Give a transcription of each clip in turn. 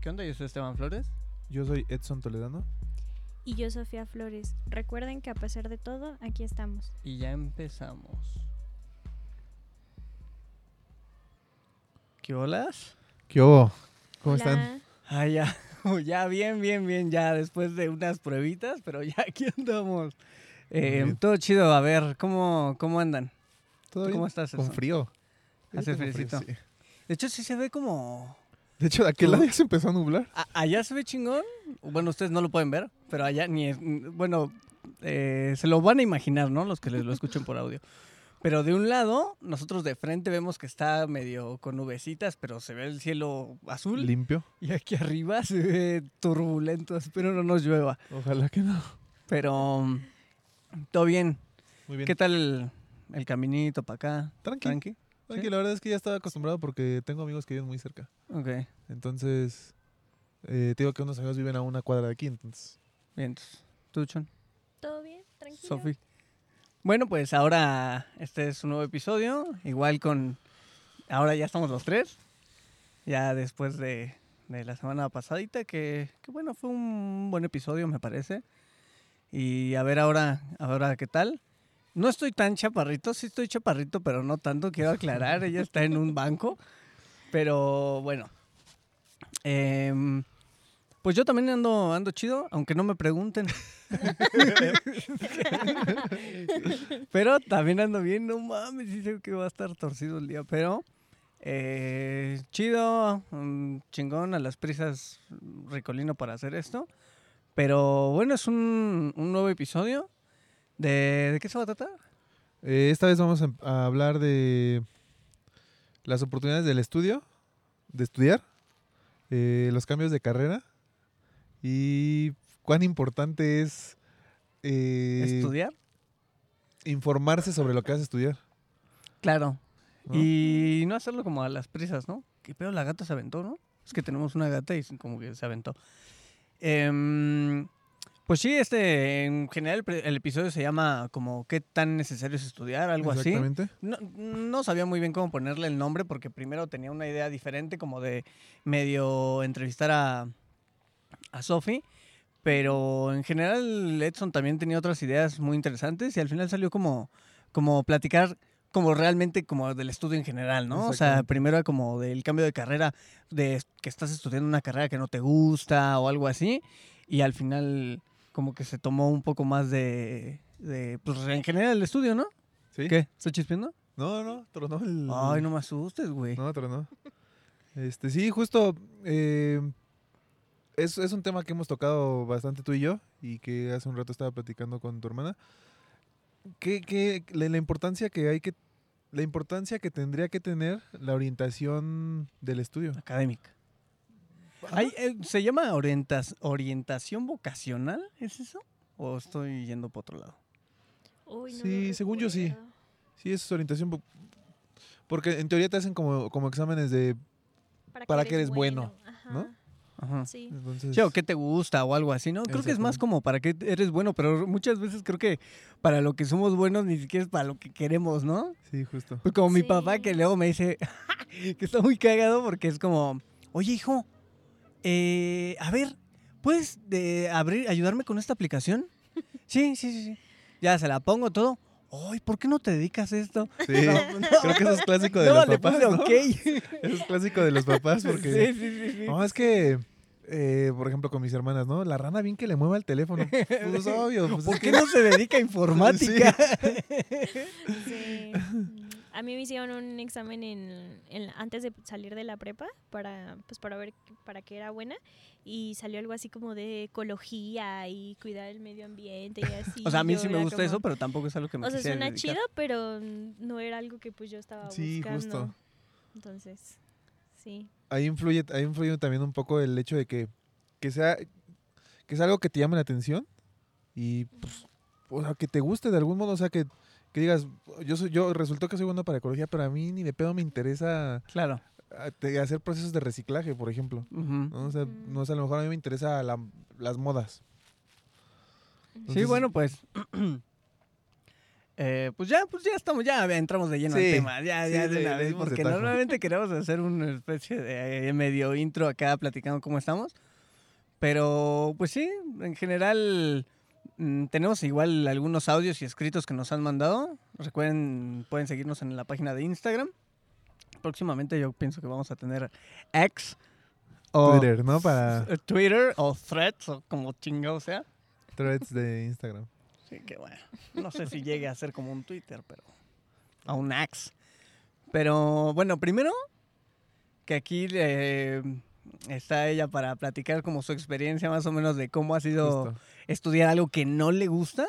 ¿Qué onda? Yo soy Esteban Flores. Yo soy Edson Toledano. Y yo, Sofía Flores. Recuerden que a pesar de todo, aquí estamos. Y ya empezamos. ¿Qué olas? ¿Qué hubo? ¿Cómo Hola. están? Ah, ya. Ya, bien, bien, bien, ya después de unas pruebitas, pero ya aquí andamos. Eh, todo chido, a ver, ¿cómo, cómo andan? ¿Todo cómo estás, Con frío. Hace frío, sí. De hecho, sí se ve como... De hecho, de aquel lado ya se empezó a nublar. A- allá se ve chingón. Bueno, ustedes no lo pueden ver, pero allá ni es... Bueno, eh, se lo van a imaginar, ¿no? Los que les lo escuchen por audio. Pero de un lado, nosotros de frente vemos que está medio con nubecitas, pero se ve el cielo azul. Limpio. Y aquí arriba se ve turbulento. Espero no nos llueva. Ojalá que no. Pero mm, todo bien. Muy bien. ¿Qué tal el, el caminito para acá? Tranqui. Tranqui. Tranqui, ¿Sí? la verdad es que ya estaba acostumbrado porque tengo amigos que viven muy cerca. Ok. Entonces, eh, te digo que unos amigos viven a una cuadra de aquí, entonces. Bien. entonces, ¿Tú, Chon? ¿Todo bien? Tranquilo. Sofi. Bueno, pues ahora este es un nuevo episodio. Igual con. Ahora ya estamos los tres. Ya después de, de la semana pasadita, que, que bueno, fue un buen episodio, me parece. Y a ver ahora, ahora qué tal. No estoy tan chaparrito, sí estoy chaparrito, pero no tanto, quiero aclarar. Ella está en un banco. Pero bueno. Em, pues yo también ando, ando chido, aunque no me pregunten. pero también ando bien, no mames, dice que va a estar torcido el día, pero eh, chido, mm, chingón a las prisas, ricolino para hacer esto. Pero bueno, es un, un nuevo episodio. ¿De, ¿De qué se va a tratar? Eh, esta vez vamos a, a hablar de las oportunidades del estudio, de estudiar, eh, los cambios de carrera y cuán importante es eh, ¿Estudiar? informarse sobre lo que vas a estudiar. Claro. ¿no? Y no hacerlo como a las prisas, ¿no? Que pero la gata se aventó, ¿no? Es que tenemos una gata y como que se aventó. Em, pues sí, este, en general el, episodio se llama como ¿Qué tan necesario es estudiar? Algo así. Exactamente. No, no sabía muy bien cómo ponerle el nombre porque primero tenía una idea diferente como de medio entrevistar a, a Sophie, pero en general Edson también tenía otras ideas muy interesantes y al final salió como, como platicar como realmente como del estudio en general, ¿no? O sea, primero como del cambio de carrera, de que estás estudiando una carrera que no te gusta o algo así, y al final como que se tomó un poco más de, de pues en general el estudio, ¿no? ¿Sí? ¿Qué? ¿Estás chispeando? No, no, tronó el... Ay, no me asustes, güey. No, tronó. Este, sí, justo eh, es, es un tema que hemos tocado bastante tú y yo y que hace un rato estaba platicando con tu hermana. ¿Qué, qué- la, la importancia que hay que la importancia que tendría que tener la orientación del estudio? Académica. Hay, eh, ¿Se llama orientas- orientación vocacional? ¿Es eso? ¿O estoy yendo por otro lado? Uy, no Sí, según yo sí. Sí, es orientación vo- porque en teoría te hacen como, como exámenes de para que eres bueno, Ajá, ¿no? Ajá. Sí. entonces Sí, o qué te gusta o algo así, ¿no? Creo que es más Exactamente. como para qué eres bueno, pero muchas veces creo que para lo que somos buenos ni siquiera es para lo que queremos, ¿no? sí, justo. Pues como mi Sí. papá que luego me dice que está muy cagado porque es como, oye hijo, eh, a ver, ¿puedes de abrir, ayudarme con esta aplicación? Sí, sí, sí, sí. Ya se la pongo todo. Ay, ¿por qué no te dedicas a esto? Sí, No, no. creo que eso es clásico de No, los le papás, puse ¿no? ok. Eso es clásico de los papás porque Sí, sí, sí, sí. No, es que, eh, por ejemplo, con mis hermanas, ¿no? La rana bien que le mueva el teléfono. Pues obvio. Pues ¿Por qué que- no se dedica a informática? Sí. Mm, A mí me hicieron un examen en, en- antes de salir de la prepa para, pues, para ver para qué era buena y salió algo así como de ecología y cuidar el medio ambiente y así. O sea, a mí yo sí me gusta como- eso, pero tampoco es algo que me O sea, suena dedicar. chido, pero no era algo que pues yo estaba Sí, buscando. justo. Entonces, sí. Ahí influye, ahí influye también un poco el hecho de que, que sea que sea algo que te llame la atención y pues, o sea, que te guste de algún modo, o sea, que, que digas, yo soy yo resultó que soy bueno para ecología, pero a mí ni de pedo me interesa Claro. hacer procesos de reciclaje, por ejemplo. ¿no? O sea, Ujú. no sé, a lo mejor a mí me interesa la- las modas. Sí, bueno, pues Eh, pues ya, pues ya estamos, ya entramos de lleno al Sí, tema, ya, sí, ya de una vez, porque normalmente queremos hacer una especie de eh, medio intro acá platicando cómo estamos, pero pues sí, en general mm, tenemos igual algunos audios y escritos que nos han mandado, recuerden, pueden seguirnos en la página de Instagram, próximamente yo pienso que vamos a tener X o Twitter, ¿no? Para Twitter o Threads o como chingado sea. threads de Instagram. Sí, que bueno. No sé si llegue a ser como un Twitter, pero. A un Axe. Pero bueno, primero que aquí eh, está ella para platicar como su experiencia más o menos de cómo ha sido Justo. Estudiar algo que no le gusta.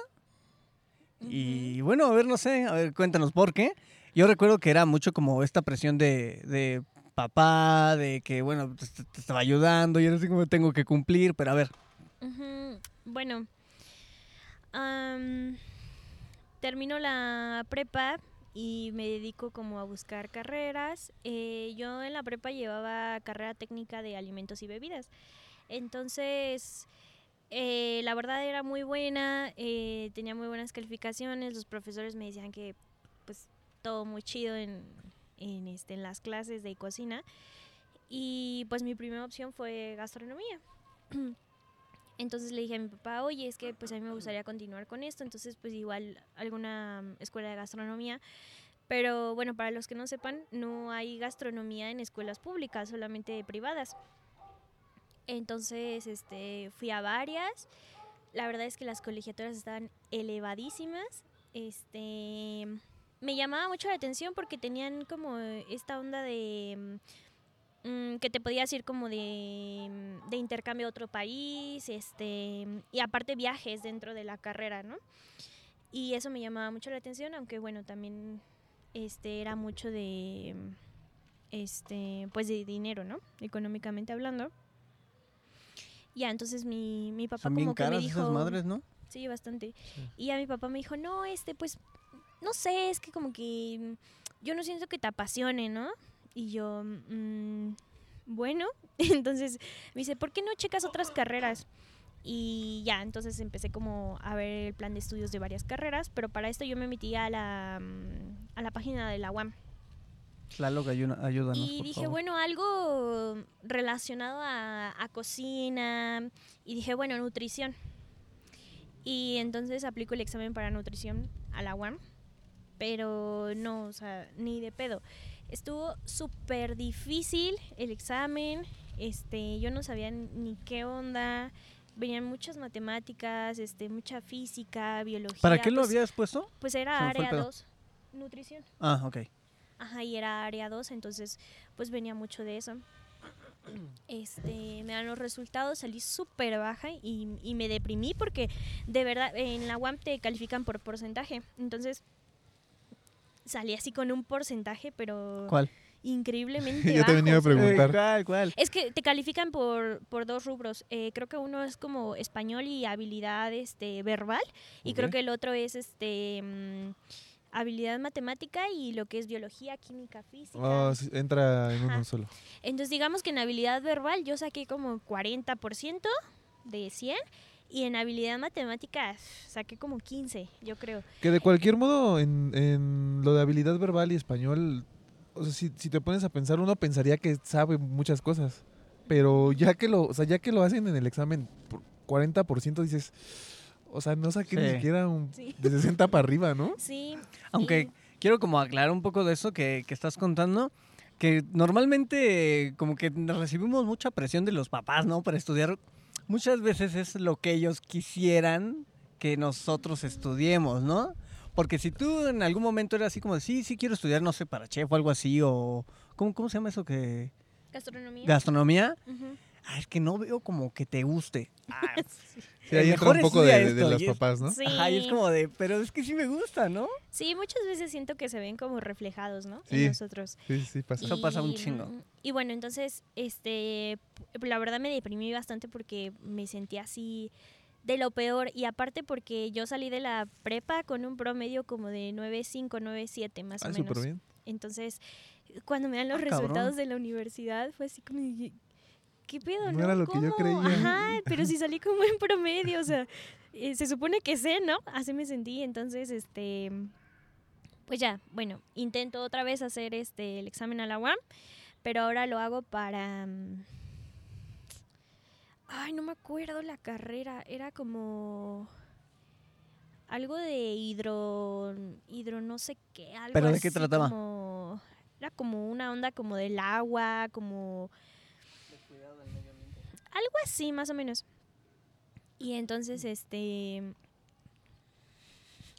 Y bueno, a ver, no sé, a ver, cuéntanos por qué. Yo recuerdo que era mucho como esta presión de, de papá, de que, bueno, te, te estaba ayudando y era así como tengo que cumplir, pero a ver, Bueno, am, termino la prepa y me dedico como a buscar carreras. Eh, yo en la prepa llevaba carrera técnica de alimentos y bebidas. Entonces, eh, la verdad era muy buena, eh, tenía muy buenas calificaciones, los profesores me decían que pues todo muy chido en, en, este, en las clases de cocina. Y pues mi primera opción fue gastronomía. Entonces le dije a mi papá, oye, es que pues a mí me gustaría continuar con esto, entonces pues igual alguna mm, escuela de gastronomía. Pero bueno, para los que no sepan, no hay gastronomía en escuelas públicas, solamente privadas. Entonces, este, fui a varias. La verdad es que las colegiaturas estaban elevadísimas. Este, me llamaba mucho la atención porque tenían como esta onda de mm, que te podías ir como de, de intercambio a otro país, este, y aparte viajes dentro de la carrera, ¿no? Y eso me llamaba mucho la atención, aunque bueno, también este era mucho de este, pues de dinero, ¿no? Económicamente hablando. Ya, entonces mi, mi papá son bien como que me caras dijo... esas madres, ¿no? Sí, bastante. Sí. Y a mi papá me dijo, no, este, pues, no sé, es que como que mm, yo no siento que te apasione, ¿no? Y yo, "Mm, bueno, entonces me dice, ¿por qué no checas otras carreras? Y ya, entonces empecé como a ver el plan de estudios de varias carreras, pero para esto yo me metí a la, mm, a la página de la UAM. Tlaloc, ayúdanos, Y por dije, favor. bueno, algo relacionado a, a cocina. Y dije, bueno, nutrición. Y entonces aplico el examen para nutrición a la UAM. Pero no, o sea, ni de pedo. Estuvo súper difícil el examen. Este, yo no sabía ni qué onda. Venían muchas matemáticas, este, mucha física, biología. ¿Para qué lo pues- habías puesto? Pues era área pedo. 2, nutrición. Ah, ok. Ajá, y era área 2, entonces pues venía mucho de eso. Este, me dan los resultados, salí súper baja y, y me deprimí porque de verdad en la UAM te califican por porcentaje. Entonces salí así con un porcentaje, pero ¿Cuál? increíblemente Yo te venía a preguntar. ¿Cuál, cuál? es que te califican por, por dos rubros. Eh, creo que uno es como español y habilidad este, verbal. Y creo que el otro es este mm, habilidad matemática y lo que es biología, química, física. Oh, sí, entra en Ajá. uno solo. Entonces digamos que en habilidad verbal yo saqué como 40% de 100 y en habilidad matemática saqué como 15, yo creo. Que de cualquier modo, en, en lo de habilidad verbal y español, o sea, si, si te pones a pensar, uno pensaría que sabe muchas cosas. Pero ya que lo, o sea, ya que lo hacen en el examen por 40% dices, o sea, no saqué ni Sí. siquiera un, Sí. de 60 para arriba, ¿no? Sí. Aunque quiero como aclarar un poco de eso que, que estás contando, que normalmente como que recibimos mucha presión de los papás, ¿no? Para estudiar. Muchas veces es lo que ellos quisieran que nosotros estudiemos, ¿no? Porque si tú en algún momento eras así como, de, sí, sí quiero estudiar, no sé, para chef o algo así, o... ¿Cómo, cómo se llama eso que...? gastronomía. Gastronomía. Ujú. Ah, es que no veo como que te guste. Ah, Sí, ahí entra un mejor poco de, los y papás, ¿no? Sí. Ajá, y es como de, pero es que sí me gusta, ¿no? Sí, muchas veces siento que se ven como reflejados, ¿no? Sí. En nosotros. Sí, sí, pasa. Eso pasa un Y, chingo. Y bueno, entonces, este, la verdad me deprimí bastante porque me sentía así de lo peor y aparte porque yo salí de la prepa con un promedio como de 9.5, 9.7 más Ah, o menos. súper bien. Entonces, cuando me dan los Ah, cabrón. resultados de la universidad fue así como, de, ¿qué pedo, No no? era lo que yo creía. Ajá, pero si salí como en promedio, o sea, eh, se supone que sé, ¿no? Así me sentí, entonces, este, pues ya, bueno, intento otra vez hacer este el examen a la UAM, pero ahora lo hago para... mm, Ay, no me acuerdo la carrera, era como algo de hidro, hidro no sé qué, algo ¿Pero de qué trataba? como- era como una onda como del agua, como algo así, más o menos. Y entonces, este,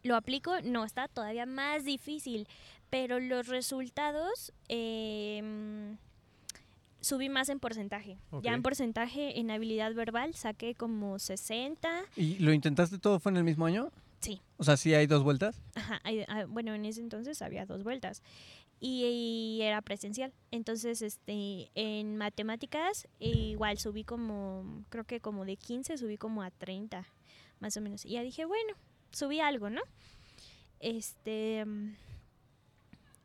lo aplico, no, está todavía más difícil, pero los resultados em, subí más en porcentaje. Ya en porcentaje, en habilidad verbal, saqué como 60. ¿Y lo intentaste todo fue en el mismo año? Sí. O sea, sí hay dos vueltas. Ajá, hay- ah, bueno, en ese entonces había dos vueltas y, y era presencial. Entonces, este, en matemáticas e igual subí como, creo que como de 15 subí como a 30, más o menos. Y ya dije, bueno, subí algo, ¿no? Este, mm,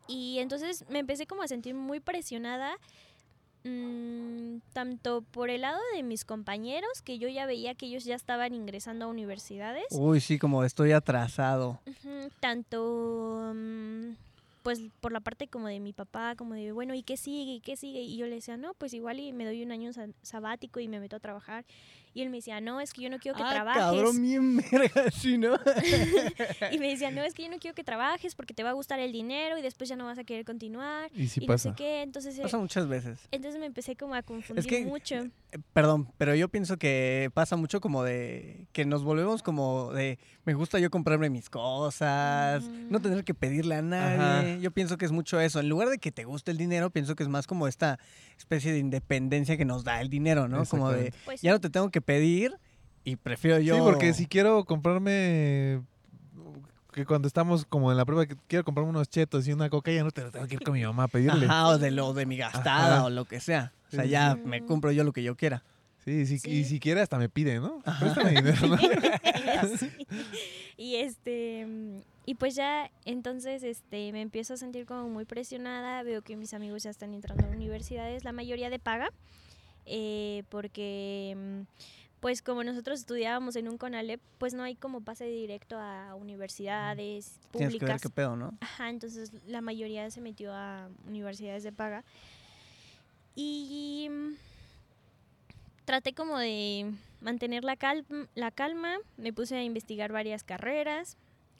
y entonces me empecé como a sentir muy presionada. mm, tanto por el lado de mis compañeros, que yo ya veía que ellos ya estaban ingresando a universidades, Uy, sí, como estoy atrasado. Tanto mm, pues por la parte como de mi papá, como de, bueno, ¿y qué sigue? ¿Y qué sigue? Y yo le decía, no, pues igual y me doy un año sa- sabático y me meto a trabajar. Y él me decía, no, es que yo no quiero que ah, trabajes. cabrón, bien verga, sí, ¿no? Y me decía, no, es que yo no quiero que trabajes porque te va a gustar el dinero y después ya no vas a querer continuar. Y sí y no pasa. sé qué. Entonces, eh, Pasa muchas veces. entonces me empecé como a confundir que- mucho. Eh, Perdón, pero yo pienso que pasa mucho como de que nos volvemos como de me gusta yo comprarme mis cosas, no tener que pedirle a nadie. Ajá. Yo pienso que es mucho eso. En lugar de que te guste el dinero, pienso que es más como esta especie de independencia que nos da el dinero, ¿no? Como de. Pues ya no te tengo que pedir y prefiero yo. Sí, porque si quiero comprarme que cuando estamos como en la prueba que quiero comprarme unos chetos y una coca ya no te lo tengo que ir con mi mamá a pedirle. Ajá, o de lo de mi gastada Ajá. o lo que sea. O sea, Sí, ya sí. me compro yo lo que yo quiera. Sí, sí, Sí. y si quiere hasta me pide, ¿no? Ajá. Préstame dinero, ¿no? Y este y pues ya entonces este me empiezo a sentir como muy presionada, veo que mis amigos ya están entrando a universidades, la mayoría de paga, eh, porque mm, pues como nosotros estudiábamos en un CONALEP, pues no hay como pase directo a universidades Tienes que ver públicas. qué pedo, ¿no? Ajá, entonces la mayoría se metió a universidades de paga. Y mm, traté como de mantener la, calm- la calma, me puse a investigar varias carreras,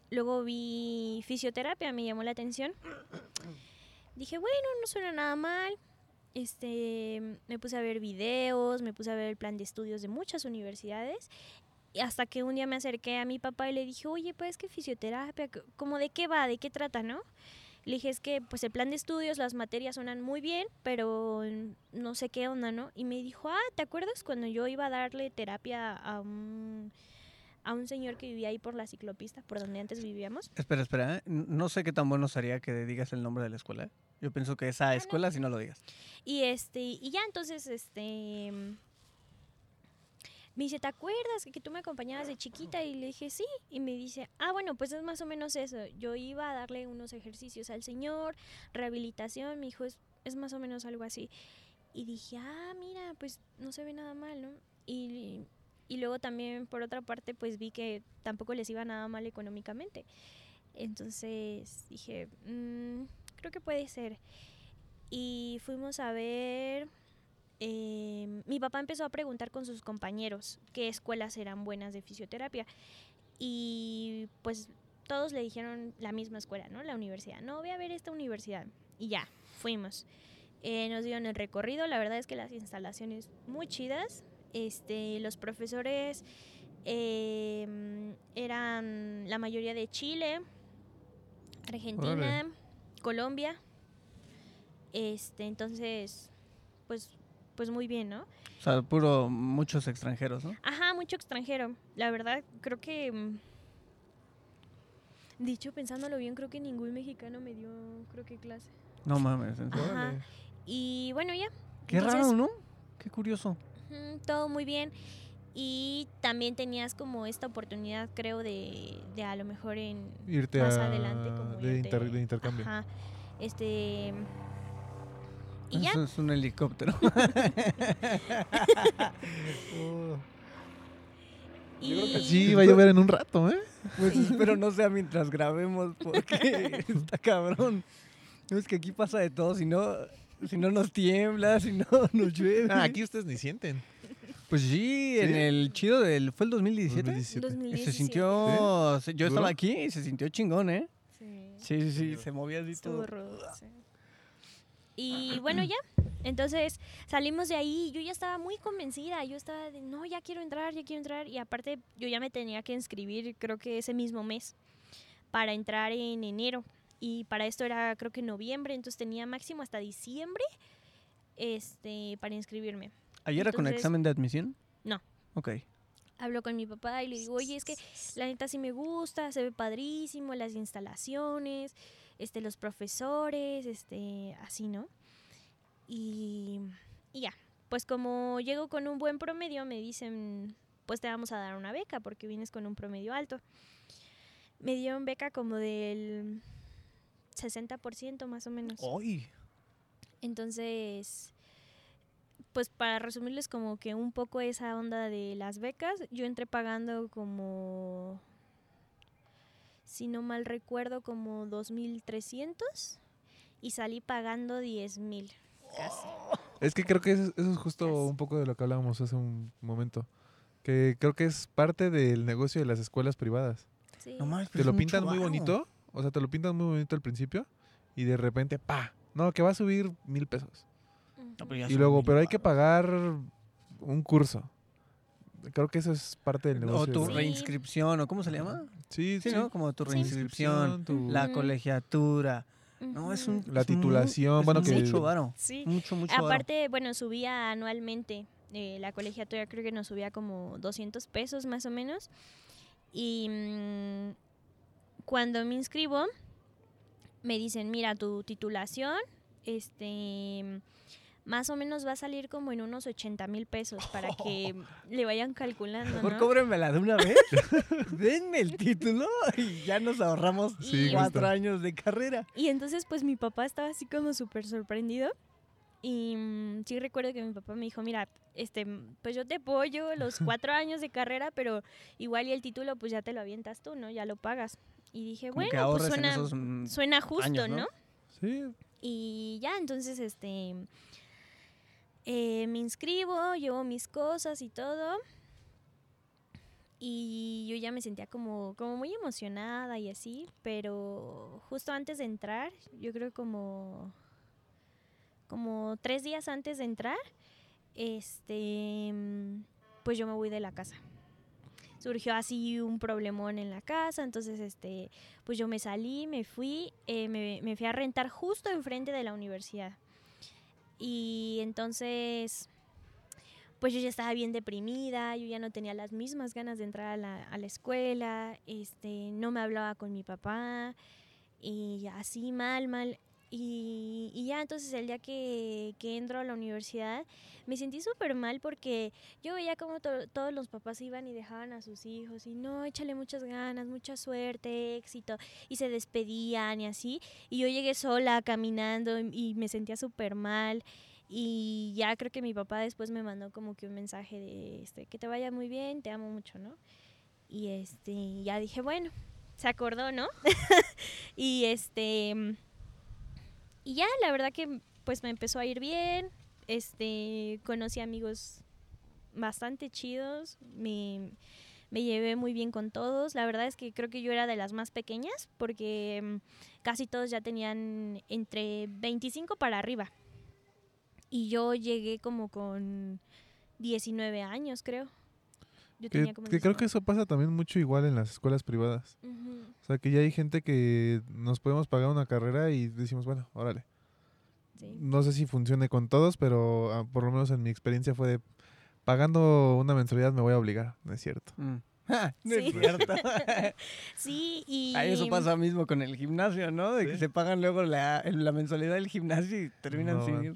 luego vi fisioterapia, me llamó la atención. Dije, bueno, no suena nada mal. Este, me puse a ver videos, me puse a ver el plan de estudios de muchas universidades. Hasta que un día me acerqué a mi papá y le dije, oye, pues que fisioterapia, ¿cómo de qué va? ¿De qué trata, no? Le dije, es que pues el plan de estudios, las materias suenan muy bien, pero mm, no sé qué onda, ¿no? Y me dijo, ah, ¿te acuerdas cuando yo iba a darle terapia a un, a un señor que vivía ahí por la ciclopista, por donde antes vivíamos? Espera, espera. ¿eh? No sé qué tan bueno sería que digas el nombre de la escuela. Yo pienso que Ah, esa escuela si no lo digas. Y este, y ya entonces, este mm, me dice, ¿te acuerdas que, que tú me acompañabas de chiquita? Y le dije, sí. Y me dice, ah, bueno, pues es más o menos eso. Yo iba a darle unos ejercicios al señor, rehabilitación, me dijo, es, es más o menos algo así. Y dije, ah, mira, pues no se ve nada mal, ¿no? Y, y luego también, por otra parte, pues vi que tampoco les iba nada mal económicamente. Entonces dije, "Mm, creo que puede ser. Y fuimos a ver eh, mi papá empezó a preguntar con sus compañeros qué escuelas eran buenas de fisioterapia. Y pues todos le dijeron la misma escuela, ¿no? La universidad. No, voy a ver esta universidad. Y ya, fuimos. Eh, nos dieron el recorrido. La verdad es que las instalaciones muy chidas. Este, los profesores eh, eran la mayoría de Chile, Argentina. Colombia. Este, entonces, pues, pues muy bien, ¿no? O sea, puro muchos extranjeros, ¿no? Ajá, mucho extranjero. La verdad, creo que. mm, Dicho, pensándolo bien, creo que ningún mexicano me dio, creo que clase. No mames. Ajá. Y bueno, ya. Qué Entonces, raro, ¿no? Qué curioso. todo muy bien. Y también tenías como esta oportunidad, creo, de, de a lo mejor en Irte más a- adelante como de, irte- inter- de intercambio. Ajá. Este Y ya. Eso es un helicóptero. Oh, Y... Yo creo que sí, va a llover en un rato, ¿eh? Pues espero no sea mientras grabemos porque está cabrón. Es que aquí pasa de todo, si no, si no nos tiembla, si no nos llueve. Ah, aquí ustedes ni sienten. Pues sí, en el chido del... ¿Fue el 2017? 2017. 2017. Se sintió... Yo estaba aquí y se sintió chingón, ¿eh? Sí. Sí, sí, sí, se movía así Estuvo todo. rudo, sí. Y bueno, ya. Entonces salimos de ahí. Yo ya estaba muy convencida. Yo estaba de, no, ya quiero entrar, ya quiero entrar. Y aparte, yo ya me tenía que inscribir, creo que ese mismo mes, para entrar en enero. Y para esto era, creo que noviembre. Entonces tenía máximo hasta diciembre este, para inscribirme. ¿Ayer era con examen de admisión? No. Ok. Hablo con mi papá y le digo, oye, es que la neta sí me gusta, se ve padrísimo, las instalaciones, este, los profesores, este, así, ¿no? Y, y ya, pues como llego con un buen promedio, me dicen, pues te vamos a dar una beca porque vienes con un promedio alto. Me dieron beca como del 60% más o menos. ¡Ay! Entonces, pues para resumirles como que un poco esa onda de las becas, yo entré pagando como, si no mal recuerdo, como 2.300 y salí pagando 10.000 casi. Es que creo que eso, eso es justo Casi. un poco de lo que hablábamos hace un momento. Que creo que es parte del negocio de las escuelas privadas. Sí. No mames, Te lo pintan muy bonito, o sea, te lo pintan muy bonito al principio y de repente, pa, no, que va a subir mil pesos. No, pero ya Y luego, pero hay que pagar un curso. Creo que eso es parte del O negocio. tu Sí. reinscripción, ¿o cómo se le llama? Sí, Sí, sí. ¿no? Como tu Sí. reinscripción, tu- la colegiatura. No, es un... La es titulación, es bueno, que- mucho varo. Sí. Mucho, mucho varo. Aparte, bueno, subía anualmente. eh, la colegiatura creo que nos subía como 200 pesos más o menos. Y mm, cuando me inscribo, me dicen, mira, tu titulación, este, más o menos va a salir como en unos 80 mil pesos para que le vayan calculando, Mejor ¿no? cóbrenmela de una vez. Denme el título y ya nos ahorramos Sí, cuatro años de carrera. Y entonces, pues mi papá estaba así como súper sorprendido. Y mm, sí recuerdo que mi papá me dijo, mira, este, pues yo te apoyo los cuatro años de carrera, pero igual y el título pues ya te lo avientas tú, ¿no? Ya lo pagas. Y dije, Como bueno, pues suena, esos, mm, suena justo, años, ¿no? ¿no? Sí, Y ya, entonces, este, eh, me inscribo, llevo mis cosas y todo. Y yo ya me sentía como, como muy emocionada y así, pero justo antes de entrar, yo creo como, como tres días antes de entrar, este, mm, pues yo me voy de la casa. Surgió así un problemón en la casa, entonces este, pues yo me salí, me fui, eh, me, me fui a rentar justo enfrente de la universidad. Y entonces, pues yo ya estaba bien deprimida, yo ya no tenía las mismas ganas de entrar a la, a la escuela, este, no me hablaba con mi papá, y así mal, mal. Y, y ya entonces el día que, que entro a la universidad me sentí súper mal porque yo veía como to- todos los papás iban y dejaban a sus hijos y no, échale muchas ganas, mucha suerte, éxito y se despedían y así. Y yo llegué sola caminando y, y me sentía súper mal. Y ya creo que mi papá después me mandó como que un mensaje de este, que te vaya muy bien, te amo mucho, ¿no? Y este, ya dije, bueno, se acordó, ¿no? y este, y ya la verdad que pues me empezó a ir bien. Este, conocí amigos bastante chidos, me, me llevé muy bien con todos. La verdad es que creo que yo era de las más pequeñas porque mm, casi todos ya tenían entre 25 para arriba. Y yo llegué como con 19 años, creo. Yo que, tenía como que creo 19. que eso pasa también mucho igual en las escuelas privadas. O sea, que ya hay gente que nos podemos pagar una carrera y decimos, bueno, órale. sí. No sé si funcione con todos, pero ah, por lo menos en mi experiencia fue de pagando una mensualidad me voy a obligar, no es cierto. Mm. Ja, no es Sí. cierto. Sí, y... Ahí eso pasa mismo con el gimnasio, ¿no? De que se pagan luego la, la mensualidad del gimnasio y terminan No, sin ir.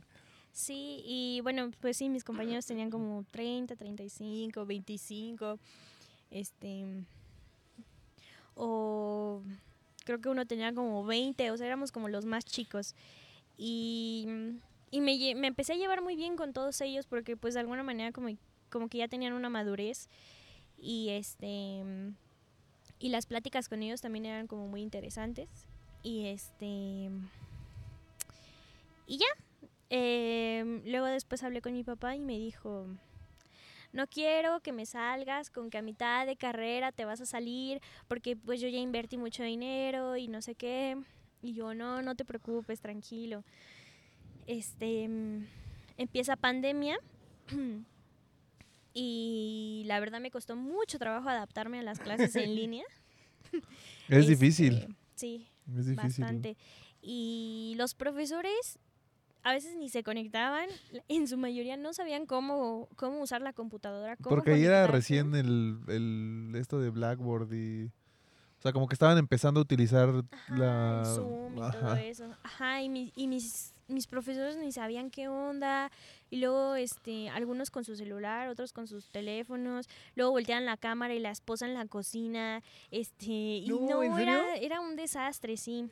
Sí, y bueno, pues sí, mis compañeros tenían como 30, 35, 25, este, o creo que uno tenía como 20, o sea, éramos como los más chicos. Y y me, me empecé a llevar muy bien con todos ellos porque pues de alguna manera como, como que ya tenían una madurez y este y las pláticas con ellos también eran como muy interesantes y este y ya Em, luego después hablé con mi papá y me dijo no quiero que me salgas con que a mitad de carrera te vas a salir porque pues yo ya invertí mucho dinero y no sé qué y yo no no te preocupes tranquilo este mm, empieza pandemia y la verdad me costó mucho trabajo adaptarme a las clases en línea. Es Este, difícil. Sí, Es difícil. bastante. Y los profesores a veces ni se conectaban, en su mayoría no sabían cómo, cómo usar la computadora. Cómo Porque ahí era recién el, el esto de Blackboard y... O sea, como que estaban empezando a utilizar Ajá, la... Zoom y todo eso. Ajá, y, mis, y mis, mis profesores ni sabían qué onda. Y luego, este, algunos con su celular, otros con sus teléfonos. Luego voltean la cámara y la esposa en la cocina. Este, y No, no, ¿en era, era un desastre, sí.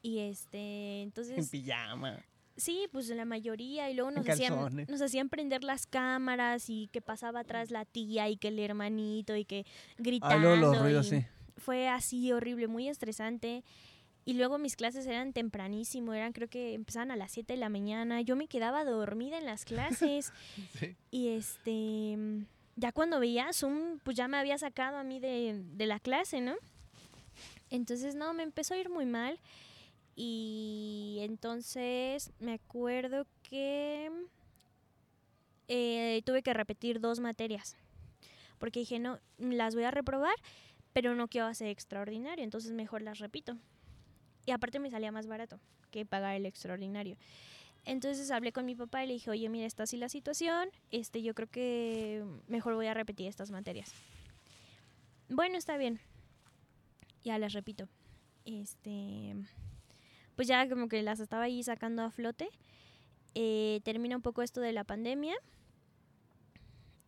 Y este, En entonces, pijama. Sí, pues la mayoría. Y luego nos hacían, nos hacían prender las cámaras y que pasaba atrás la tía y que el hermanito y que gritando. Ah, luego los ruidos, y- sí. fue así horrible, muy estresante. Y luego mis clases eran tempranísimo, eran creo que empezaban a las 7 de la mañana. Yo me quedaba dormida en las clases. Sí. Y este, ya cuando veía Zoom, pues ya me había sacado a mí de, de la clase, ¿no? Entonces, no, me empezó a ir muy mal. Y entonces me acuerdo que eh, tuve que repetir dos materias. Porque dije, no, las voy a reprobar, pero no quiero hacer extraordinario, entonces mejor las repito. Y aparte me salía más barato que pagar el extraordinario. Entonces hablé con mi papá y le dije, oye, mira, está así la situación, este, yo creo que mejor voy a repetir estas materias. Bueno, está bien. Ya las repito. Este, pues ya como que las estaba ahí sacando a flote. Eh, termina un poco esto de la pandemia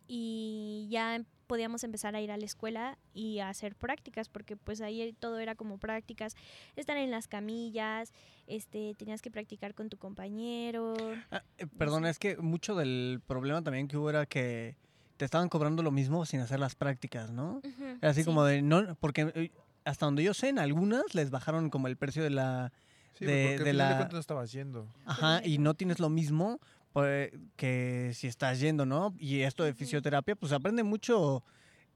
y ya podíamos empezar a ir a la escuela y a hacer prácticas porque pues ahí todo era como prácticas estar en las camillas este tenías que practicar con tu compañero Ah, eh, perdona, es que mucho del problema también que hubo era que te estaban cobrando lo mismo sin hacer las prácticas, ¿no? Así sí. como de, no, porque eh, hasta donde yo sé, en algunas les bajaron como el precio de la... Sí, de- porque de al final la- de cuentas no estaba haciendo. Ajá, y no tienes lo mismo pues, que si estás yendo, ¿no? Y esto de fisioterapia, pues se aprende mucho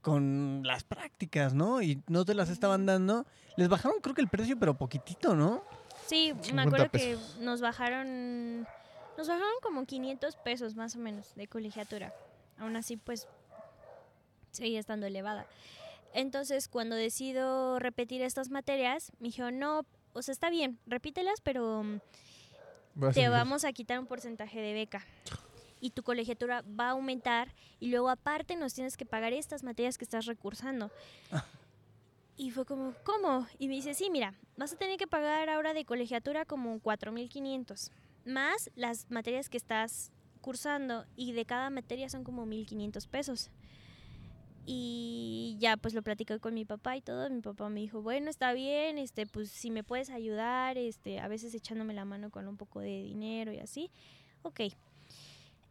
con las prácticas, ¿no? Y no te las estaban dando. Les bajaron creo que el precio, pero poquitito, ¿no? sí me 50 acuerdo que nos bajaron nos bajaron como 500 pesos más o menos de colegiatura aún así pues seguía estando elevada entonces cuando decido repetir estas materias me dijeron no o sea está bien repítelas pero mm, Va te vamos a quitar un porcentaje de beca y tu colegiatura va a aumentar y luego aparte nos tienes que pagar estas materias que estás recursando. Y fue como, ¿cómo? Y me dice, sí, mira, vas a tener que pagar ahora de colegiatura como 4.500, más las materias que estás cursando y de cada materia son como 1.500 pesos. Y ya pues lo platicé con mi papá y todo, mi papá me dijo, bueno, está bien, este, pues si me puedes ayudar, este, a veces echándome la mano con un poco de dinero y así, ok.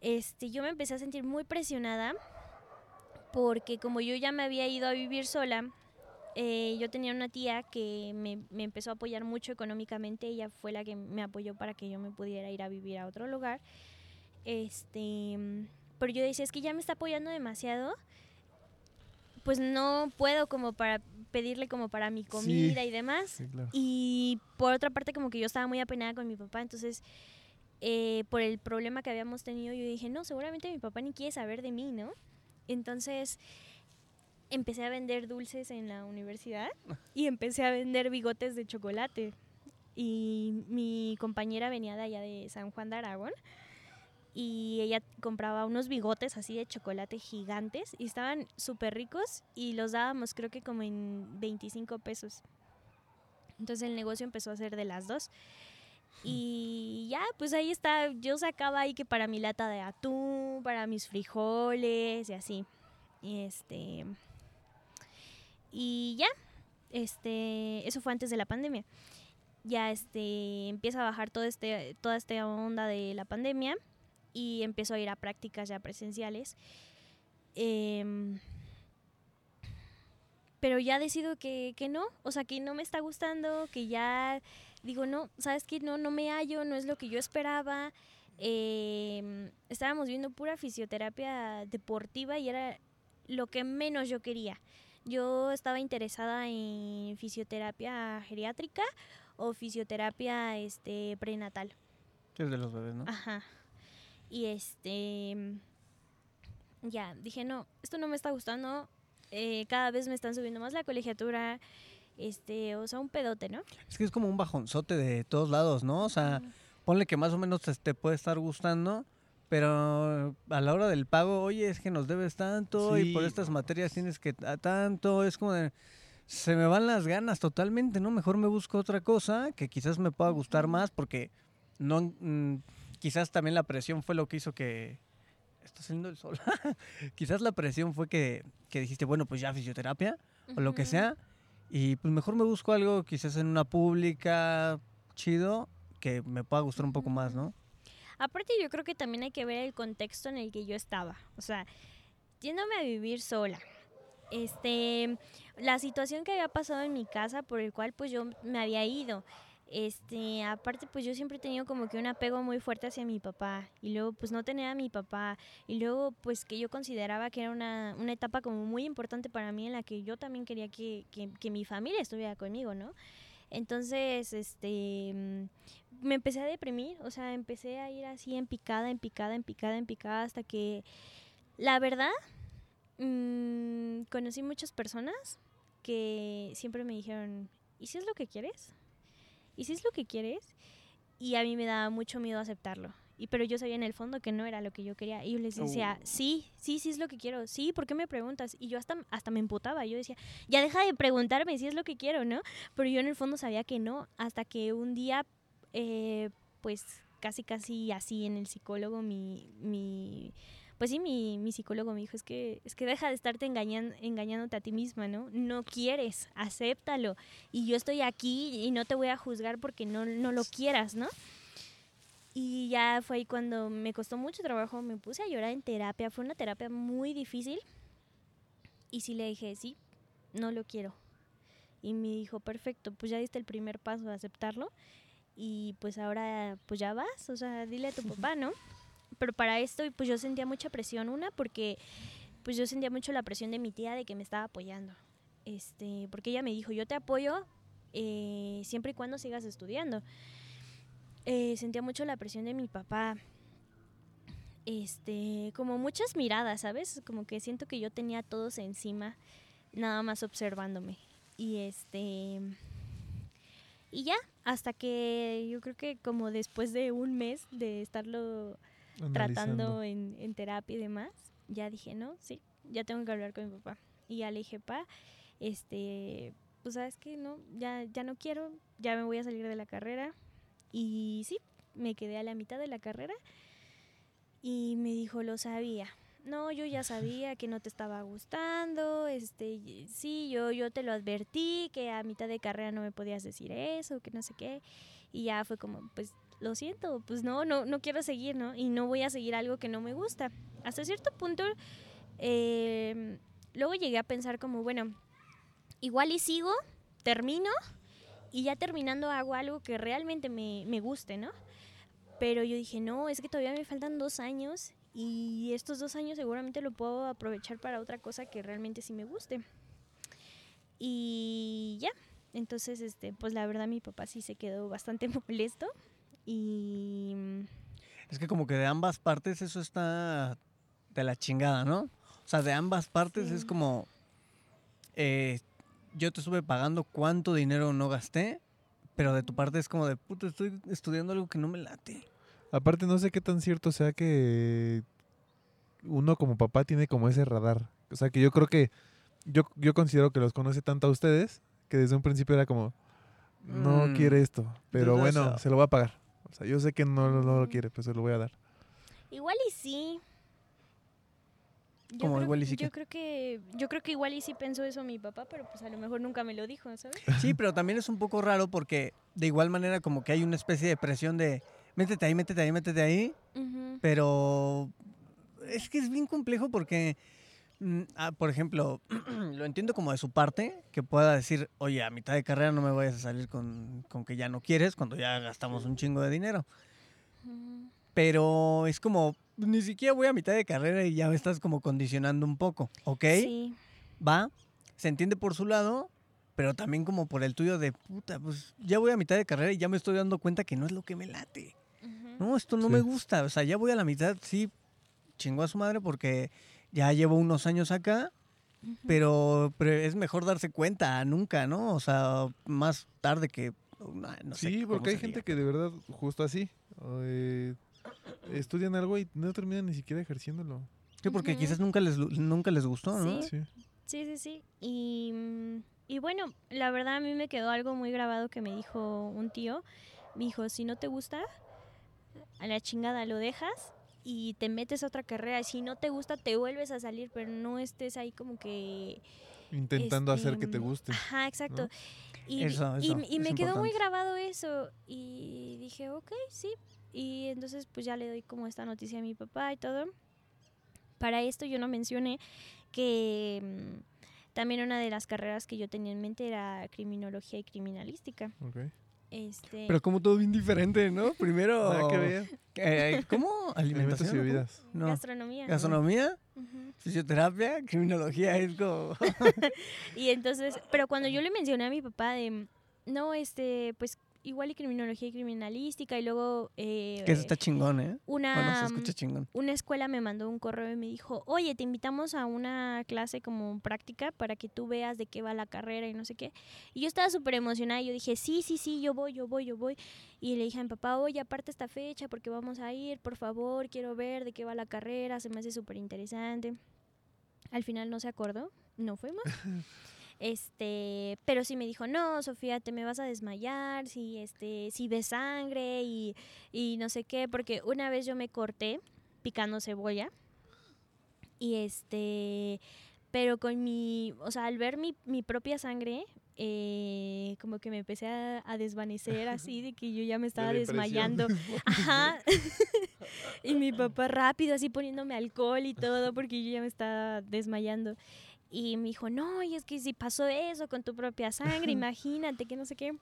Este, yo me empecé a sentir muy presionada porque como yo ya me había ido a vivir sola, eh, yo tenía una tía que me, me empezó a apoyar mucho económicamente, ella fue la que me apoyó para que yo me pudiera ir a vivir a otro lugar. Este, pero yo decía, es que ya me está apoyando demasiado, pues no puedo como para pedirle como para mi comida y demás. Sí, claro. Y por otra parte, como que yo estaba muy apenada con mi papá, entonces, eh, por el problema que habíamos tenido, yo dije, no, seguramente mi papá ni quiere saber de mí, ¿no? Entonces, empecé a vender dulces en la universidad y empecé a vender bigotes de chocolate. Y mi compañera venía de allá de San Juan de Aragón y ella compraba unos bigotes así de chocolate gigantes y estaban súper ricos y los dábamos creo que como en 25 pesos. Entonces el negocio empezó a ser de las dos. Y ya, pues ahí está, yo sacaba ahí que para mi lata de atún, para mis frijoles y así. Y este y ya, este, eso fue antes de la pandemia. ya este empieza a bajar todo este, toda esta onda de la pandemia y empiezo a ir a prácticas ya presenciales. Em, pero ya decido que, que no, o sea, que no me está gustando, que ya digo, no, sabes que no, no me hallo, no es lo que yo esperaba. Em, estábamos viendo pura fisioterapia deportiva y era lo que menos yo quería. Yo estaba interesada en fisioterapia geriátrica o fisioterapia este prenatal. Que es de los bebés, ¿no? Ajá. Y este ya, dije, no, esto no me está gustando. eh, cada vez me están subiendo más la colegiatura. Este, o sea, un pedote, ¿no? Es que es como un bajonzote de todos lados, ¿no? O sea, ponle que más o menos te, te puede estar gustando, pero a la hora del pago, oye, es que nos debes tanto y por estas materias tienes que a tanto, es como de, se me van las ganas totalmente, ¿no? Mejor me busco otra cosa que quizás me pueda gustar más porque no, mm, quizás también la presión fue lo que hizo que... Está saliendo el sol. quizás la presión fue que, que dijiste, bueno, pues ya fisioterapia o lo que sea. Y pues mejor me busco algo quizás en una pública chido que me pueda gustar un poco más, ¿no? Aparte yo creo que también hay que ver el contexto en el que yo estaba. O sea, yéndome a vivir sola. Este, la situación que había pasado en mi casa por el cual pues yo me había ido. Este, aparte pues yo siempre he tenido como que un apego muy fuerte hacia mi papá y luego pues no tener a mi papá y luego pues que yo consideraba que era una, una etapa como muy importante para mí en la que yo también quería que, que, mi familia estuviera conmigo, ¿no? Entonces, este, mm, me empecé a deprimir, o sea, empecé a ir así en picada, en picada, en picada, en picada, hasta que, la verdad, mm, conocí muchas personas que siempre me dijeron, ¿y si es lo que quieres? ¿Y si es lo que quieres? Y a mí me daba mucho miedo aceptarlo. Y, pero yo sabía en el fondo que no era lo que yo quería. Y yo les decía, Uh. sí, sí, sí es lo que quiero. Sí, ¿por qué me preguntas? Y yo hasta, hasta me emputaba. Yo decía, ya deja de preguntarme si es lo que quiero, ¿no? Pero yo en el fondo sabía que no. Hasta que un día, eh, pues casi, casi así en el psicólogo, mi, mi pues sí, mi, mi psicólogo me dijo, es que, es que deja de estarte engañando, engañándote a ti misma, ¿no? No quieres, acéptalo. Y yo estoy aquí y no te voy a juzgar porque no, no lo quieras, ¿no? Y ya fue ahí cuando me costó mucho trabajo, me puse a llorar en terapia. Fue una terapia muy difícil. Y sí le dije, sí, no lo quiero. Y me dijo, perfecto, pues ya diste el primer paso de aceptarlo. Y pues ahora, pues ya vas, o sea, dile a tu papá, ¿no? Pero para esto, pues yo sentía mucha presión, una, porque pues yo sentía mucho la presión de mi tía de que me estaba apoyando. Este, porque ella me dijo, yo te apoyo eh, siempre y cuando sigas estudiando. Eh, sentía mucho la presión de mi papá. Este, como muchas miradas, ¿sabes? Como que siento que yo tenía todos encima, nada más observándome. Y este. Y ya, hasta que yo creo que como después de un mes de estarlo tratando en, en terapia y demás, ya dije, no, sí, ya tengo que hablar con mi papá. Y ya le dije, pa, este, pues sabes que no, ya, ya no quiero, ya me voy a salir de la carrera. Y sí, me quedé a la mitad de la carrera y me dijo, lo sabía. No, yo ya sabía que no te estaba gustando, este, sí, yo, yo te lo advertí, que a mitad de carrera no me podías decir eso, que no sé qué. Y ya fue como, pues, lo siento, pues no, no, no quiero seguir, ¿no? Y no voy a seguir algo que no me gusta. Hasta cierto punto, eh, luego llegué a pensar como, bueno, igual y sigo, termino, y ya terminando hago algo que realmente me, me guste, ¿no? Pero yo dije, no, es que todavía me faltan dos años y estos dos años seguramente lo puedo aprovechar para otra cosa que realmente sí me guste. Y ya, entonces, este, pues la verdad mi papá sí se quedó bastante molesto y Es que como que de ambas partes eso está de la chingada, ¿no? O sea, de ambas partes es como, eh, yo te estuve pagando cuánto dinero no gasté, pero de tu parte es como de, puta, estoy estudiando algo que no me late. Aparte, no sé qué tan cierto sea que uno como papá tiene como ese radar. O sea, que yo creo que yo, yo considero que los conoce tanto a ustedes que desde un principio era como, no Mm, quiere esto, pero bueno, dudoso. se lo voy a pagar. O sea, yo sé que no, no lo quiere, pero se lo voy a dar. igual y sí. Yo Como creo- igual y sí yo que- creo que yo creo que igual y sí pensó eso mi papá, pero pues a lo mejor nunca me lo dijo, ¿sabes? Sí, pero también es un poco raro porque de igual manera como que hay una especie de presión de métete ahí, métete ahí, métete ahí, pero es que es bien complejo porque, ah, por ejemplo, lo entiendo como de su parte, que pueda decir, oye, a mitad de carrera no me vayas a salir con, con que ya no quieres cuando ya gastamos un chingo de dinero. Pero es como, ni siquiera voy a mitad de carrera y ya me estás como condicionando un poco, ¿ok? Sí. va, se entiende por su lado, pero también como por el tuyo de puta, pues ya voy a mitad de carrera y ya me estoy dando cuenta que no es lo que me late. Ujú. No, esto no Sí. me gusta. O sea, ya voy a la mitad, sí, chingó a su madre porque ya llevo unos años acá, pero, pero es mejor darse cuenta nunca, ¿no? O sea, más tarde que... no, no sé sí, porque hay gente diga. que de verdad, justo así, eh, estudian algo y no terminan ni siquiera ejerciéndolo. Sí, porque quizás nunca les, nunca les gustó, ¿no? Sí. Sí. Sí, sí, sí. Y, mm, y bueno, la verdad a mí me quedó algo muy grabado que me dijo un tío. Me dijo, si no te gusta, a la chingada lo dejas y te metes a otra carrera. Si no te gusta, te vuelves a salir, pero no estés ahí como que... Intentando hacer que te Este, guste. Ajá, exacto. ¿no? Y, Eso, y- eso, y es me quedó muy grabado eso. Y dije, ok, sí. Y entonces pues ya le doy como esta noticia a mi papá y todo. Para esto yo no mencioné que mm, también una de las carreras que yo tenía en mente era criminología y criminalística. Ok. Este, Pero como todo bien diferente, ¿no? Primero... Eh, ¿Cómo? Alimentos ¿Alimentación? y bebidas. No. gastronomía. Fisioterapia, criminología, es como... Y entonces, pero cuando yo le mencioné a mi papá de, no, este, pues igual y criminología y criminalística y luego eh, que eso está chingón, ¿eh? una, Bueno, se escucha chingón. una escuela me mandó un correo y me dijo, oye, te invitamos a una clase como práctica para que tú veas de qué va la carrera y no sé qué. Y yo estaba súper emocionada y yo dije, sí, sí, sí, yo voy, yo voy, yo voy. Y le dije a mi papá, oye, aparte esta fecha porque vamos a ir, por favor, quiero ver de qué va la carrera, se me hace súper interesante. Al final no se acordó, no fuimos. Este, pero sí me dijo, no, Sofía, te me vas a desmayar, si este, si ves sangre y, y no sé qué, porque una vez yo me corté picando cebolla y este, pero con mi, o sea, al ver mi, mi propia sangre, eh, como que me empecé a, a desvanecer así, de que yo ya me estaba desmayando. Ajá. y mi papá rápido así poniéndome alcohol y todo porque yo ya me estaba desmayando. Y me dijo, no, y es que si pasó eso con tu propia sangre, imagínate que no sé qué.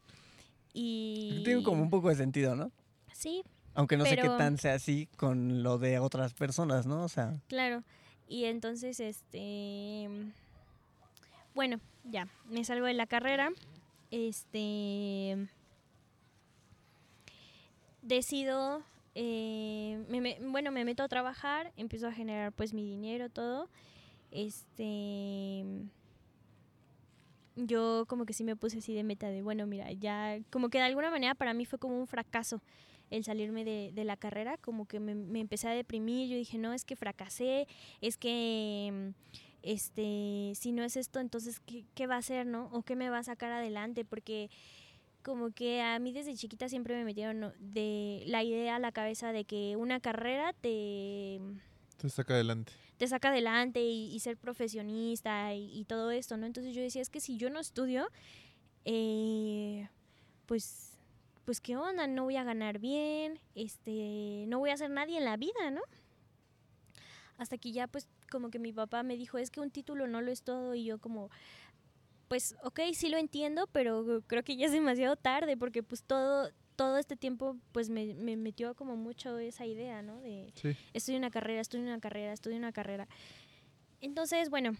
Y... Tiene como un poco de sentido, ¿no? Sí, Aunque no sé qué tan sea así con lo de otras personas, ¿no? O sea, claro. Y entonces, este... Bueno, ya, me salgo de la carrera. Este... Decido... eh, me- bueno, me meto a trabajar, empiezo a generar pues mi dinero, todo. Este... Yo como que sí me puse así de meta de, bueno, mira, ya, como que de alguna manera para mí fue como un fracaso el salirme de, de la carrera, como que me, me empecé a deprimir, yo dije, no, es que fracasé, es que, este, si no es esto, entonces, ¿qué, qué va a hacer, no? ¿O qué me va a sacar adelante? Porque como que a mí desde chiquita siempre me metieron de la idea a la cabeza de que una carrera te, Te saca adelante. Te saca adelante y, ser profesionista y, y todo esto, ¿no? Entonces yo decía, es que si yo no estudio, eh, pues, pues qué onda, no voy a ganar bien, este, no voy a ser nadie en la vida, ¿no? Hasta que ya pues como que mi papá me dijo, es que un título no lo es todo y yo como, pues ok, sí lo entiendo, pero creo que ya es demasiado tarde porque pues todo, todo este tiempo pues me, me metió como mucho esa idea, ¿no? De, Sí. estudio una carrera, estudio una carrera, estudio una carrera. Entonces, bueno,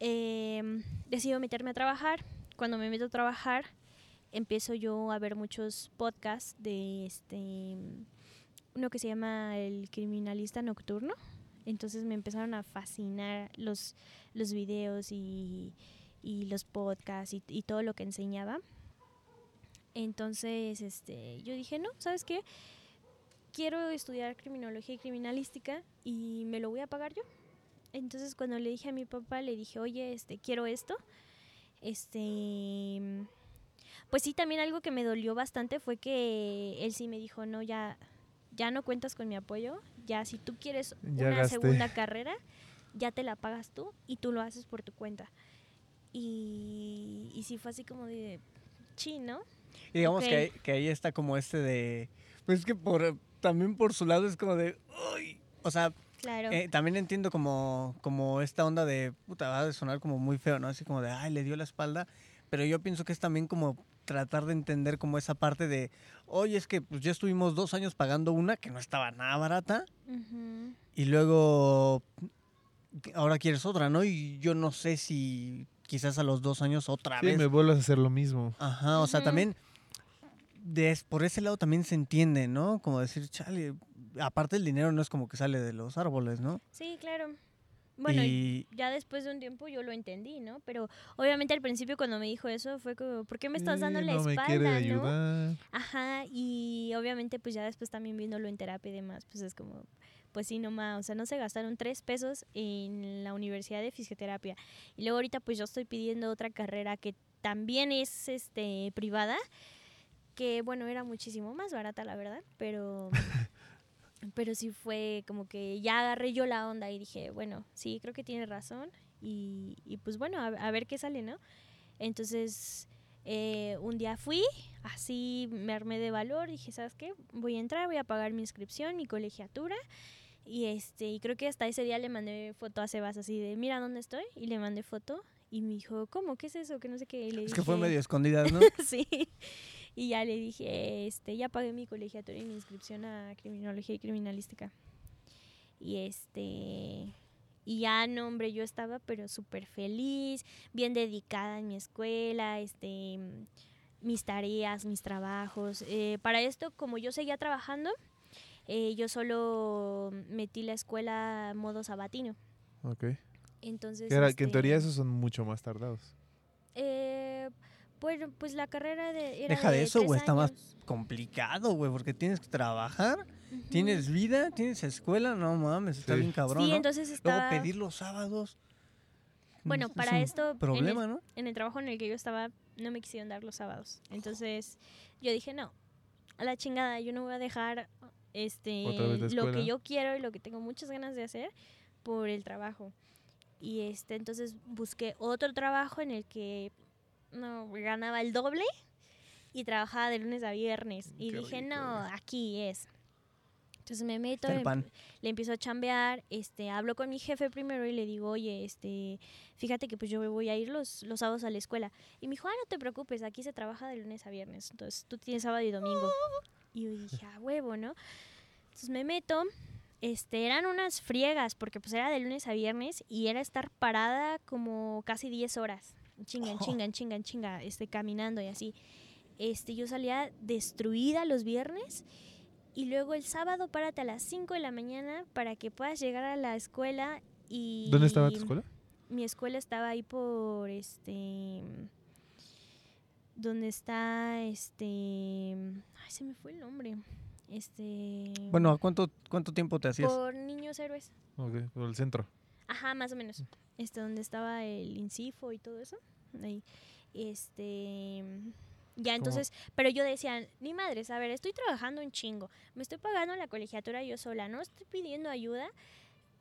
em, decido meterme a trabajar. Cuando me meto a trabajar, empiezo yo a ver muchos podcasts de este uno que se llama El Criminalista Nocturno. Entonces me empezaron a fascinar los, los videos y, y los podcasts y, y todo lo que enseñaba. Entonces, este, yo dije, no, ¿sabes qué? quiero estudiar criminología y criminalística y me lo voy a pagar yo. Entonces cuando le dije a mi papá, le dije, oye, este, quiero esto. Este, pues sí, también algo que me dolió bastante fue que él sí me dijo, no, ya, ya no cuentas con mi apoyo. Ya si tú quieres Ya una gasté". segunda carrera, ya te la pagas tú y tú lo haces por tu cuenta. Y, y sí fue así como de, chi, ¿no? Y digamos que, ahí, que ahí está como este de... Pues es que por, también por su lado es como de... "Uy". O sea, Claro. eh, también entiendo como, como esta onda de... Puta, va a sonar como muy feo, ¿no? Así como de, ay, le dio la espalda. Pero yo pienso que es también como tratar de entender como esa parte de... Oye, es que pues ya estuvimos dos años pagando una que no estaba nada barata. Y luego... Ahora quieres otra, ¿no? Y yo no sé si quizás a los dos años otra Sí, vez me vuelvas a hacer lo mismo. Ajá, o sea, también des- por ese lado también se entiende, ¿no? Como decir, chale, aparte el dinero no es como que sale de los árboles, ¿no? Sí, claro. Bueno, y ya después de un tiempo yo lo entendí, ¿no? Pero obviamente al principio cuando me dijo eso fue como, ¿por qué me estás dando la no me espalda, quiere no? ayudar. Ajá, y obviamente pues ya después también viéndolo en terapia y demás, pues es como, pues sí, nomás, o sea, no se gastaron tres pesos en la Universidad de Fisioterapia. Y luego ahorita pues yo estoy pidiendo otra carrera que también es este privada, que bueno, era muchísimo más barata la verdad, pero... Pero sí fue como que ya agarré yo la onda y dije, bueno, sí, creo que tiene razón. Y, y pues bueno, a, a ver qué sale, ¿no? Entonces, eh, un día fui, así me armé de valor, dije, ¿sabes qué? Voy a entrar, voy a pagar mi inscripción, mi colegiatura. Y este, y creo que hasta ese día le mandé foto a Sebas así de, mira dónde estoy. Y le mandé foto. Y me dijo, ¿cómo? ¿Qué es eso? Que no sé qué. Y le es que fue medio escondidas, ¿no? sí. Y ya le dije, este, ya pagué mi colegiatura y mi inscripción a criminología y criminalística. Y este, y ya no, hombre, yo estaba pero súper feliz, bien dedicada en mi escuela, este, mis tareas, mis trabajos. Eh, para esto, como yo seguía trabajando, eh, yo solo metí la escuela modo sabatino. Ok. Entonces, Que, era- que en teoría este, esos son mucho más tardados. eh, bueno, pues la carrera de, era Deja de eso, güey, está más complicado, güey, porque tienes que trabajar, tienes vida, tienes escuela, no mames, está Sí. bien cabrón, Sí, ¿no? entonces Luego estaba... pedir los sábados. Bueno, es para un esto, en Problema, el, ¿no? en el trabajo en el que yo estaba, no me quisieron dar los sábados. Entonces, yo dije, no, a la chingada, yo no voy a dejar este lo que yo quiero y lo que tengo muchas ganas de hacer por el trabajo. Y este, entonces busqué otro trabajo en el que no ganaba el doble y trabajaba de lunes a viernes. Y Qué dije, rico, no, aquí es. Entonces me meto, pan. le empiezo a chambear, este, hablo con mi jefe primero y le digo, oye, este, fíjate que pues yo voy a ir los, los sábados a la escuela. Y me dijo, ah, no te preocupes, aquí se trabaja de lunes a viernes, entonces tú tienes sábado y domingo. Y yo dije, ah, huevo, ¿no? Entonces me meto, este, eran unas friegas, porque pues era de lunes a viernes y era estar parada como casi 10 horas, chinga, en chinga, en chinga, en chinga, este, caminando y así. Este, yo salía destruida los viernes y luego el sábado párate a las 5 de la mañana para que puedas llegar a la escuela y... ¿Dónde estaba tu escuela? Mi escuela estaba ahí por este... Donde está este... Ay, se me fue el nombre. Este... Bueno, ¿a ¿cuánto, ¿cuánto tiempo te hacías? Por niños héroes. Ok, por el centro. Ajá, más o menos. Este, donde estaba el Incifo y todo eso. Ahí. Este. Ya, entonces, pero yo decía, ni madres, a ver, estoy trabajando un chingo, me estoy pagando la colegiatura yo sola, no estoy pidiendo ayuda.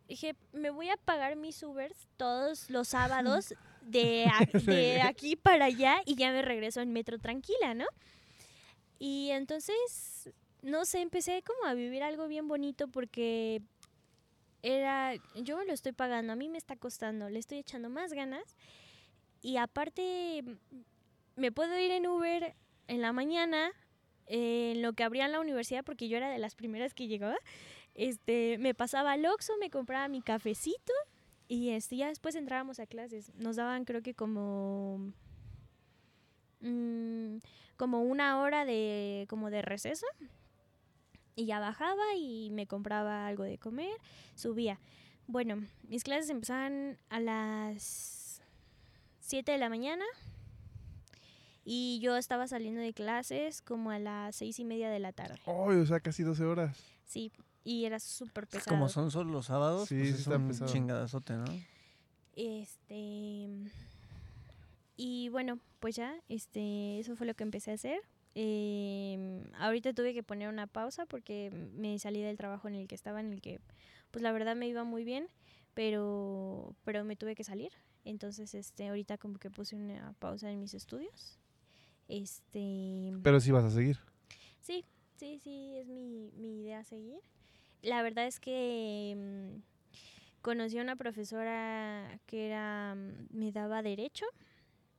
Dije, me voy a pagar mis Ubers todos los sábados de, a- de aquí para allá y ya me regreso en metro tranquila, ¿no? Y entonces, no sé, empecé como a vivir algo bien bonito porque era, yo me lo estoy pagando, a mí me está costando, le estoy echando más ganas y aparte me puedo ir en Uber en la mañana, eh, en lo que abrían la universidad, porque yo era de las primeras que llegaba, este, me pasaba al Oxxo, me compraba mi cafecito y este, ya después entrábamos a clases. Nos daban creo que como, mm, como una hora de, como de receso. Y ya bajaba y me compraba algo de comer, subía. Bueno, mis clases empezaban a las 7 de la mañana y yo estaba saliendo de clases como a las seis y media de la tarde. ¡Ay, o sea, casi 12 horas! Sí, y era súper pesado. como son solo los sábados, Sí, pues sí es está un pesado. chingadazote, ¿no? Este. Y bueno, pues ya, este, eso fue lo que empecé a hacer. Eh, ahorita tuve que poner una pausa porque me salí del trabajo en el que estaba, en el que, pues la verdad me iba muy bien, pero, pero me tuve que salir. Entonces, este, ahorita como que puse una pausa en mis estudios. Este, Pero sí vas a seguir. sí, sí, sí, es mi, mi idea seguir. La verdad es que mm, conocí a una profesora que era, mm, me daba derecho.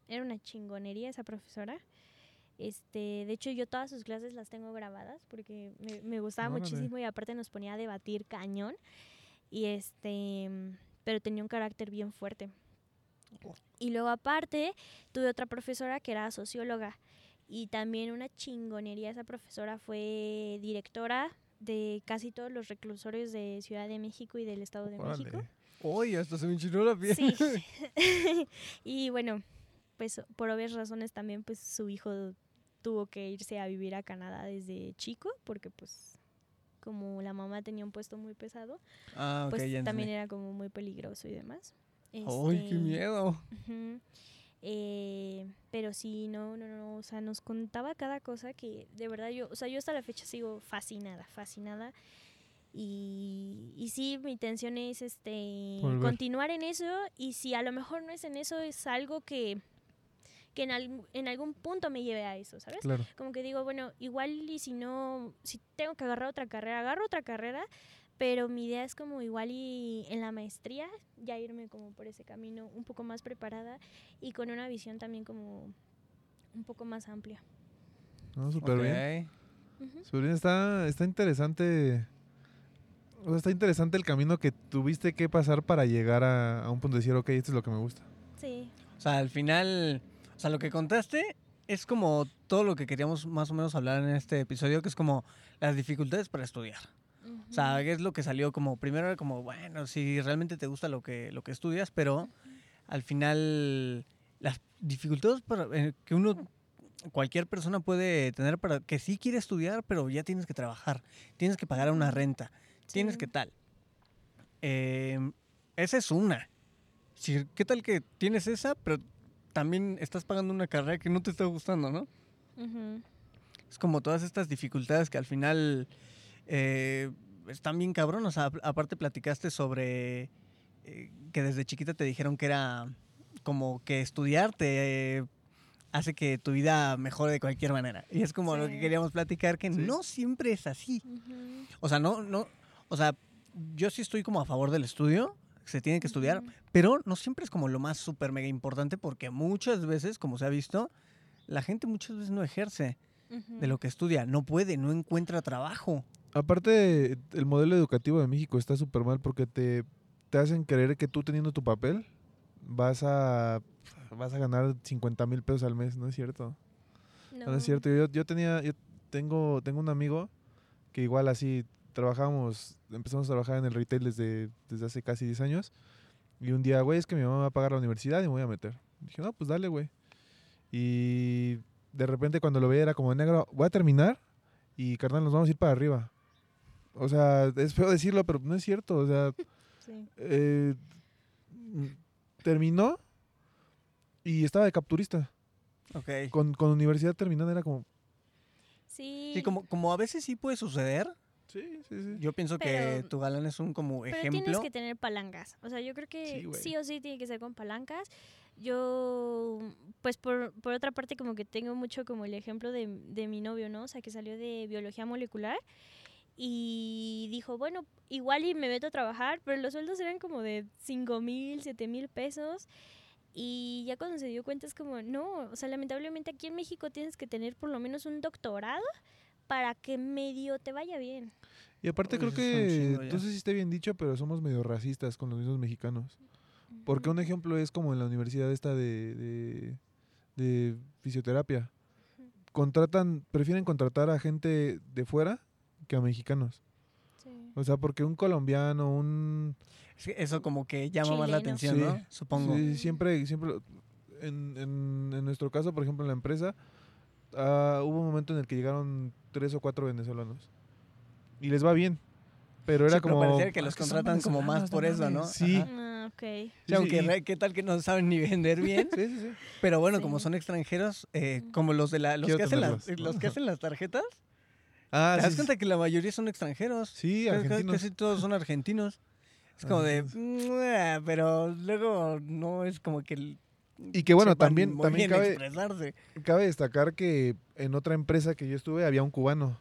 Era una chingonería esa profesora. Este, de hecho, yo todas sus clases las tengo grabadas porque me, me gustaba Órale. muchísimo y aparte nos ponía a debatir cañón. Y este, mm, pero tenía un carácter bien fuerte. Y luego aparte, tuve otra profesora que era socióloga. Y también una chingonería. Esa profesora fue directora de casi todos los reclusorios de Ciudad de México y del Estado de México. Oye, hasta se me enchinó la piel. Sí. y bueno, pues por obvias razones también pues su hijo tuvo que irse a vivir a Canadá desde chico porque pues como la mamá tenía un puesto muy pesado, Ah, ok, pues también era como muy peligroso y demás. ¡Ay, qué Este, miedo! Ujú. Eh, pero sí, no, no, no, o sea, nos contaba cada cosa que de verdad yo, o sea, yo hasta la fecha sigo fascinada, fascinada. Y, y sí, mi intención es este Volver. continuar en eso y si a lo mejor no es en eso, es algo que, que en, al- en algún punto me lleve a eso, ¿sabes? Claro. Como que digo, bueno, igual y si no, si tengo que agarrar otra carrera, agarro otra carrera, pero mi idea es como igual y en la maestría ya irme como por ese camino un poco más preparada y con una visión también como un poco más amplia. No, súper bien. Súper bien. Está, está interesante. O sea, está interesante el camino que tuviste que pasar para llegar a, a un punto de decir, ok, esto es lo que me gusta. Sí, O sea, al final, o sea, lo que contaste es como todo lo que queríamos más o menos hablar en este episodio, que es como las dificultades para estudiar. O sea, ¿qué es lo que salió como primero era como, bueno, si realmente te gusta lo que lo que estudias, pero al final las dificultades para, eh, que uno cualquier persona puede tener para que sí quiere estudiar, pero ya tienes que trabajar, tienes que pagar una renta, tienes Sí. que tal. Eh, esa es una. Si, ¿Qué tal que tienes esa, pero también estás pagando una carrera que no te está gustando, ¿no? Ujú. Es como todas estas dificultades que al final eh, están bien cabrón. O sea, ap- aparte platicaste sobre eh, que desde chiquita te dijeron que era como que estudiar te eh, hace que tu vida mejore de cualquier manera. Y es como lo que queríamos platicar, que Sí. no siempre es así. O sea, no, no, o sea, yo sí estoy como a favor del estudio, se tiene que estudiar, pero no siempre es como lo más súper mega importante porque muchas veces, como se ha visto, la gente muchas veces no ejerce de lo que estudia, no puede, no encuentra trabajo. Aparte, el modelo educativo de México está súper mal porque te, te hacen creer que tú teniendo tu papel vas a, vas a ganar 50 mil pesos al mes. No es cierto. No, es cierto. Yo, yo tenía, yo tengo, tengo un amigo que igual así trabajamos, empezamos a trabajar en el retail desde, desde hace casi 10 años. Y un día, güey, es que mi mamá me va a pagar la universidad y me voy a meter. Dije, no, pues dale, güey. Y de repente cuando lo veía era como negro, voy a terminar y carnal, nos vamos a ir para arriba. O sea, es feo decirlo, pero no es cierto. O sea, Sí. eh, terminó y estaba de capturista. Ok. Con, con universidad terminada era como... Sí. Sí, como, como a veces sí puede suceder, Sí, sí, sí. yo pienso que Pero- tu galán es un como Pero ejemplo. tienes que tener palancas. O sea, yo creo que Sí, sí, o sí tiene que ser con palancas. Yo, pues por, por otra parte, como que tengo mucho como el ejemplo de, de mi novio, ¿no? O sea, que salió de biología molecular y dijo, bueno, igual y me meto a trabajar, pero los sueldos eran como de 5 mil, 7 mil pesos. Y ya cuando se dio cuenta es como, no, o sea, lamentablemente aquí en México tienes que tener por lo menos un doctorado para que medio te vaya bien. Y aparte Uy, creo que, no sé si esté bien dicho, pero somos medio racistas con los mismos mexicanos. Porque un ejemplo es como en la universidad esta de, de, de fisioterapia. Contratan, prefieren contratar a gente de fuera que a mexicanos. Sí. O sea, porque un colombiano, un... Sí, Eso como que llama más la atención, Sí, ¿no? Supongo. Sí, siempre, siempre, en, en, en nuestro caso, por ejemplo, en la empresa, ah, hubo un momento en el que llegaron tres o cuatro venezolanos. Y les va bien. Pero era Sí, pero como... pareciera que "Ah, los son contratan como más por eso, ¿no? mames". Sí. Ajá. Ah, ok. Sí, Sí, aunque re- qué tal que no saben ni vender bien, Sí, sí, sí. pero bueno, como son extranjeros, eh, como los de la, los Quiero que hacen las, los que hacen las tarjetas, Ah, te sí, das cuenta que la mayoría son extranjeros. sí, argentinos. Casi todos son argentinos. Es como de, pero luego no es como que el- Y que bueno, también, también cabe, expresarse. cabe destacar que en otra empresa que yo estuve había un cubano.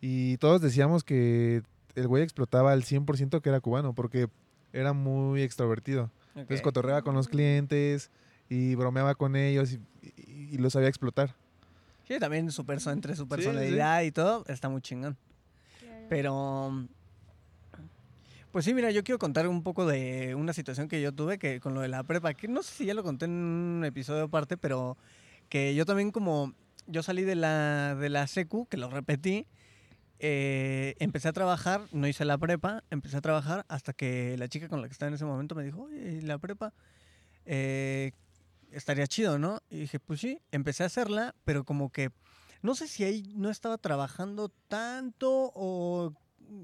Y todos decíamos que el güey explotaba al 100% que era cubano, porque era muy extrovertido. Entonces cotorreaba con los clientes y bromeaba con ellos y, y- y los sabía explotar. Sí, también su perso entre su sí. personalidad y todo, está muy chingón. Claro. Pero, pues sí, mira, yo quiero contar un poco de una situación que yo tuve que con lo de la prepa, que no sé si ya lo conté en un episodio aparte, pero que yo también como, yo salí de la, de la secu, que lo repetí, eh, empecé a trabajar, no hice la prepa, empecé a trabajar hasta que la chica con la que estaba en ese momento me dijo, oye, ¿y la prepa? Eh, estaría chido, ¿no? Y dije, pues sí, empecé a hacerla, pero como que no sé si ahí no estaba trabajando tanto o,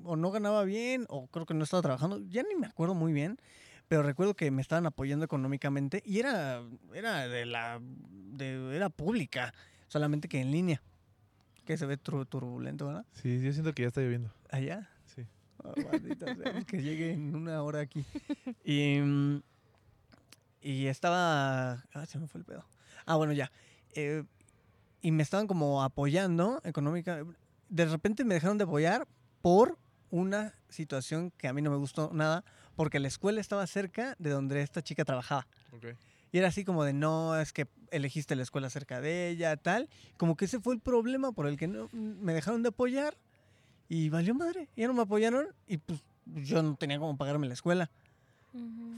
o no ganaba bien o creo que no estaba trabajando, ya ni me acuerdo muy bien, pero recuerdo que me estaban apoyando económicamente y era era de la de, era pública, solamente que en línea. Que se ve tur- turbulento, ¿verdad? Sí, yo siento que ya está lloviendo. Allá. Sí. Oh, maldita sea, que llegue en una hora aquí. Y, mm, y estaba. Ah, se me fue el pedo. Ah, bueno, ya. Eh, y me estaban como apoyando económica. De repente me dejaron de apoyar por una situación que a mí no me gustó nada, porque la escuela estaba cerca de donde esta chica trabajaba. Y era así como de, no, es que elegiste la escuela cerca de ella, tal. Como que ese fue el problema por el que no, me dejaron de apoyar y valió madre. Ya no me apoyaron y pues yo no tenía como pagarme la escuela.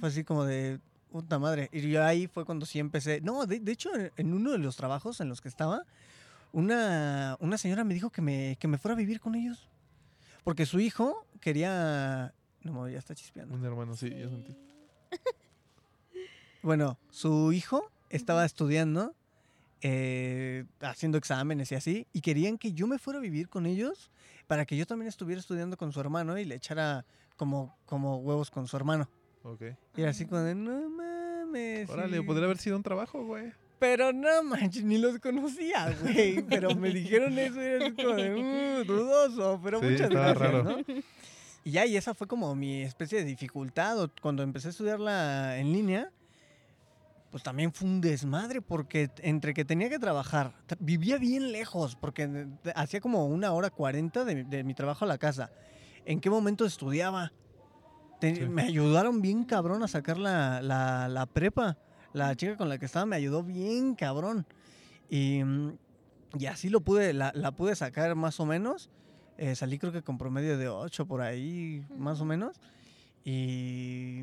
Fue así como de, puta madre. Y yo ahí fue cuando sí empecé. No, de, de hecho, en, uno de los trabajos en los que estaba, una, una señora me dijo que me, que me fuera a vivir con ellos. Porque su hijo quería... No, ya está chispeando. Un hermano, sí, yo sentí. Bueno, su hijo estaba estudiando, eh, haciendo exámenes y así, y querían que yo me fuera a vivir con ellos para que yo también estuviera estudiando con su hermano y le echara como, como huevos con su hermano. Ok. Y así como de, no mames. Órale, podría haber sido un trabajo, güey. Pero no manches, ni los conocía, güey. Pero me dijeron eso y era así como de, "Uh, dudoso, pero Sí, muchas gracias, raro. ¿no? Y ya, y esa fue como mi especie de dificultad. Cuando empecé a estudiarla en línea, pues también fue un desmadre, porque entre que tenía que trabajar, tra- vivía bien lejos, porque hacía como una hora cuarenta de, de mi trabajo a la casa. ¿En qué momento estudiaba? Te- Sí. Me ayudaron bien cabrón a sacar la, la- la prepa. La chica con la que estaba me ayudó bien cabrón. Y, mm, y así lo pude, la, la pude sacar más o menos. Eh, salí creo que con promedio de 8 por ahí, más o menos. Y,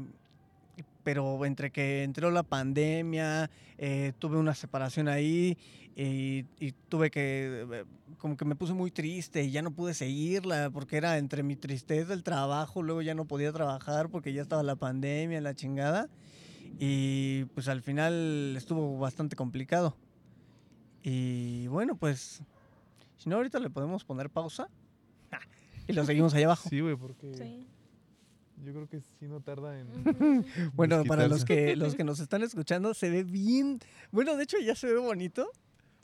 pero entre que entró la pandemia, eh, tuve una separación ahí y, y tuve que, eh, como que me puse muy triste y ya no pude seguirla porque era entre mi tristeza, el trabajo, luego ya no podía trabajar porque ya estaba la pandemia, la chingada. Y pues al final estuvo bastante complicado. Y bueno, pues, si no, ahorita le podemos poner pausa y lo seguimos allá abajo. Sí, güey, porque Sí. Yo creo que sí no tarda en. Bueno, para los que, los que nos están escuchando, se ve bien. Bueno, de hecho ya se ve bonito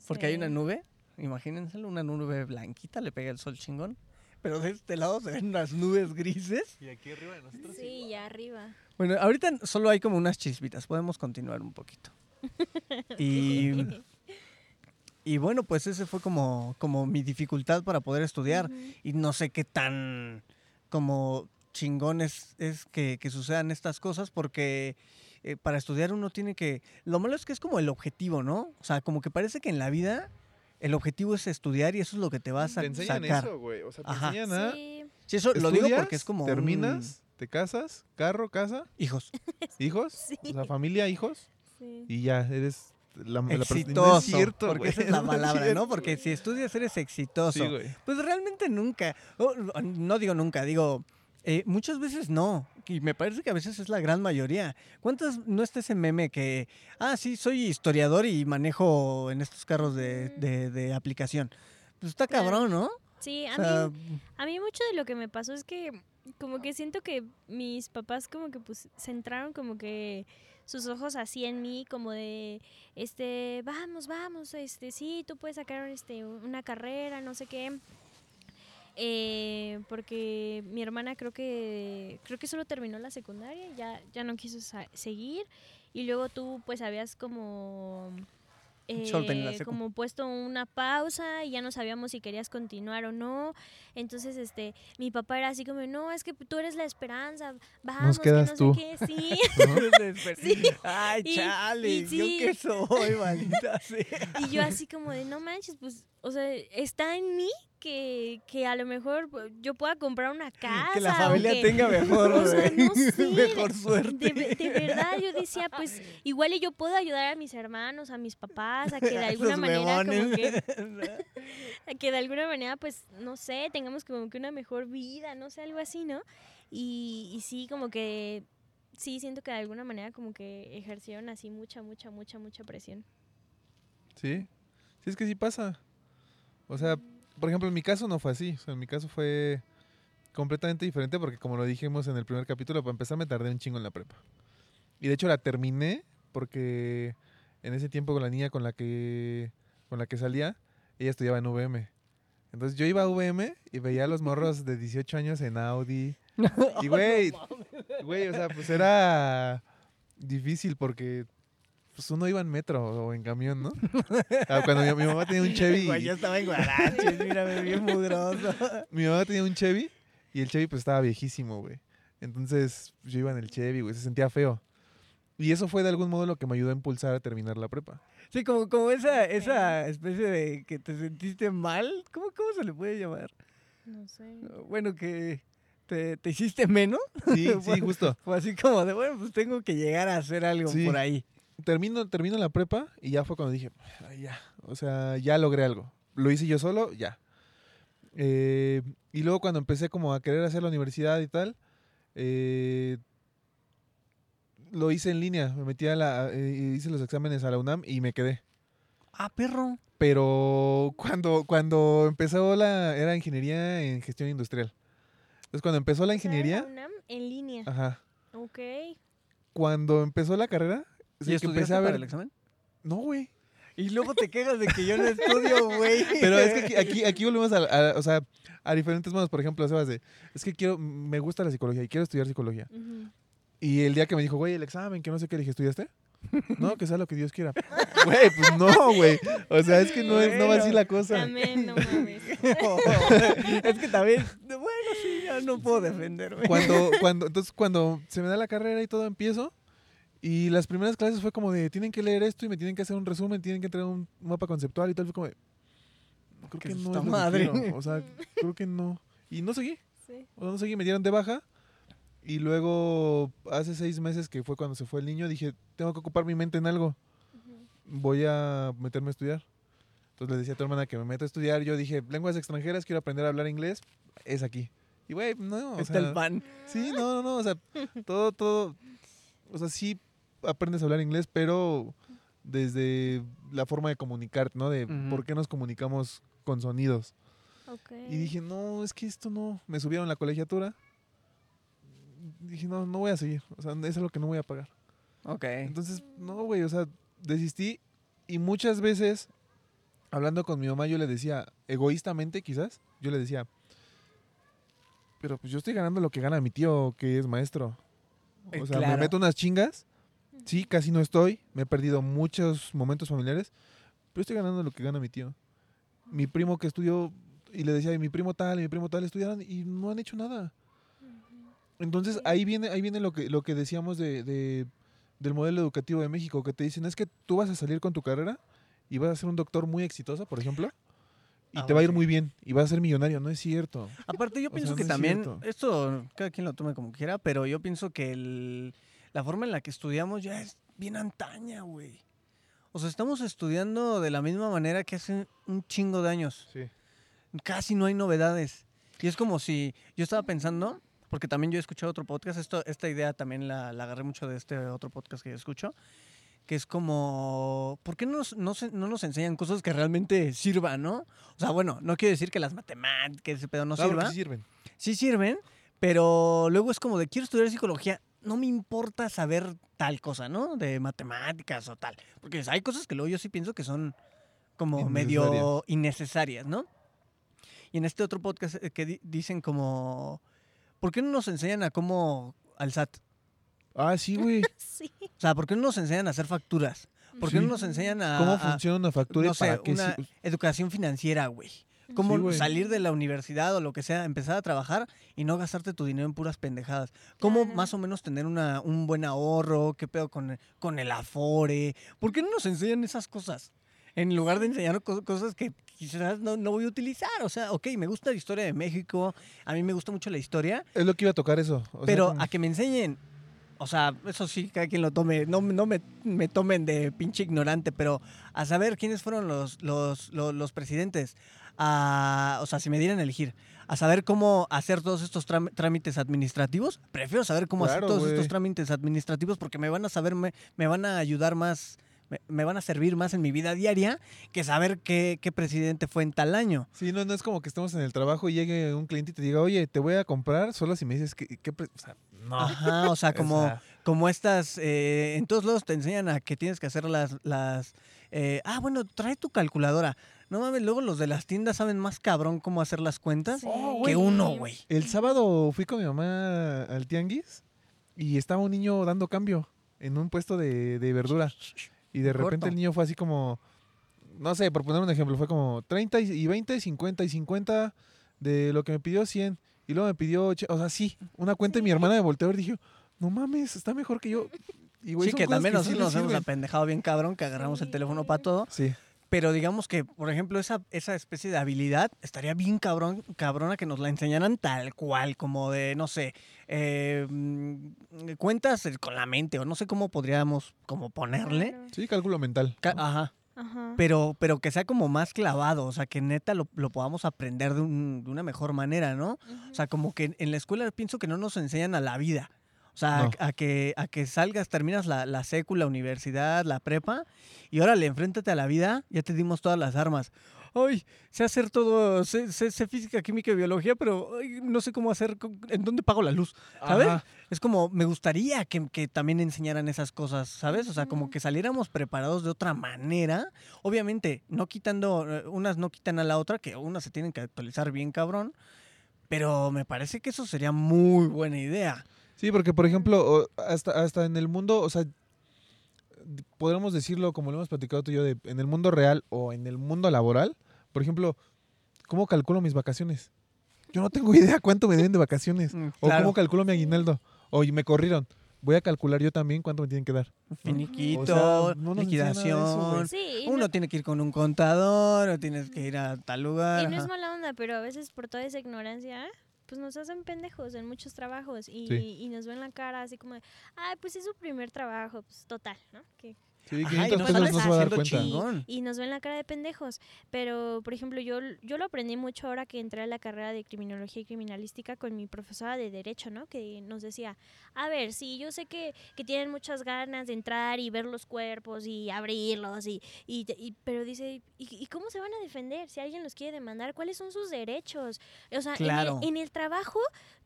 porque hay una nube. Imagínenselo, una nube blanquita, le pega el sol chingón. Pero de este lado se ven unas nubes grises. Y aquí arriba de nosotros. Sí, ya arriba. Bueno, ahorita solo hay como unas chispitas. Podemos continuar un poquito. Y, y bueno, pues ese fue como, como mi dificultad para poder estudiar. Y no sé qué tan como chingón es, es que, que sucedan estas cosas porque eh, para estudiar uno tiene que... Lo malo es que es como el objetivo, ¿no? O sea, como que parece que en la vida el objetivo es estudiar y eso es lo que te vas a Te enseñan sacar. eso, güey. O sea, te Ajá. enseñan a. Sí. Sí, eso lo digo porque es como... un- Terminas, te casas, carro, casa, Hijos. hijos, Sí. o sea, familia, hijos, Sí. y ya, eres la. Exitoso. No es cierto, porque esa es la no es palabra, cierto, ¿no? Porque si estudias eres exitoso. Sí, güey. Pues realmente nunca. No digo nunca, digo, eh, muchas veces no. Y me parece que a veces es la gran mayoría. ¿Cuántas no está ese meme que, ah, sí, soy historiador y manejo en estos carros de, de- de aplicación? Pues está cabrón, ¿no? Sí, a O sea, mí, a mí mucho de lo que me pasó es que como que siento que mis papás como que pues centraron como que sus ojos así en mí como de este vamos vamos este sí tú puedes sacar este una carrera no sé qué eh, porque mi hermana creo que creo que solo terminó la secundaria, ya, ya no quiso seguir. Y luego tú pues habías como eh, como puesto una pausa y ya no sabíamos si querías continuar o no. Entonces, este, mi papá era así como, no, es que tú eres la esperanza, vamos, quedas que tú. no sé qué, sí. Sí. Ay, Y- chale, y ¿yo qué soy, maldita sea? Y yo así como de, no manches, pues, o sea, está en mí que, que a lo mejor yo pueda comprar una casa. Que la familia que- tenga mejor, o sea, no sé, mejor De, suerte. de verdad, yo decía, pues, igual y yo puedo ayudar a mis hermanos, a mis papás, a que de alguna manera como que, a que de alguna manera, pues, no sé, tengamos como que una mejor vida, no sé, algo así, ¿no? Y, y sí, como que, sí, siento que de alguna manera como que ejercieron así mucha, mucha, mucha, mucha presión. Sí, sí, es que sí pasa. O sea, por ejemplo, en mi caso no fue así. O sea, en mi caso fue completamente diferente porque como lo dijimos en el primer capítulo, para empezar me tardé un chingo en la prepa. Y de hecho la terminé porque en ese tiempo con la niña con la que con la que salía, ella estudiaba en VM. Entonces yo iba a VM y veía a los morros de 18 años en Audi. Y güey, güey, o sea, pues era difícil porque pues uno iba en metro o en camión, ¿no? Ah, Cuando mi, mi mamá tenía un Chevy, Güey, yo estaba en Guaraches, mírame, bien mugroso. mi mamá tenía un Chevy y el Chevy pues estaba viejísimo, güey. Entonces pues, yo iba en el Chevy, güey, se sentía feo. Y eso fue de algún modo lo que me ayudó a impulsar a terminar la prepa. Sí, como, como esa, esa especie de que te sentiste mal, ¿cómo, cómo se le puede llamar? No sé. Bueno, que te, te hiciste menos. Sí, sí, justo. Fue así como de, bueno, pues tengo que llegar a hacer algo Sí. por ahí. Termino, termino la prepa y ya fue cuando dije, "Ay, ya, o sea, ya logré algo. Lo hice yo solo, ya. Eh, y luego cuando empecé como a querer hacer la universidad y tal, eh, lo hice en línea. Me metí a la, eh, hice los exámenes a la UNAM y me quedé. Ah, perro. Pero cuando, cuando empezó la, era ingeniería en gestión industrial. Entonces cuando empezó la ingeniería, la UNAM en línea. ajá, Ok. cuando empezó la carrera, ¿Y estudiaste a para ver, el examen? no, güey. Y luego te quejas de que yo no estudio, güey. Pero es que aquí, aquí, aquí volvemos a, a- o sea, a diferentes modos. Por ejemplo, Sebas de, es que quiero, me gusta la psicología y quiero estudiar psicología. Ujú. Y el día que me dijo, güey, el examen, que no sé qué, le dije, ¿estudiaste? No, que sea lo que Dios quiera. Güey, pues no, güey. O sea, es que no, es, no va así la cosa. También, no mames. es que también, bueno, sí, ya no puedo defenderme. Cuando, cuando, entonces, cuando se me da la carrera y todo, empiezo. Y las primeras clases fue como de, tienen que leer esto y me tienen que hacer un resumen, tienen que traer un mapa conceptual y tal. Fue como de, creo ¿Qué que no esta es lo que madre? quiero. O sea, creo que no. Y no seguí. Sí. O sea, no seguí, me dieron de baja. Y luego, hace seis meses que fue cuando se fue el niño, dije, tengo que ocupar mi mente en algo. Voy a meterme a estudiar. Entonces le decía a tu hermana que me meta a estudiar. Yo dije, lenguas extranjeras, quiero aprender a hablar inglés. Es aquí. Y güey, no. O Está sea, el pan. Sí, no, no, no. O sea, todo, todo. O sea, sí aprendes a hablar inglés, pero desde la forma de comunicar, ¿no? De por qué nos comunicamos con sonidos. Ok. Y dije, no, es que esto no. Me subieron la colegiatura. Dije, no, no voy a seguir. O sea, es algo que no voy a pagar. Ok. Entonces, no, güey, o sea, desistí. Y muchas veces, hablando con mi mamá, yo le decía, egoístamente quizás, yo le decía, pero pues yo estoy ganando lo que gana mi tío, que es maestro. Eh, O sea, claro. me meto unas chingas. Sí, casi no estoy. Me he perdido muchos momentos familiares. Pero estoy ganando lo que gana mi tío. Mi primo que estudió, y le decía, y mi primo tal, y mi primo tal, estudiaron y no han hecho nada. Entonces Sí. ahí viene, ahí viene lo que, lo que decíamos de, de- del modelo educativo de México, que te dicen es que tú vas a salir con tu carrera y vas a ser un doctor muy exitoso, por ejemplo, y Ah, te va a ir muy bien, y vas a ser millonario, no es cierto. Aparte, yo O pienso sea, que no también, cierto. esto cada quien lo tome como quiera, pero yo pienso que el- la forma en la que estudiamos ya es bien antaña, güey. O sea, estamos estudiando de la misma manera que hace un chingo de años. Sí. Casi no hay novedades. Y es como si yo estaba pensando, porque también yo he escuchado otro podcast, esto, esta idea también la, la agarré mucho de este otro podcast que yo escucho, que es como, ¿por qué no nos, no, se- no nos enseñan cosas que realmente sirvan, no? O sea, bueno, no quiero decir que las matemáticas, ese pedo no Claro sirva sí sirven. sí sirven, pero luego es como de quiero estudiar psicología, no me importa saber tal cosa, ¿no? De matemáticas o tal. Porque hay cosas que luego yo sí pienso que son como medio innecesarias, ¿no? Y en este otro podcast eh, que di- dicen como, ¿por qué no nos enseñan a cómo al SAT? Ah, sí, güey. Sí. O sea, ¿por qué no nos enseñan a hacer facturas? ¿Por qué Sí. no nos enseñan a, ¿Cómo funciona una factura no y para sé, qué? una sí- educación financiera, güey? ¿Cómo Sí, salir de la universidad o lo que sea, empezar a trabajar y no gastarte tu dinero en puras pendejadas? ¿Cómo Claro. más o menos tener una, un buen ahorro? ¿Qué pedo con el, con el afore? ¿Por qué no nos enseñan esas cosas? En lugar de enseñar co- cosas que quizás no, no voy a utilizar. O sea, ok, me gusta la historia de México, a mí me gusta mucho la historia, Es lo que iba a tocar eso. o sea, pero como- a que me enseñen, o sea, eso sí, cada quien lo tome, no, no me, me tomen de pinche ignorante, pero a saber quiénes fueron los, los, los, los presidentes, a, o sea, si me dieran a elegir, a saber cómo hacer todos estos trámites administrativos, prefiero saber cómo hacer todos estos trámites administrativos porque me van a saber, me, me van a ayudar más. Me, me van a servir más en mi vida diaria que saber qué, qué presidente fue en tal año. Sí, no, no es como que estemos en el trabajo y llegue un cliente y te diga, oye, te voy a comprar solo si me dices que... que pre-". o sea, no. Ajá, o sea, como, O sea, como estas, eh, en todos lados te enseñan a que tienes que hacer las, las, eh, ah, bueno, trae tu calculadora. No mames, luego los de las tiendas saben más cabrón cómo hacer las cuentas Sí. que uno, güey. el sábado fui con mi mamá al tianguis y estaba un niño dando cambio en un puesto de, de verdura. Y de repente Corto. el niño fue así como, no sé, por poner un ejemplo, fue como 30 y y 20, 50 y 50 de lo que me pidió 100. Y luego me pidió, o sea, sí, una cuenta y mi hermana me volteó y dije, no mames, está mejor que yo. Y, güey, Sí, que también nosotros nos hemos apendejado bien cabrón, que agarramos el teléfono para todo. Sí, Pero digamos que, por ejemplo, esa, esa especie de habilidad estaría bien cabrón, cabrona que nos la enseñaran tal cual, como de, no sé, eh, mm, cuentas eh, con la mente, o no sé cómo podríamos como ponerle. Sí, cálculo mental. Ca- ¿no? Ajá. Ajá. pero, pero que sea como más clavado, o sea, que neta lo, lo podamos aprender de, un- de una mejor manera, ¿no? O sea, como que en la escuela pienso que no nos enseñan a la vida. O sea, No. a, a que, a que salgas, terminas la, la secu, la universidad, la prepa, y órale, enfréntate a la vida, ya te dimos todas las armas. Ay, sé hacer todo, sé, sé- sé física, química y biología, pero ay, no sé cómo hacer, en dónde pago la luz, ¿sabes? Ajá. Es como, me gustaría que, que también enseñaran esas cosas, ¿sabes? O sea, como que saliéramos preparados de otra manera. Obviamente, no quitando, eh, unas no quitan a la otra, que unas se tienen que actualizar bien cabrón. Pero me parece que eso sería muy buena idea. Sí, porque por ejemplo, hasta, hasta en el mundo, o sea, podríamos decirlo como lo hemos platicado tú y yo, de, en el mundo real o en el mundo laboral, por ejemplo, ¿cómo calculo mis vacaciones? Yo no tengo idea cuánto me deben de vacaciones. Mm, O claro. cómo calculo mi aguinaldo. O y me corrieron. Voy a calcular yo también cuánto me tienen que dar. Finiquito, O sea, no eso, liquidación. Sí, Uno no, tiene que ir con un contador, o tienes que ir a tal lugar. y no es mala onda, pero a veces por toda esa ignorancia, pues nos hacen pendejos en muchos trabajos y, Sí. y nos ven la cara así como, de, ay, pues es su primer trabajo, pues total, ¿no? Que Sí, Ajá, y 500 no pesos estás no se va a dar chingón. y nos ven la cara de pendejos. Pero, por ejemplo, yo, yo lo aprendí mucho ahora que entré a la carrera de criminología y criminalística con mi profesora de derecho, ¿no? Que nos decía, a ver, sí, yo sé que, que tienen muchas ganas de entrar y ver los cuerpos y abrirlos, y, y, y- pero dice, ¿y, y cómo se van a defender si alguien los quiere demandar? ¿Cuáles son sus derechos? O sea, en el- Claro. en, el, trabajo,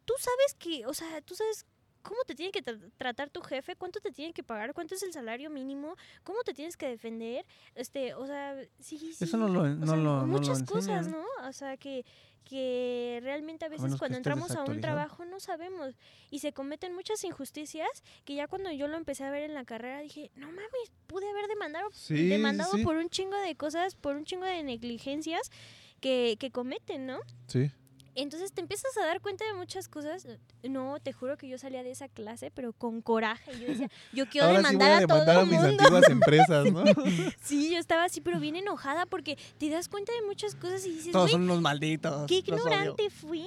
tú sabes que, o sea, tú sabes... ¿Cómo te tiene que tra- tratar tu jefe? ¿Cuánto te tiene que pagar? ¿Cuánto es el salario mínimo? ¿Cómo te tienes que defender? Este, o sea, sí, sí. Eso no lo- no sea, lo- no lo muchas cosas. ¿no? O sea, que, que realmente a veces cuando entramos a un trabajo no sabemos y se cometen muchas injusticias que ya cuando yo lo empecé a ver en la carrera dije, no mames, pude haber demandado, Sí, demandado sí. por un chingo de cosas, por un chingo de negligencias que, que cometen, ¿no? Sí. Entonces te empiezas a dar cuenta de muchas cosas. No, te juro que yo salía de esa clase, pero con coraje. Yo decía, yo quiero Ahora sí voy demandar a a, demandar todo a mis mundo. antiguas empresas, ¿no? Sí, yo estaba así, pero bien enojada porque te das cuenta de muchas cosas y dices, Todos son unos malditos. qué ignorante fui.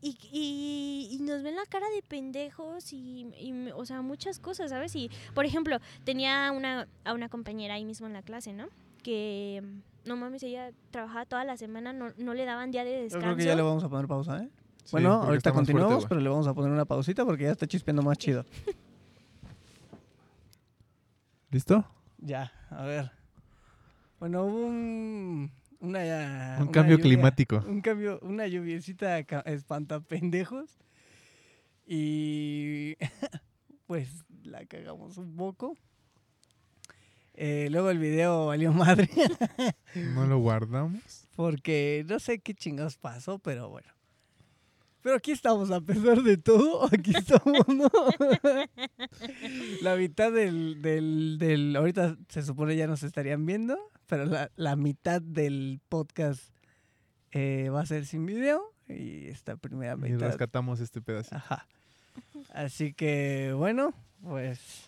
Y, y, y nos ven la cara de pendejos y, y o sea, muchas cosas, ¿sabes? Y, por ejemplo, tenía una, a una compañera ahí mismo en la clase, ¿no? Que, no mames, ella trabajaba toda la semana, no, no le daban día de Yo descanso. creo que ya le vamos a poner pausa, ¿eh? Sí, bueno, ahorita fuerte, continuamos, pero le vamos a poner una pausita porque ya está chispeando más chido. ¿Listo? Ya, a ver. Bueno, hubo un, una, Un una cambio lluvia- climático. Un cambio, una lluviecita espantapendejos. Y pues la cagamos un poco. Eh, luego el video valió madre. No lo guardamos. Porque no sé qué chingados pasó, pero bueno. Pero aquí estamos, a pesar de todo, aquí estamos, ¿no? la mitad del, del, del- Ahorita se supone ya nos estarían viendo, pero la, la mitad del podcast eh, va a ser sin video y esta primera Y mitad... rescatamos este pedacito. Ajá. Así que, bueno, pues...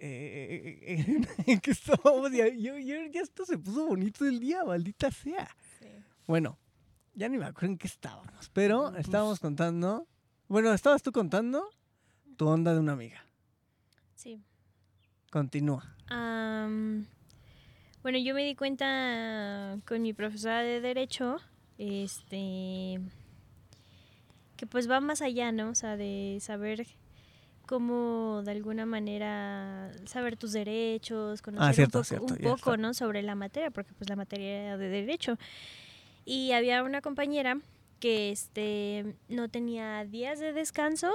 Eh, ¿En qué estábamos? Ya, yo- yo- ya esto se puso bonito el día, maldita sea. Sí. Bueno, ya ni me acuerdo en qué estábamos, pero estábamos contando. Bueno, estabas tú contando tu onda de una amiga. Sí. Continúa. Am, bueno, yo me di cuenta con mi profesora de Derecho, este, que pues va más allá, ¿no? O sea, de saber cómo de alguna manera saber tus derechos, conocer cierto, un poco, cierto, un poco. ¿no? sobre la materia, porque pues la materia era de Derecho. Y había una compañera que este, no tenía días de descanso,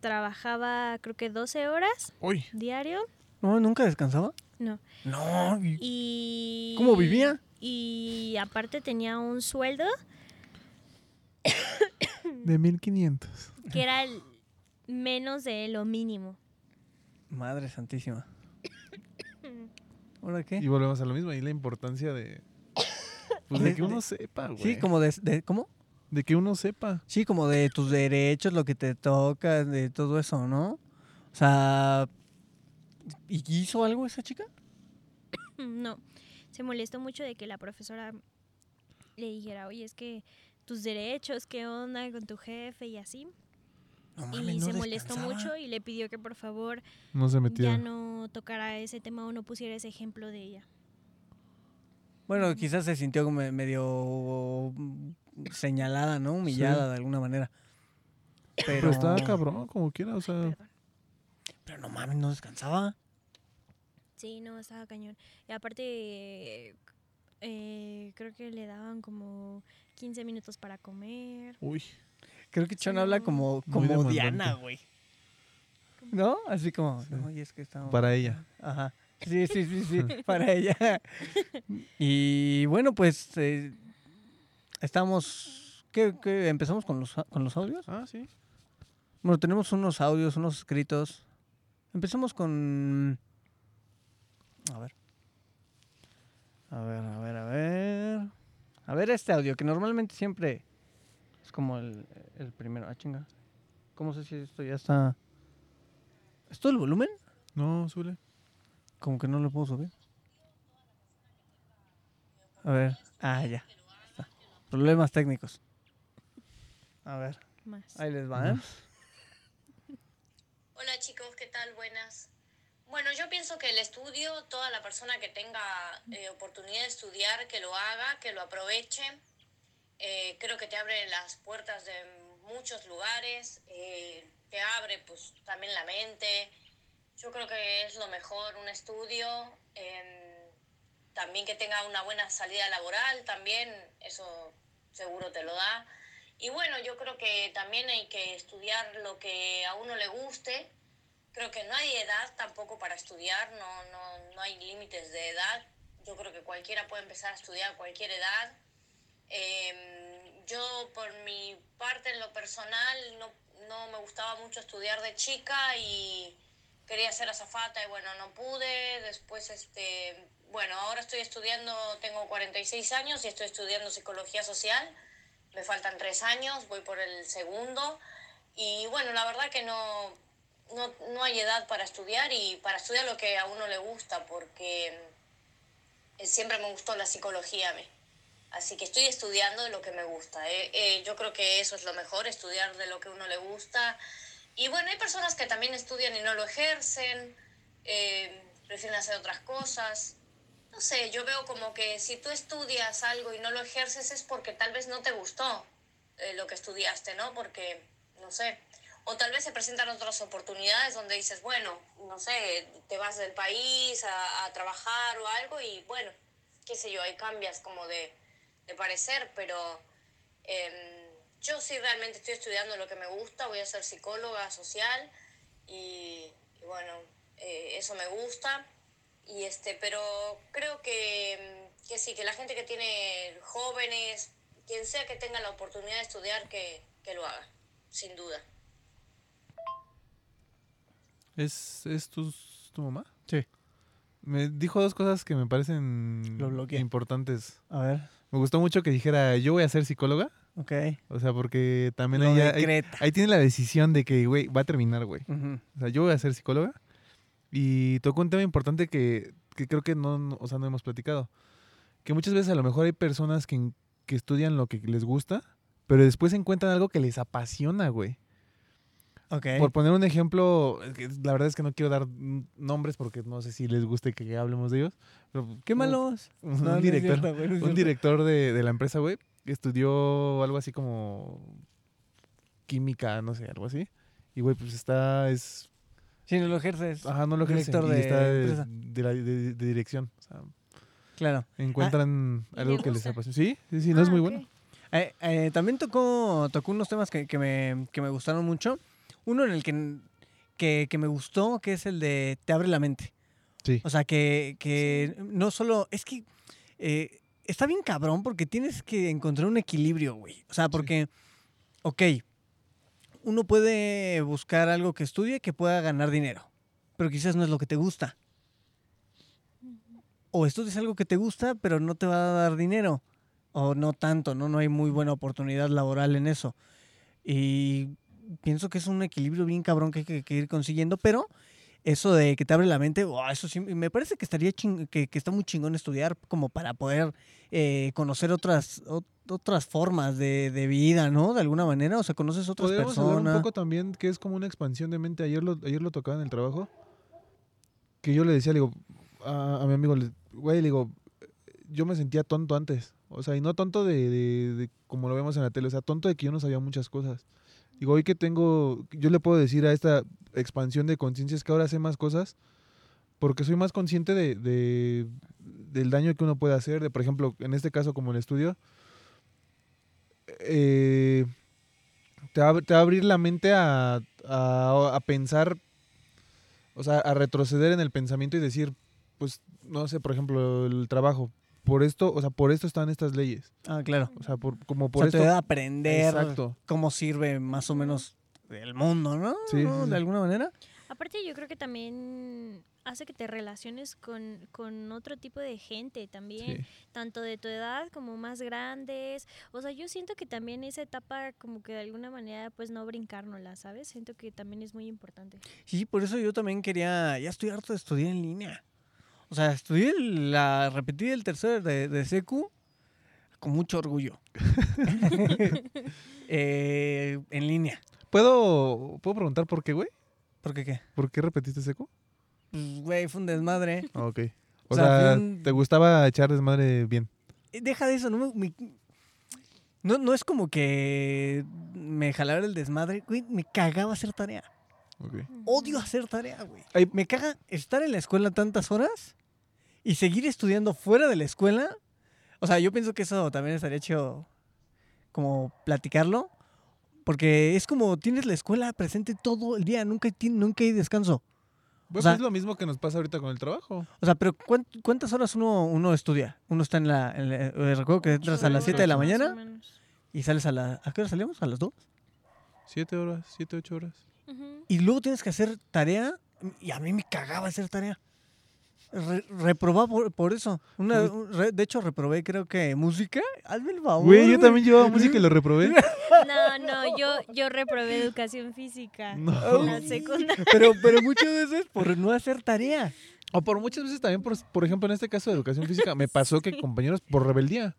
trabajaba creo que 12 horas Uy, diario. ¿No? ¿Nunca descansaba? No. No. y- Y. ¿Cómo vivía? Y aparte tenía un sueldo de 1500. que era el menos de lo mínimo. Madre santísima. ¿Ahora qué? Y volvemos a lo mismo. Y la importancia de. Pues de que uno sepa, güey. Sí, como de, de- ¿Cómo? De que uno sepa. Sí, como de tus derechos, lo que te toca, de todo eso, ¿no? O sea, ¿y hizo algo esa chica? No. Se molestó mucho de que la profesora le dijera, oye, es que tus derechos, qué onda con tu jefe y así. No y no se molestó mucho y le pidió que por favor No se metió. ya no tocara ese tema o no pusiera ese ejemplo de ella. Bueno, quizás se sintió como medio señalada, ¿no? Humillada de alguna manera. Pero, Pero estaba cabrón, como quiera. O sea, Perdón. Pero no mames, no descansaba. Sí, no, estaba cañón. Y aparte, eh, creo que le daban como 15 minutos para comer. uy. Creo que Sí, Chon habla no. como, como. Diana, güey. ¿No? Así como, Sí. no, y es que estamos... Para ella. Ajá. Sí, sí, sí, sí, para ella. Y bueno, pues eh, estamos... ¿qué, qué? ¿Empezamos con los, con los audios? Ah, sí. Bueno, tenemos unos audios, unos escritos. Empecemos con... A ver. A ver, a ver, a ver. A ver este audio, que normalmente siempre es como el, el primero. Ah, chinga. ¿Cómo sé si esto ya está... ¿Es todo el volumen? No, Zule. Como que no lo puedo subir. A ver. Ah, ya. Está. Problemas técnicos. A ver. Más. Ahí les va, ¿eh? Hola chicos, ¿qué tal? Buenas. Bueno, yo pienso que el estudio, toda la persona que tenga eh, oportunidad de estudiar, que lo haga, que lo aproveche. Eh, creo que te abre las puertas de muchos lugares, eh, te abre pues también la mente. Yo creo que es lo mejor un estudio. em, también que tenga una buena salida laboral, también eso seguro te lo da. Y bueno, yo creo que también hay que estudiar lo que a uno le guste. Creo que no hay edad tampoco para estudiar, no, no, no hay límites de edad. Yo creo que cualquiera puede empezar a estudiar a cualquier edad. Eh, yo por mi parte en lo personal no, no me gustaba mucho estudiar de chica y quería ser azafata y bueno, no pude. Después, este, bueno, ahora estoy estudiando, tengo 46 años y estoy estudiando psicología social. Me faltan tres años, voy por el segundo. Y bueno, la verdad que no, no, no hay edad para estudiar y para estudiar lo que a uno le gusta, porque eh, siempre me gustó la psicología a mí. Así que estoy estudiando de lo que me gusta. eh. Eh, yo creo que eso es lo mejor, estudiar de lo que uno le gusta. Y bueno, hay personas que también estudian y no lo ejercen, eh, prefieren hacer otras cosas. No sé, yo veo como que si tú estudias algo y no lo ejerces es porque tal vez no te gustó eh, lo que estudiaste, ¿no? Porque, no sé, o tal vez se presentan otras oportunidades donde dices, bueno, no sé, te vas del país a, a trabajar o algo y bueno, qué sé yo, ahí cambias como de, de parecer, pero em, yo sí realmente estoy estudiando lo que me gusta, voy a ser psicóloga social y, y bueno, eh, eso me gusta. Y este, pero creo que, mm, que sí, que la gente que tiene jóvenes, quien sea que tenga la oportunidad de estudiar, que, que lo haga, sin duda. ¿Es, es tu, tu mamá? Sí. Me dijo dos cosas que me parecen Lo importantes. A ver, Me gustó mucho que dijera, yo voy a ser psicóloga. ok. O sea, porque también ahí, decreta. ahí tiene la decisión de que, güey, va a terminar, güey. Ujú. O sea, yo voy a ser psicóloga. Y tocó un tema importante que, que creo que no, no- o sea, no hemos platicado. Que muchas veces a lo mejor hay personas que, que estudian lo que les gusta, pero después encuentran algo que les apasiona, güey. Por poner un ejemplo, es la verdad es que no quiero dar nombres porque no sé si les guste que hablemos de ellos. pero Qué un- malos. Un, No, es director, cierto, güey, no es un director de, de la empresa, güey, estudió algo así como química, no sé, algo así. Y, güey, pues está, es Sí, no lo ejerces. Ajá, no lo ejerce. Director de está de, empresa. de la- de- de dirección. O sea, Claro. encuentran ¿Y algo que les apasiona. Sí, sí, sí, no es Ah, muy ok. bueno. Eh, eh, también tocó, tocó unos temas que, que me, que me gustaron mucho. Uno en el que, que, que me gustó, que es el de te abre la mente. Sí. O sea, que, que no solo. Es que eh, está bien cabrón porque tienes que encontrar un equilibrio, güey. O sea, porque, ok, uno puede buscar algo que estudie que pueda ganar dinero, pero quizás no es lo que te gusta. O estudias algo que te gusta, pero no te va a dar dinero. O no tanto, ¿no? No hay muy buena oportunidad laboral en eso. Y pienso que es un equilibrio bien cabrón que hay que, que ir consiguiendo, pero eso de que te abre la mente, oh, eso sí, me parece que estaría ching- que, que está muy chingón estudiar como para poder eh, conocer otras ot- otras formas de, de vida, ¿no? De alguna manera, o sea, conoces otras Podríamos hablar un personas. poco también que es como una expansión de mente. Ayer lo, ayer lo tocaba en el trabajo. Que yo le decía, le digo, a, a mi amigo, le- güey, le digo, yo me sentía tonto antes. O sea, y no tonto de, de- de como lo vemos en la tele, o sea, tonto de que yo no sabía muchas cosas. Digo, hoy que tengo, yo le puedo decir a esta expansión de conciencia es que ahora sé más cosas porque soy más consciente de, de- del daño que uno puede hacer. De, por ejemplo, en este caso, como el estudio, eh, te, va, a- abrir la mente a- a pensar, o sea, a retroceder en el pensamiento y decir, pues, no sé, por ejemplo, el trabajo. Por esto, o sea, por esto están estas leyes. Ah, claro. O sea, por, como O por sea, esto. te da a aprender Exacto. cómo sirve más o menos el mundo, ¿no? Sí, sí, ¿No? sí. De alguna manera. Aparte yo creo que también hace que te relaciones con, con otro tipo de gente también, Sí. tanto de tu edad como más grandes. O sea, yo siento que también esa etapa como que de alguna manera pues no brincárnosla, ¿sabes? Siento que también es muy importante. Sí, por eso yo también quería, ya estoy harto de estudiar en línea. O sea, estudié la, repetí el tercer de, de secu con mucho orgullo. Eh, en línea. ¿Puedo, ¿Puedo preguntar por qué, güey? ¿Por qué qué? ¿Por qué repetiste seco? Pues, güey, fue un desmadre. Ah, ok. O, O sea, sea, fue un- ¿te gustaba echar desmadre bien? Eh, Deja de eso, no me... me- no, no es como que me jalara el desmadre, güey, me cagaba hacer tarea. Ok. Odio hacer tarea, güey. Ay. Me caga estar en la escuela tantas horas y seguir estudiando fuera de la escuela. O sea, yo pienso que eso también estaría hecho como platicarlo. Porque es como tienes la escuela presente todo el día, nunca, hay- nunca hay descanso. Pues sea- es lo mismo que nos pasa ahorita con el trabajo. O sea, pero ¿cuán- ¿cuántas horas uno, uno estudia? Uno está en la... en la- eh, recuerdo que entras a las 7 de la mañana y sales a la... ¿A qué hora salimos? ¿A las 2? Siete horas, siete, ocho horas. Ujú. Y luego tienes que hacer tarea y a mí me cagaba hacer tarea. Re- reprobaba por, por eso. Una, re- de hecho, reprobé creo que música. Hazme el favor. Güey, yo también llevaba música y lo reprobé. No, no, yo, yo reprobé educación física No. en la secundaria. Pero, pero muchas veces por no hacer tarea. O por muchas veces también, por, por ejemplo, en este caso de educación física, me pasó que compañeros por rebeldía.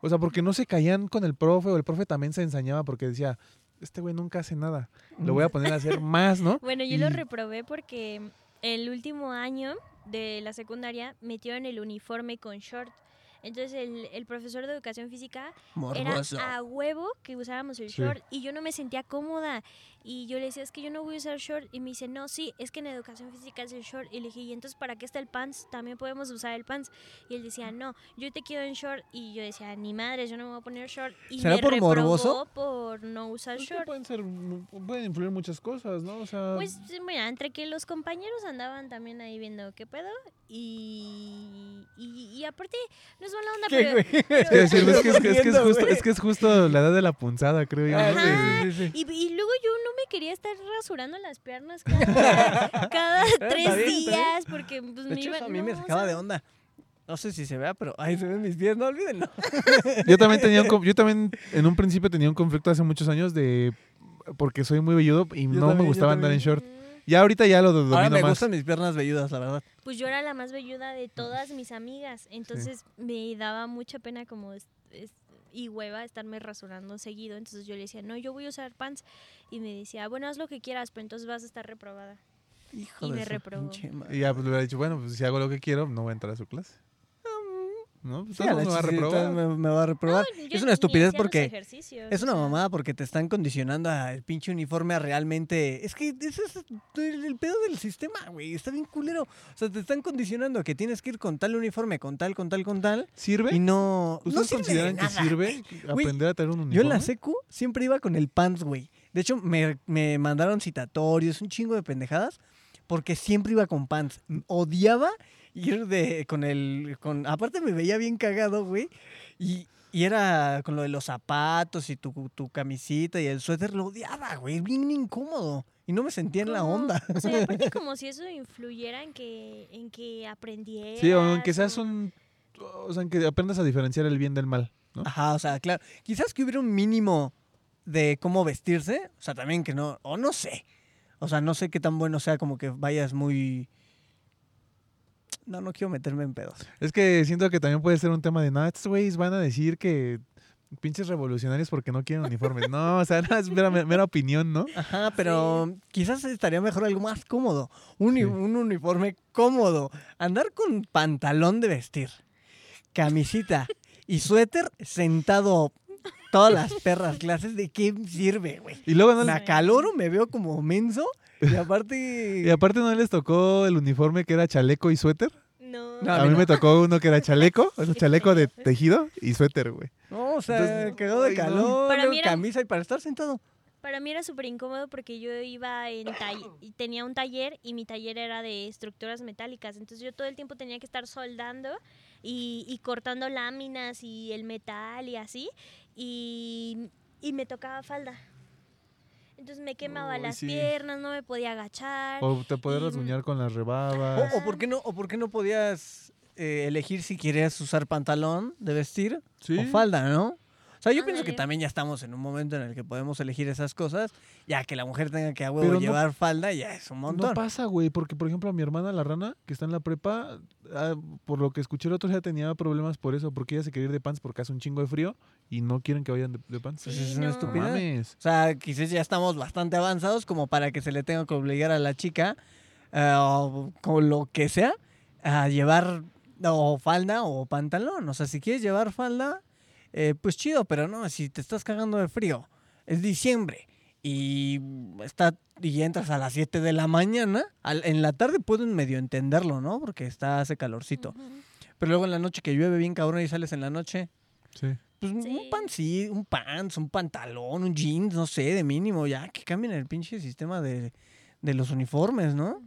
O sea, porque no se caían con el profe o el profe también se ensañaba porque decía, este güey nunca hace nada. Lo voy a poner a hacer más, ¿no? Bueno, yo lo reprobé porque el último año de la secundaria metieron el uniforme con short. Entonces el, el profesor de educación física era a huevo que usáramos el Sí. short y yo no me sentía cómoda. Y yo le decía, es que yo no voy a usar short. Y me dice, no, sí, es que en educación física es el short. Y le dije, ¿y entonces para qué está el pants? También podemos usar el pants. Y él decía, no, yo te quiero en short. Y yo decía, ni madre, yo no me voy a poner short. Y ¿Será me por reprobó morboso? por no usar Pues que short. pueden ser, pueden influir muchas cosas, ¿no? O sea, Pues mira, entre que los compañeros andaban también ahí viendo qué pedo y, y, y aparte no es mala onda, ¿Qué, pero... es que, es, que, es, que- es que es Riendo, justo, güey. es que es justo la edad de la punzada, creo yo. ¿no? sí, Ajá. sí, sí, sí. Y, y luego yo no me quería estar rasurando las piernas cada, cada tres bien, días porque pues, De me hecho, iba... eso a mí no, me o sacaba sea, de onda. No sé si se vea, pero ahí se ven mis pies, no olvídenlo. Yo también tenía un, yo también en un principio tenía un conflicto hace muchos años de porque soy muy velludo y no me también, gustaba andar en short. Ya ahorita ya lo do- domino Ahora me más. gustan mis piernas velludas, la verdad. Pues yo era la más velluda de todas mis amigas, entonces me daba mucha pena como... es- es- y hueva estarme rasurando seguido, entonces yo le decía, no, yo voy a usar pants, y me decía, bueno, haz lo que quieras, pero entonces vas a estar reprobada. Hijo Y de me reprobó. Y ya pues, le hubiera dicho, bueno, pues si hago lo que quiero, no voy a entrar a su clase. ¿No? Pues Sí, todo a la me va a reprobar. me, me va a reprobar. No, es una estupidez porque es una mamada porque te están condicionando al pinche uniforme a realmente. Es que ese es el, pedo del sistema, güey. Está bien culero. O sea, te están condicionando a que tienes que ir con tal uniforme, con tal, con tal, con tal. ¿Sirve? Y no. no ¿Ustedes de consideran que sirve aprender a tener un uniforme? Yo en la secu siempre iba con el pants, güey. De hecho, me, me mandaron citatorios, un chingo de pendejadas, porque siempre iba con pants. Odiaba ir de, con el... Con, aparte me veía bien cagado, güey. Y, y era con lo de los zapatos y tu, tu camisita y el suéter, lo odiaba, güey. Bien incómodo. Y no me sentía en la onda. O sea, aparte como si eso influyera en que, en que aprendieras. Sí, o aunque seas o- un... O sea, que aprendas a diferenciar el bien del mal, ¿no? Ajá, o sea, claro. Quizás que hubiera un mínimo de cómo vestirse. O sea, también que no. O no sé. O sea, no sé qué tan bueno sea como que vayas muy. No, no quiero meterme en pedos. Es que siento que también puede ser un tema de, no, estos güeyes van a decir que pinches revolucionarios porque no quieren uniformes. No, o sea, no, es mera, mera opinión, ¿no? Ajá, pero quizás estaría mejor algo más cómodo. Un, Sí. un uniforme cómodo. Andar con pantalón de vestir, camisita y suéter sentado todas las perras clases. ¿De qué sirve, güey? Y luego no, Me le- acaloro, me veo como menso y aparte... y aparte no les tocó el uniforme que era chaleco y suéter. No. No, A, a mí no. me tocó uno que era chaleco, o sea, chaleco de tejido y suéter, güey. No, o sea, Entonces, cagado de no. calor, era- camisa y para estar sentado. Para mí era súper incómodo porque yo iba en y tenía un taller y mi taller era de estructuras metálicas. Entonces yo todo el tiempo tenía que estar soldando y, y cortando láminas y el metal y así. Y, y me tocaba falda. Entonces me quemaba las sí. piernas, no me podía agachar. O te podías Y- rasguñar con las O, rebabas. o por qué no, o por qué no podías eh, elegir si querías usar pantalón de vestir Sí. o falda, ¿no? O sea, yo pienso que también ya estamos en un momento en el que podemos elegir esas cosas, ya que la mujer tenga que a huevo Pero no- llevar falda, ya es un montón. No pasa, güey, porque por ejemplo a mi hermana, la rana, que está en la prepa, ah, por lo que escuché el otro día tenía problemas por eso, porque ella se quería ir de pants porque hace un chingo de frío y no quieren que vayan de, de pants. Pues Sí, es una no. No estupidez. mames. O sea, quizás ya estamos bastante avanzados como para que se le tenga que obligar a la chica, eh, o con lo que sea, a llevar o falda o pantalón. O sea, si quieres llevar falda, eh, pues chido, pero no, si te estás cagando de frío, es diciembre y está y entras a las 7 de la mañana, al- en la tarde pueden medio entenderlo, ¿no? Porque está hace calorcito. Pero luego en la noche que llueve bien cabrón y sales en la noche, Sí. pues un Sí. panci- un pants, un pantalón, un jeans, no sé, de mínimo, ya que cambien el pinche sistema de, de los uniformes, ¿no?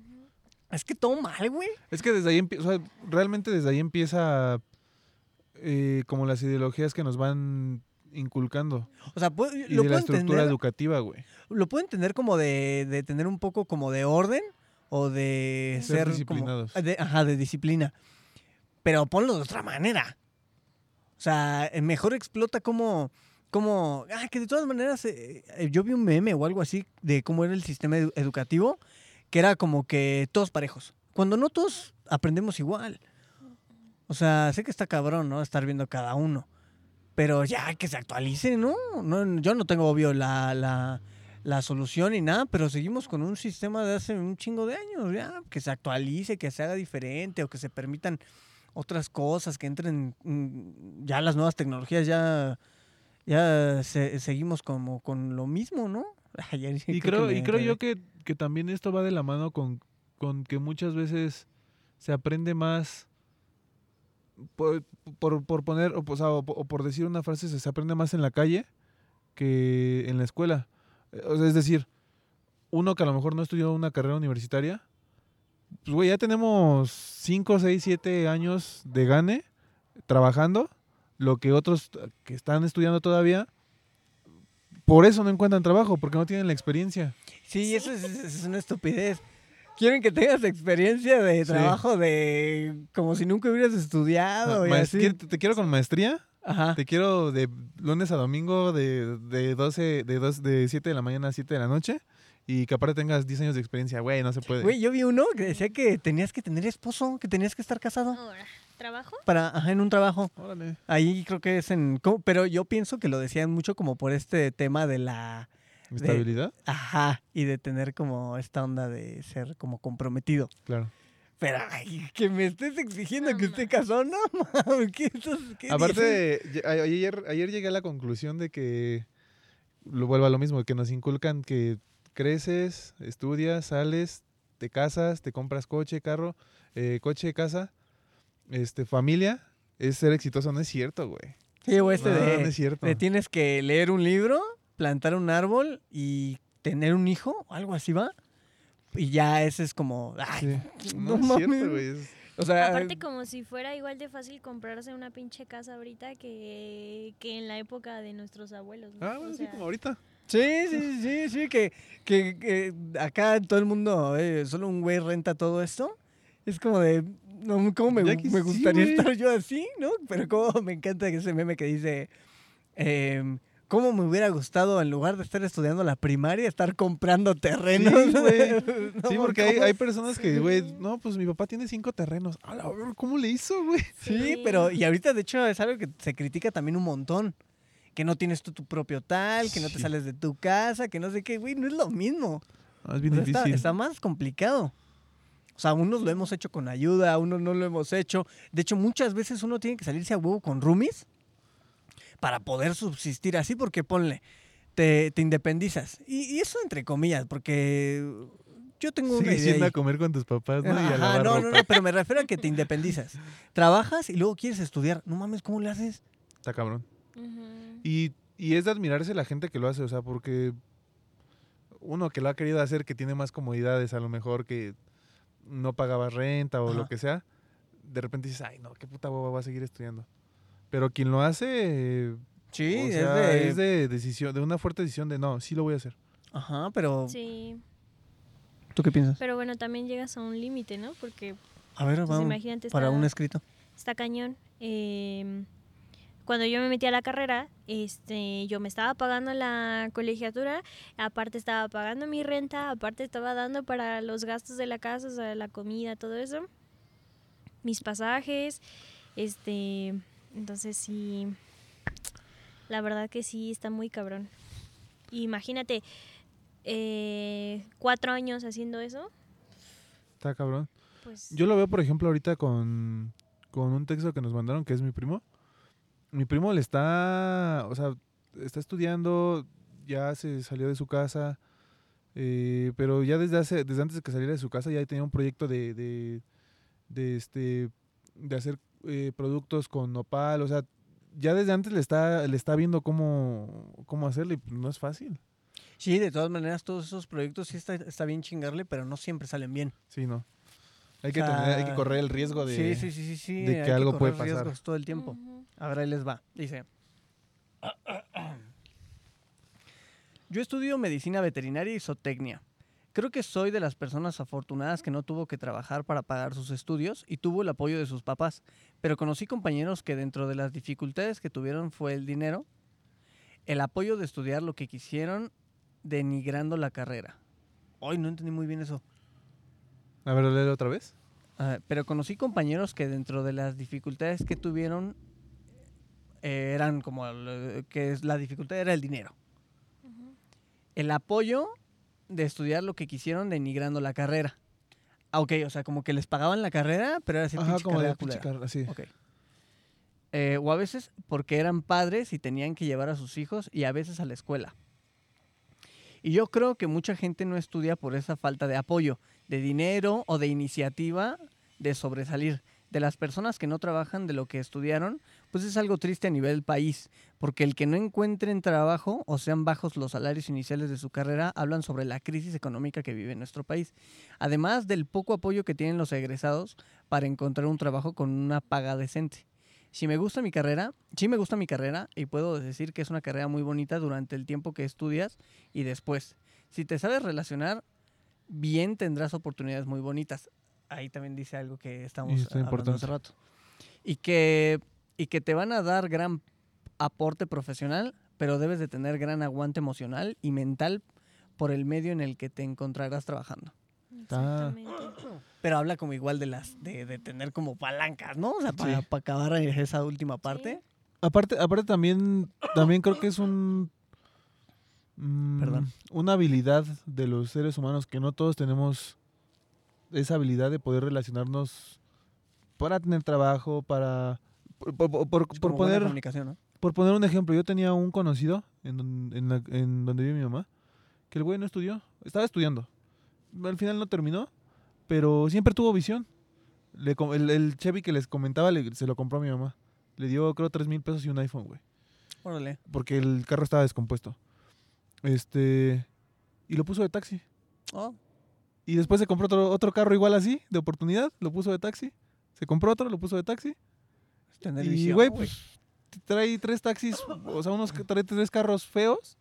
Es que todo mal, güey. Es que desde ahí empieza, o sea, realmente desde ahí empieza eh, como las ideologías que nos van inculcando O sea, puedo- y lo, de puedo la estructura entender, educativa, güey. lo puedo entender como de, de tener un poco como de orden o de Ser ser, como- disciplinados. de- ajá, de disciplina. Pero ponlo de otra manera. O sea, eh, mejor explota como, como, ah, que de todas maneras, eh, eh, yo vi un meme o algo así de cómo era el sistema edu- educativo, que era como que todos parejos. Cuando no todos aprendemos igual. O sea, sé que está cabrón, ¿no? Estar viendo cada uno. Pero ya que se actualice, ¿no? no yo no tengo obvio la, la, la solución ni nada, pero seguimos con un sistema de hace un chingo de años, ya. Que se actualice, que se haga diferente o que se permitan otras cosas, que entren mm, ya las nuevas tecnologías, ya, ya se- seguimos como con lo mismo, ¿no? Ayer Y creo, y creo yo que, que también esto va de la mano con, con que muchas veces se aprende más por, por, poner, o, por decir una frase, se, aprende más en la calle que en la escuela. Eh, es decir, uno que a lo mejor no estudió una carrera universitaria, pues güey, ya tenemos 5, 6, 7 años de gane trabajando, lo que otros que están estudiando todavía, por eso no encuentran trabajo, porque no tienen la experiencia. Sí, eso es, es- es una estupidez. Quieren que tengas experiencia de Sí. trabajo de como si nunca hubieras estudiado. y Maes- así. ¿quiere- te, te quiero con maestría, Ajá. te quiero de lunes a domingo de, de 12, de, dos, de 7 de la mañana a 7 de la noche y que aparte tengas 10 años de experiencia, güey, no se puede. Güey, yo vi uno que decía que tenías que tener esposo, que tenías que estar casado Ahora, ¿trabajo? para, ajá, en un trabajo. Órale. Ahí creo que es en, ¿cómo? pero yo pienso que lo decían mucho como por este tema de la, ¿Estabilidad? ajá, y de tener como esta onda de ser como comprometido. Claro. Pero ay, que me estés exigiendo No que esté casado, no, mames, ¿qué, estás- qué? Aparte, ayer, ayer llegué a la conclusión de que, lo vuelvo a lo mismo, que nos inculcan que creces, estudias, sales, te casas, te compras coche, carro, eh, coche, casa, este, familia, es ser exitoso, no es cierto, güey. Sí, o este no, de, no es cierto. de tienes que leer un libro, plantar un árbol y tener un hijo, algo así va. Y ya ese es como, ay, Sí. no No, es cierto, mames. o sea, Aparte como si fuera igual de fácil comprarse una pinche casa ahorita que, que en la época de nuestros abuelos. ¿no? Ah, O bueno, sí, sea, como ahorita. Sí, sí, sí, sí, que, que, que acá todo el mundo, eh, solo un güey renta todo esto. Es como de, no, ¿cómo me, me sí, gustaría güey. estar yo así, no? Pero como me encanta ese meme que dice, em, ¿cómo me hubiera gustado en lugar de estar estudiando la primaria, estar comprando terrenos? Sí, güey. No, sí, porque hay, personas que, güey, no, pues mi papá tiene cinco terrenos. ¿Cómo le hizo, güey? Sí, pero y ahorita de hecho es algo que se critica también un montón. Que no tienes tú tu propio tal, que no te Sí. sales de tu casa, que no sé qué, güey, no es lo mismo. No, es bien O sea, está, difícil. está más complicado. O sea, unos lo hemos hecho con ayuda, unos no lo hemos hecho. De hecho, muchas veces uno tiene que salirse a huevo con roomies para poder subsistir así, porque ponle, te, te independizas. Y, y eso entre comillas, porque yo tengo una idea. yendo a comer con tus papás, ¿no? y a lavar no, no, ropa. no, pero me refiero a que te independizas. Trabajas y luego quieres estudiar. No mames, ¿cómo le haces? Está cabrón. Y, y es de admirarse la gente que lo hace, o sea, porque uno que lo ha querido hacer, que tiene más comodidades, a lo mejor que no pagaba renta o Ajá. lo que sea, de repente dices, ay, no, qué puta hueva va a seguir estudiando. Pero quien lo hace, eh, Sí, o es de... es de decisión, de una fuerte decisión de no, sí lo voy a hacer. Ajá, pero... Sí, ¿Tú qué piensas? pero bueno, también llegas a un límite, ¿no? Porque, A ver, pues, vamos, imagínate, para está- un escrito. está cañón. Eh, cuando yo me metí a la carrera, este, yo me estaba pagando la colegiatura, aparte estaba pagando mi renta, aparte estaba dando para los gastos de la casa, o sea, la comida, todo eso, mis pasajes, este, entonces sí, la verdad que sí está muy cabrón. Imagínate, eh, cuatro años haciendo eso, Está cabrón. pues... Yo lo veo, por ejemplo, ahorita con, con un texto que nos mandaron, que es mi primo. Mi primo le está, o sea, está estudiando, ya se salió de su casa, eh, pero ya desde hace, desde antes de que saliera de su casa ya tenía un proyecto de, de, de este, de hacer eh, productos con nopal, o sea, ya desde antes le está, le está viendo cómo, cómo hacerlo y pues, no es fácil. Sí, de todas maneras, todos esos proyectos sí está, está bien chingarle, pero no siempre salen bien. Sí, no. Hay que, O sea, tener- hay que correr el riesgo de... sí, sí, sí, sí, sí, de hay que algo puede pasar. riesgos todo el tiempo. ver, ahí les va. Dice. Yo estudio medicina veterinaria y zootecnia. Creo que soy de las personas afortunadas que no tuvo que trabajar para pagar sus estudios y tuvo el apoyo de sus papás, pero conocí compañeros que dentro de las dificultades que tuvieron fue el dinero, el apoyo de estudiar lo que quisieron, denigrando la carrera. Hoy no entendí muy bien eso. A ver, léelo otra vez. Ah, pero conocí compañeros que dentro de las dificultades que tuvieron eh, eran como el- que es- la dificultad era el dinero. Ujú. El apoyo de estudiar lo que quisieron denigrando la carrera. Ah, ok, o sea, como que les pagaban la carrera, pero era así Ajá, pinche como de carrera pinche culera. carrera, sí. Ok. Eh, o a veces porque eran padres y tenían que llevar a sus hijos y a veces a la escuela. Y yo creo que mucha gente no estudia por esa falta de apoyo, de dinero o de iniciativa de sobresalir. De las personas que no trabajan de lo que estudiaron, pues es algo triste a nivel país, porque el que no encuentren trabajo o sean bajos los salarios iniciales de su carrera hablan sobre la crisis económica que vive nuestro país. Además del poco apoyo que tienen los egresados para encontrar un trabajo con una paga decente. Si me gusta mi carrera, sí me gusta mi carrera y puedo decir que es una carrera muy bonita durante el tiempo que estudias y después. Si te sabes relacionar, bien tendrás oportunidades muy bonitas. Ahí también dice algo que estamos hablando hace rato. Y que, y que te van a dar gran aporte profesional, pero debes de tener gran aguante emocional y mental por el medio en el que te encontrarás trabajando. Exactamente. Pero habla como igual de las de, de tener como palancas, ¿no? O sea, para Sí. acabar esa última parte. Aparte, aparte también, también creo que es un mm, Perdón. una habilidad de los seres humanos que no todos tenemos esa habilidad de poder relacionarnos para tener trabajo, para por, poner por poner un ejemplo, yo tenía un conocido en, don- en, la- en donde vive mi mamá, que el güey no estudió, estaba estudiando. Al final no terminó, pero siempre tuvo visión. Le el, el Chevy que les comentaba le- se lo compró a mi mamá. Le dio creo tres mil pesos y un iPhone, güey. Órale. Porque el carro estaba descompuesto. Este. Y lo puso de taxi. Oh, Y después se compró otro, otro carro igual así, de oportunidad, lo puso de taxi. Se compró otro, lo puso de taxi. Tener Y, visión, güey, pues trae tres taxis, o sea, unos trae tres carros feos,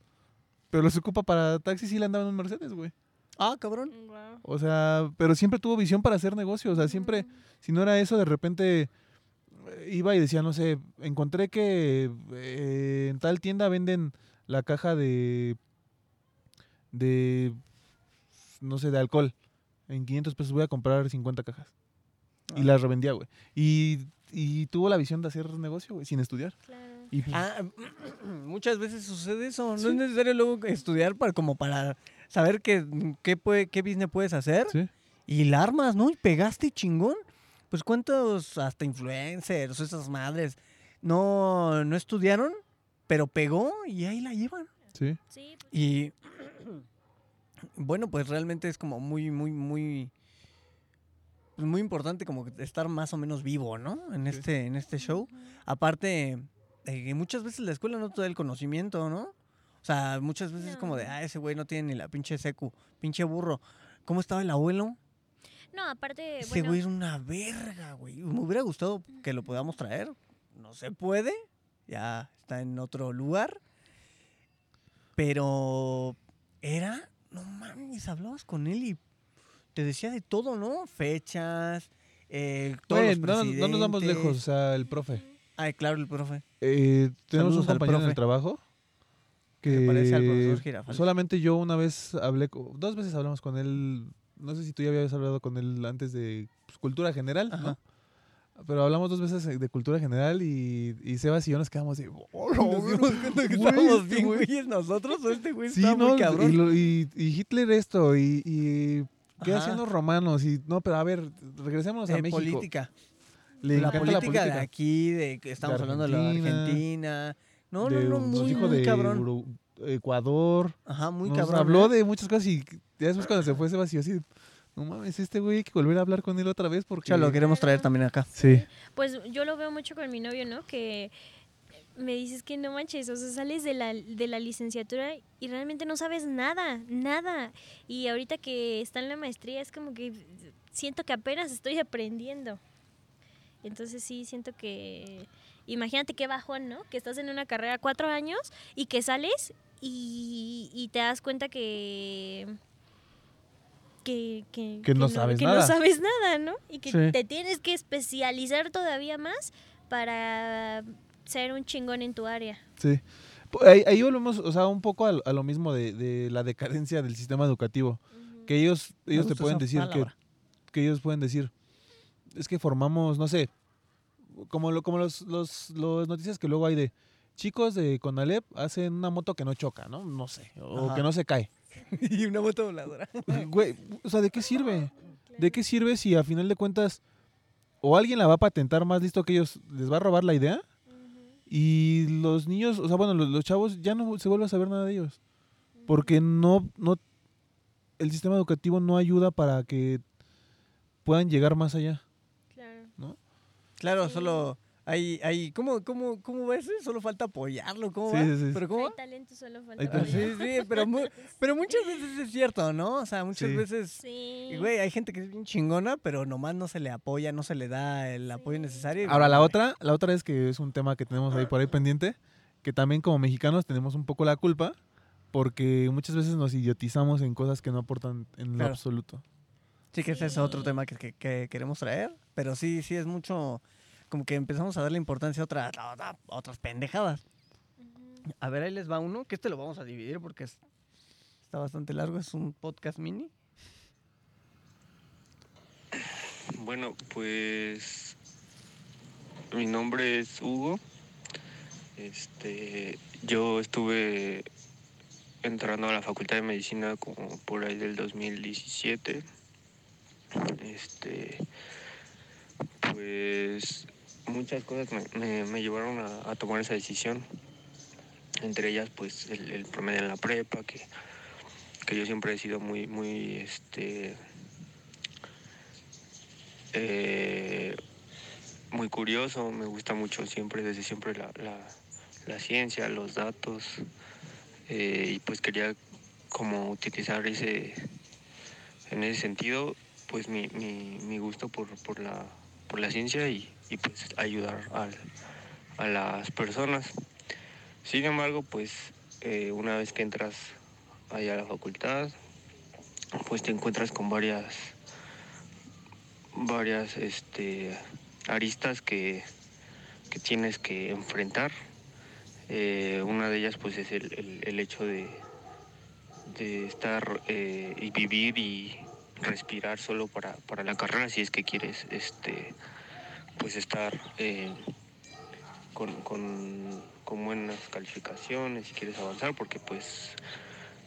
pero los ocupa para taxis y le andaban en un Mercedes, güey. Ah, cabrón. O sea, pero siempre tuvo visión para hacer negocio. O sea, siempre, si no era eso, de repente eh, iba y decía, no sé, encontré que eh, en tal tienda venden la caja de, de, no sé, de alcohol. En 500 pesos voy a comprar 50 cajas. Y Ah. las revendía, güey. Y, y tuvo la visión de hacer negocio, güey, sin estudiar. Claro. Y pues, Ah, muchas veces sucede eso. No Sí. es necesario luego estudiar para como para saber qué, qué, puede, qué business puedes hacer. sí. Y la armas, ¿no? Y pegaste chingón. Pues cuántos hasta influencers, esas madres, no, no estudiaron, pero pegó y ahí la llevan. Sí. Sí, pues, Y bueno, pues realmente es como muy, muy, muy, pues muy importante como que estar más o menos vivo, ¿no? En Sí. este, en este show. Aparte, que muchas veces la escuela no te da el conocimiento, ¿no? O sea, muchas veces es como de, ah, ese güey no tiene ni la pinche secu, pinche burro. ¿Cómo estaba el abuelo? No, aparte, Ese bueno, güey era una verga, güey. Me hubiera gustado que lo podamos traer. No se puede. Ya está en otro lugar. Pero era, no mames, hablabas con él y te decía de todo, ¿no? Fechas, eh, todos Güey, los no, no nos vamos lejos, o sea, el profe. Ay, claro, el profe. Eh, tenemos Saludos un compañero en el trabajo Que parece al profesor Girafales. solamente yo una vez hablé, dos veces hablamos con él, no sé si tú ya habías hablado con él antes de pues, cultura general, Ajá. ¿no? Pero hablamos dos veces de cultura general y, y Sebas y yo nos quedamos de... "Oh, no, Nos dimos cuenta que estábamos bien güey". güeyes nosotros o este güey Sí, estaba no, muy cabrón. y- y Hitler esto, y, y ¿qué hacían los romanos? Y no, pero a ver, regresémonos a Eh, México. política. Le la política, la política. de aquí, de que estamos De hablando de la Argentina. No, de- no, no, muy, muy de cabrón. Uru- Ecuador. Ajá, muy nos cabrón. habló ¿eh? de muchas cosas y ya después cuando se fue Sebas y yo así, no mames, este güey hay que volver a hablar con él otra vez porque... Ya lo queremos traer también acá. Sí. pues yo lo veo mucho con mi novio, ¿no? Que me dices que no manches, o sea, sales de la, de la licenciatura y realmente no sabes nada, nada. Y ahorita que está en la maestría es como que siento que apenas estoy aprendiendo. Entonces sí, siento que... Imagínate qué bajón, ¿no? Que estás en una carrera cuatro años y que sales y, y te das cuenta que... Que, que, Que no sabes que nada. no sabes nada, ¿no? Y que Sí. te tienes que especializar todavía más para ser un chingón en tu área. Sí. Ahí, ahí volvemos, o sea, un poco a, lo- a lo mismo de, de la decadencia del sistema educativo. Que ellos, ellos te pueden decir que, que ellos pueden decir, es que formamos, no sé, como, lo, como los, los, los noticias que luego hay de chicos de Conalep hacen una moto que no choca, ¿no? No sé, o Ajá. que no se cae. y una moto voladora. Güey, o sea, ¿de qué sirve? ¿De qué sirve si a final de cuentas o alguien la va a patentar más listo que ellos, les va a robar la idea? Y los niños, o sea, bueno, los, los chavos ya no se vuelve a saber nada de ellos. porque no, no, el sistema educativo no ayuda para que puedan llegar más allá. Claro. Claro, Sí. solo hay, hay, ¿cómo, cómo, cómo va ese? Solo falta apoyarlo, ¿cómo Sí, va? sí, sí. ¿Pero cómo Hay talento, solo falta talento. apoyo. Sí, sí, pero, mu- pero muchas veces es cierto, ¿no? O sea, muchas Sí. veces, güey, hay gente que es bien chingona, pero nomás no se le apoya, no se le da el apoyo necesario. Ahora, la otra, la otra es que es un tema que tenemos ahí por ahí pendiente, que también como mexicanos tenemos un poco la culpa, porque muchas veces nos idiotizamos en cosas que no aportan en lo absoluto. Sí, que ese es otro tema que, que- que queremos traer, pero sí, sí es mucho, como que empezamos a darle importancia a otras, a, a- a otras pendejadas. A ver, ahí les va uno, que este lo vamos a dividir porque es- está bastante largo, es un podcast mini. Bueno, pues mi nombre es Hugo. Este, yo estuve entrando a la Facultad de Medicina como por ahí del 2017. Este, pues muchas cosas me, llevaron a, tomar esa decisión. Entre ellas, pues el, promedio en la prepa, que, que yo siempre he sido muy, muy, este, eh, muy curioso, me gusta mucho siempre, desde siempre la, la- la ciencia, los datos, eh, y pues quería como utilizar ese, en ese sentido, pues mi, mi, mi gusto por, por, la, por la ciencia y, y, pues ayudar al- a las personas. Sin embargo, pues eh, una vez que entras allá a la facultad, pues te encuentras con varias varias este, aristas que, que tienes que enfrentar. Eh, una de ellas pues es el, el- el hecho de, de estar eh, y vivir y respirar solo para, para la carrera si es que quieres este pues estar eh, con, con- con buenas calificaciones si quieres avanzar porque pues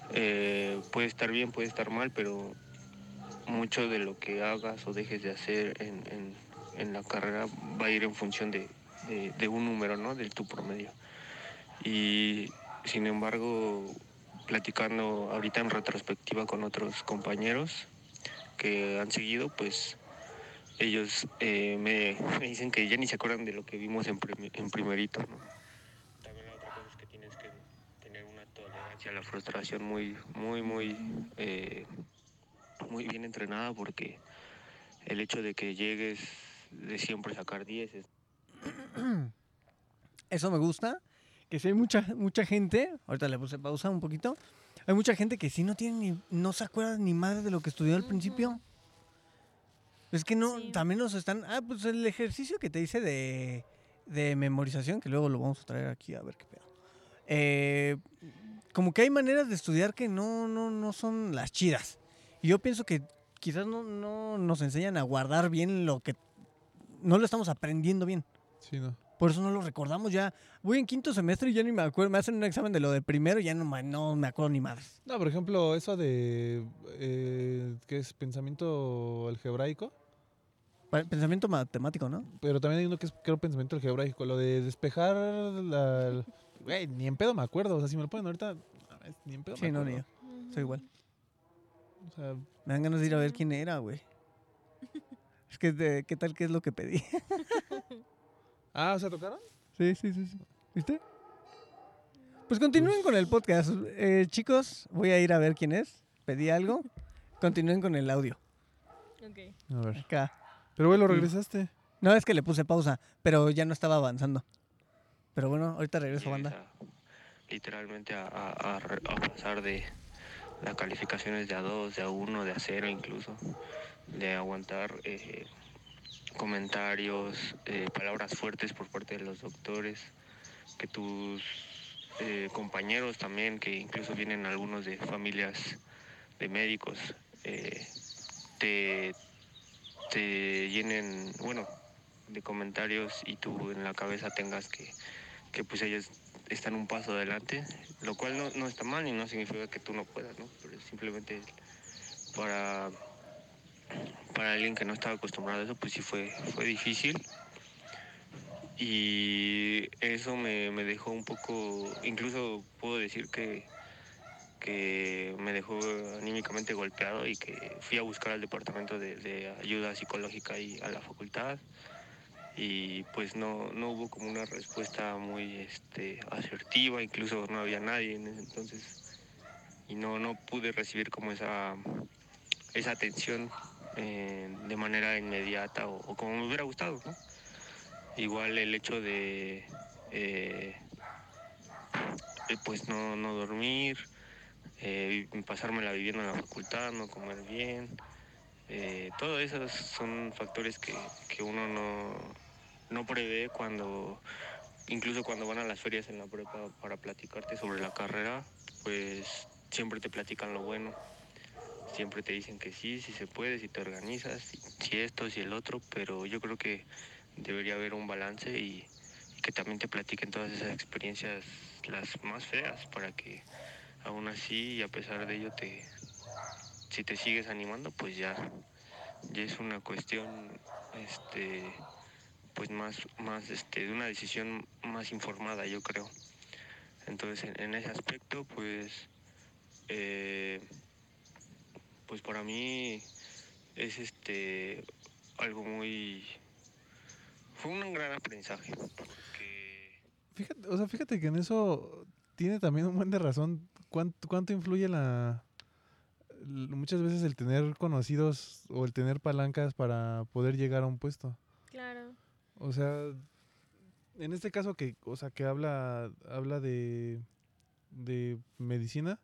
eh, puede estar bien puede estar mal pero mucho de lo que hagas o dejes de hacer en, en- la carrera va a ir en función de, de- de un número, ¿no? De tu promedio. Y sin embargo, platicando ahorita en retrospectiva con otros compañeros que han seguido, pues ellos eh, me, me dicen que ya ni se acuerdan de lo que vimos en, prim- en primerito, ¿no? También la otra cosa es que tienes que tener una tolerancia a la frustración muy, muy, muy... eh, muy bien entrenada porque el hecho de que llegues de siempre sacar 10 es Eso me gusta, que si hay mucha, mucha gente, ahorita le puse pausa un poquito, hay mucha gente que sí no tiene ni, no se acuerda ni madre de lo que estudió al principio. Es que no, Sí. también nos están, ah, pues el ejercicio que te hice de, de memorización, que luego lo vamos a traer aquí a ver qué pedo. Eh, como que hay maneras de estudiar que no, no, no son las chidas. Y yo pienso que quizás no, no nos enseñan a guardar bien lo que no lo estamos aprendiendo bien. Sí, no. Por eso no lo recordamos ya. Voy en quinto semestre y ya ni me acuerdo. Me hacen un examen de lo de primero y ya no, no me acuerdo ni madres. No, por ejemplo, eso de, eh, ¿qué es? Pensamiento algebraico. Pensamiento matemático, ¿no? Pero también hay uno que es, creo, pensamiento algebraico. Lo de despejar la... Güey, ni en pedo me acuerdo. O sea, si me lo ponen ahorita, ni en pedo me Sí, no, ni acuerdo. yo. Soy igual. O sea, Me dan ganas de ir a ver Sí. quién era, güey. Es que, de- ¿qué tal que es lo que pedí? ah, o sea, ¿tocaron? Sí, sí, sí, sí. ¿Viste? Pues continúen con el podcast. Eh, chicos, voy a ir a ver quién es. Pedí algo. Continúen con el audio. Ok. A ver. Acá. Pero, Sí. regresaste. No, es que le puse pausa, pero ya no estaba avanzando. Pero bueno, ahorita regreso, banda. a- literalmente a, a- a re- a pasar de las calificaciones de A2, de A1, de A0 incluso, de aguantar eh, comentarios, eh, palabras fuertes por parte de los doctores, que tus eh, compañeros también, que incluso vienen algunos de familias de médicos, eh, te, te llenen, bueno, de comentarios y tú en la cabeza tengas que, que pues ellos están un paso adelante, lo cual no, no está mal y no significa que tú no puedas, ¿no? Pero simplemente para, para alguien que no estaba acostumbrado a eso, pues sí fue, fue difícil. Y eso me, me dejó un poco, incluso puedo decir que, que me dejó anímicamente golpeado y que fui a buscar al departamento de, de ayuda psicológica y a la facultad y pues no, no hubo como una respuesta muy este, asertiva, incluso no había nadie en ese entonces y no, no pude recibir como esa, esa atención eh, de manera inmediata o, como me hubiera gustado. Igual el hecho de eh, eh, pues no, no dormir, eh, pasármela viviendo en la facultad, no comer bien. Eh, todo esos son factores que, que uno no, no prevé cuando, incluso cuando van a las ferias en la prepa para platicarte sobre la carrera, pues siempre te platican lo bueno. Siempre te dicen que sí, si se puede, si te organizas, si, esto, si el otro, pero yo creo que debería haber un balance y que también te platiquen todas esas experiencias, las más feas, para que aún así y a pesar de ello te, si te sigues animando, pues ya, ya es una cuestión, este, pues más, más, este, de una decisión más informada, yo creo. Entonces, en, ese aspecto, pues, eh, pues para mí es este algo muy, fue un gran aprendizaje, porque Fíjate, o sea, fíjate que en eso tiene también un buen de razón. ¿Cuánto, cuánto influye la muchas veces el tener conocidos o el tener palancas para poder llegar a un puesto? Claro. O sea, en este caso que, o sea, que habla habla de de medicina,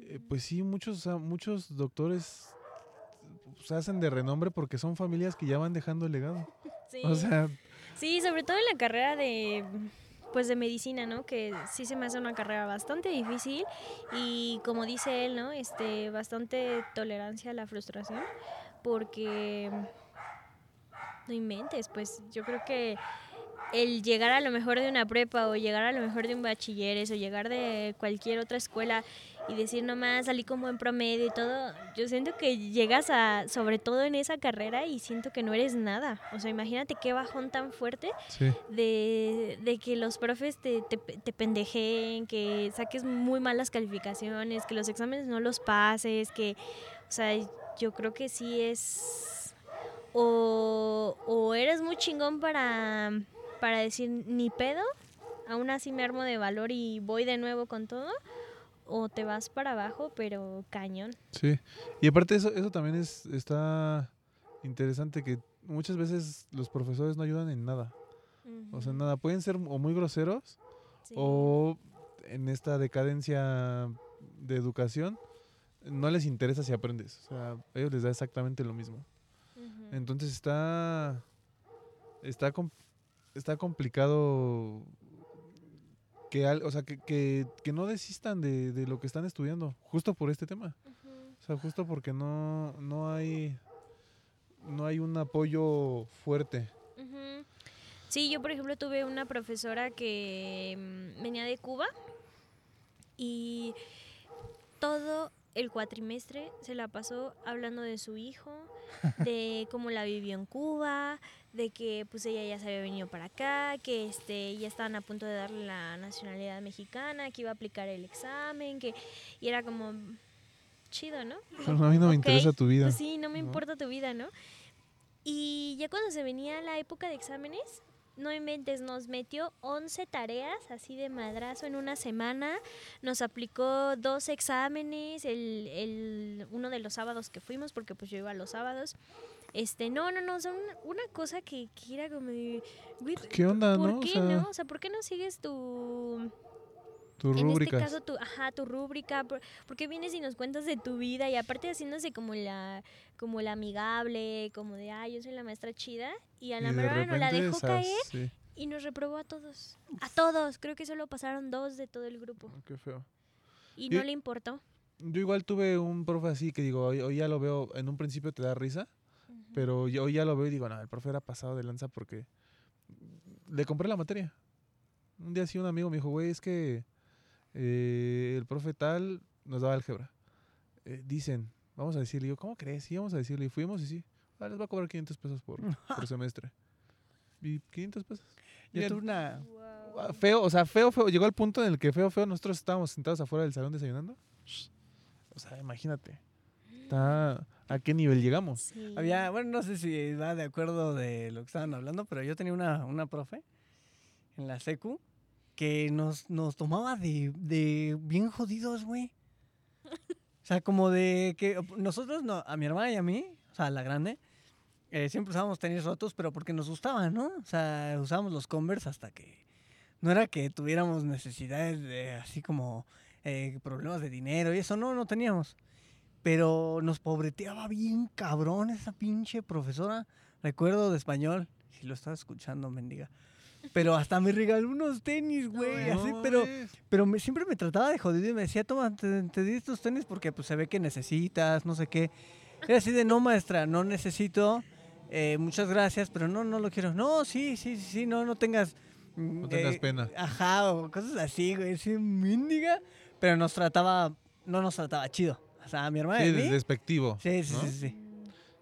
eh, pues sí, muchos, muchos doctores se hacen de renombre porque son familias que ya van dejando el legado. Sí. O sea, Sí, sobre todo en la carrera de pues de medicina, ¿no? Que sí se me hace una carrera bastante difícil y como dice él, ¿no? Este bastante tolerancia a la frustración porque no inventes, pues yo creo que el llegar a lo mejor de una prepa o llegar a lo mejor de un bachilleres o llegar de cualquier otra escuela y decir nomás salí con buen promedio y todo, yo siento que llegas a, sobre todo en esa carrera y siento que no eres nada. O sea, imagínate qué bajón tan fuerte sí. de, de que los profes te, te, te pendejeen, que saques muy malas calificaciones, que los exámenes no los pases, que, o sea, yo creo que sí es, o, o eres muy chingón para, para decir ni pedo, aún así me armo de valor y voy de nuevo con todo, o te vas para abajo, pero cañón. Sí, y aparte eso, eso también es, está interesante que muchas veces los profesores no ayudan en nada. O sea, nada, pueden ser o muy groseros sí. o en esta decadencia de educación no les interesa si aprendes. O sea, a ellos les da exactamente lo mismo. Entonces está está está complicado que al- o sea que, que, que no desistan de, de lo que están estudiando justo por este tema. O sea, justo porque no, no hay no hay un apoyo fuerte. Sí, yo por ejemplo tuve una profesora que mm, venía de Cuba y todo el cuatrimestre se la pasó hablando de su hijo, de cómo la vivió en Cuba, de que pues ella ya se había venido para acá, que este ya estaban a punto de darle la nacionalidad mexicana, que iba a aplicar el examen, que y era como chido, ¿no? a mí no me interesa tu vida. Pues sí, no me ¿no? importa tu vida, ¿no? Y ya cuando se venía la época de exámenes, no inventes, nos metió 11 tareas así de madrazo en una semana, nos aplicó dos exámenes, el, el- uno de los sábados que fuimos, porque pues yo iba los sábados. Este, no, no, no, o sea, una, una cosa que, que era como güey, ¿Qué onda, ¿por no? O qué sea, no? O sea, ¿por qué no sigues tu, tus en rúbricas. este caso, tu, ajá, tu rúbrica, ¿por, por qué vienes y nos cuentas de tu vida? Y aparte haciéndose como la, como la amigable, como de, ah, yo soy la maestra chida. Y a la mera nos la dejó zas, caer sí. y nos reprobó a todos. A todos. Creo que solo pasaron dos de todo el grupo. Oh, Qué feo. Y no le importó. Yo igual tuve un profe así que digo, hoy, hoy ya lo veo, en un principio te da risa, pero yo hoy ya lo veo y digo, no, el profe era pasado de lanza porque le compré la materia. Un día sí un amigo me dijo, güey, es que eh, el profe tal nos daba álgebra. Eh, dicen, vamos a decirle, yo, ¿cómo crees? Sí, vamos a decirle. Y fuimos y sí, ah, les va a cobrar 500 pesos por, por semestre. Y 500 pesos. Yo tuve una... Feo, o sea, feo, feo. Llegó al punto en el que feo, feo, nosotros estábamos sentados afuera del salón desayunando. O sea, imagínate. Está, ¿A qué nivel llegamos? Sí. Había, bueno, no sé si va de acuerdo de lo que estaban hablando, pero yo tenía una, una profe en la secu que nos, nos tomaba de, de bien jodidos, güey. O sea, como de que nosotros, no, a mi hermana y a mí, o sea, a la grande, eh, siempre usábamos tenis rotos, pero porque nos gustaban, ¿no? O sea, usábamos los Converse hasta que no era que tuviéramos necesidades de así como eh, problemas de dinero y eso, no, no teníamos. Pero nos pobreteaba bien cabrón esa pinche profesora. Recuerdo de español, si lo estás escuchando, mendiga. Pero hasta me regaló unos tenis, güey. No así, pero pero me- siempre me trataba de jodido y me decía, toma, te, te di estos tenis porque pues se ve que necesitas, no sé qué. Era así de, no, maestra, no necesito, eh, muchas gracias, pero no, no lo quiero. No, sí, sí, sí, sí, no, no tengas... mm, No tengas pena. Ajá, o cosas así, güey, sí, mendiga. Pero nos trataba, no nos trataba chido. O sea, mi hermana Sí, y a mí, despectivo. Sí, sí, ¿no? sí, sí.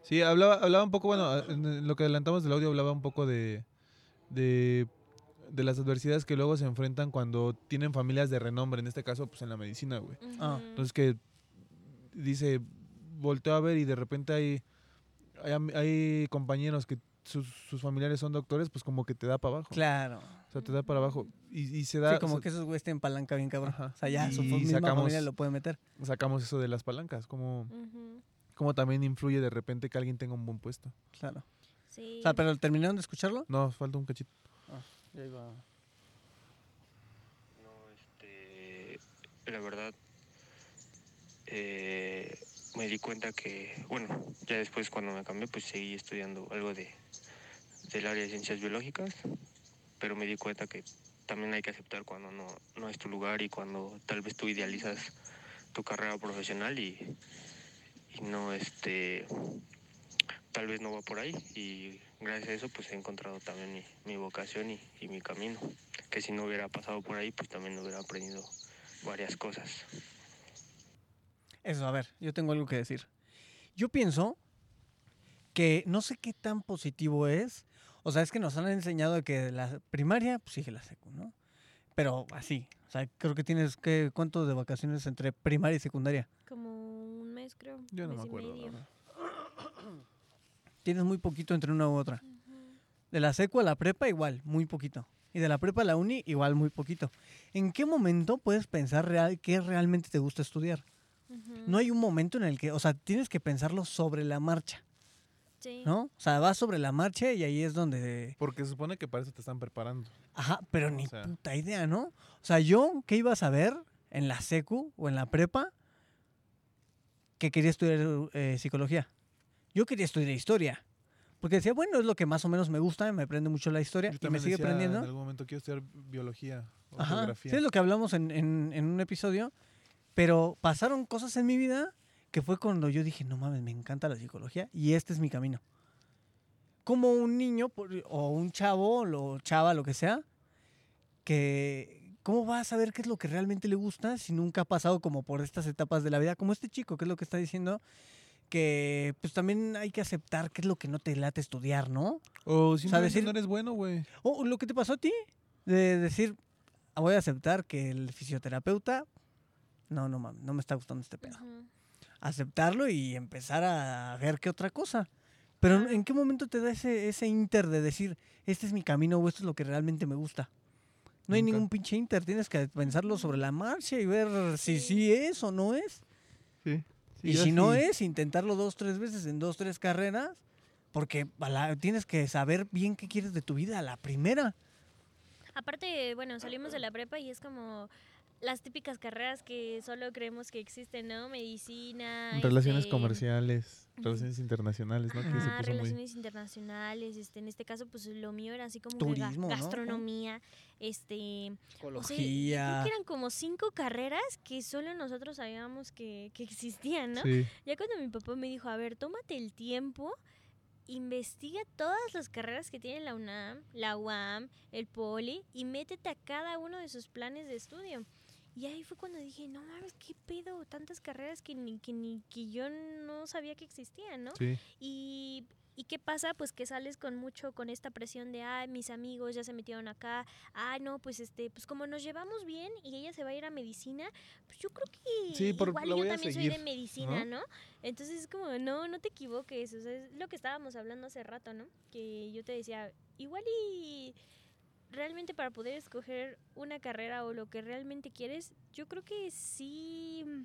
Sí, hablaba, hablaba un poco, bueno, en lo que adelantamos del audio hablaba un poco de, de, de las adversidades que luego se enfrentan cuando tienen familias de renombre, en este caso, pues en la medicina, güey. Ah. Entonces que dice, volteo a ver y de repente hay, hay, compañeros que sus, sus familiares son doctores, pues como que te da para abajo. Claro. O sea, te da para abajo. Y, y se da, Sí, como que esos güeyes tienen palanca bien cabrón. Ajá. O sea, ya su Y misma sacamos- familia lo puede meter. sacamos eso de las palancas, como, como también influye de repente que alguien tenga un buen puesto. Claro. Sí. O sea, pero ¿terminaron de escucharlo? No, falta un cachito. No, este, la verdad, eh, me di cuenta que, bueno, ya después cuando me cambié, pues seguí estudiando algo de del área de ciencias biológicas, pero me di cuenta que también hay que aceptar cuando no, no es tu lugar y cuando tal vez tú idealizas tu carrera profesional y, y no, este, tal vez no va por ahí y gracias a eso pues he encontrado también mi, mi vocación y, y mi camino que si no hubiera pasado por ahí, pues también hubiera aprendido varias cosas. Eso, a ver, yo tengo algo que decir. Yo pienso que no sé qué tan positivo es. O sea, es que nos han enseñado que la primaria, pues sigue la secu, ¿no? Pero así. O sea, creo que tienes que. ¿Cuánto de vacaciones entre primaria y secundaria? Como un mes, creo. Yo no mes me y acuerdo. Tienes muy poquito entre una u otra. De la secu a la prepa, igual, muy poquito. Y de la prepa a la uni, igual, muy poquito. ¿En qué momento puedes pensar real qué realmente te gusta estudiar? No hay un momento en el que, o sea, tienes que pensarlo sobre la marcha, Sí. ¿no? O sea, vas sobre la marcha y ahí es donde Porque se supone que para eso te están preparando. Ajá, pero ni O sea. puta idea, ¿no? O sea, yo, ¿qué iba a saber en la secu o en la prepa que quería estudiar eh, psicología? Yo quería estudiar historia. Porque decía, bueno, es lo que más o menos me gusta, me aprende mucho la historia Yo y me sigue decía aprendiendo. En algún momento quiero estudiar biología o Ajá, geografía. sí, es lo que hablamos en, en- en un episodio. Pero pasaron cosas en mi vida que fue cuando yo dije, no mames, me encanta la psicología y este es mi camino. Como un niño o un chavo o chava, lo que sea, que ¿cómo va a saber qué es lo que realmente le gusta si nunca ha pasado como por estas etapas de la vida? Como este chico, que es lo que está diciendo, que pues también hay que aceptar qué es lo que no te late estudiar, ¿no? O decir- no eres bueno, güey. O lo que te pasó a ti, de decir, "Ah, voy a aceptar que el fisioterapeuta, no, no mames, no me está gustando este pedo. Aceptarlo y empezar a ver qué otra cosa. Pero. ¿en qué momento te da ese, ese inter de decir, este es mi camino o esto es lo que realmente me gusta? No hay ningún pinche inter, tienes que pensarlo sobre la marcha y ver si Sí. sí es o no es. Sí. Y si no es, intentarlo dos, tres veces en dos, tres carreras, porque la- tienes que saber bien qué quieres de tu vida a la primera. Aparte, bueno, salimos de la prepa y es como las típicas carreras que solo creemos que existen, ¿no? Medicina. Relaciones este, comerciales, relaciones internacionales, ¿no? que se Ajá, puso muy... relaciones internacionales, este, en este caso, pues lo mío era así como que ga- Turismo, ¿no? gastronomía, este, o sea, yo creo Psicología. que eran como cinco carreras que solo nosotros sabíamos que, que existían, ¿no? Sí. Ya cuando mi papá me dijo, a ver, tómate el tiempo, investiga todas las carreras que tiene la UNAM, la UAM, el POLI, y métete a cada uno de sus planes de estudio. Y ahí fue cuando dije, no mames, qué pedo, tantas carreras que ni que, ni, que yo no sabía que existían, ¿no? Sí. Y, ¿Y qué pasa? Pues que sales con mucho, con esta presión de, ay, mis amigos ya se metieron acá, ay, no, pues este, pues como nos llevamos bien y ella se va a ir a medicina, pues yo creo que Sí, por- igual yo también soy de medicina, ¿no? ¿no? Entonces es como, no, no te equivoques, o sea, es lo que estábamos hablando hace rato, ¿no? Que yo te decía, igual y realmente para poder escoger una carrera o lo que realmente quieres, yo creo que sí mm,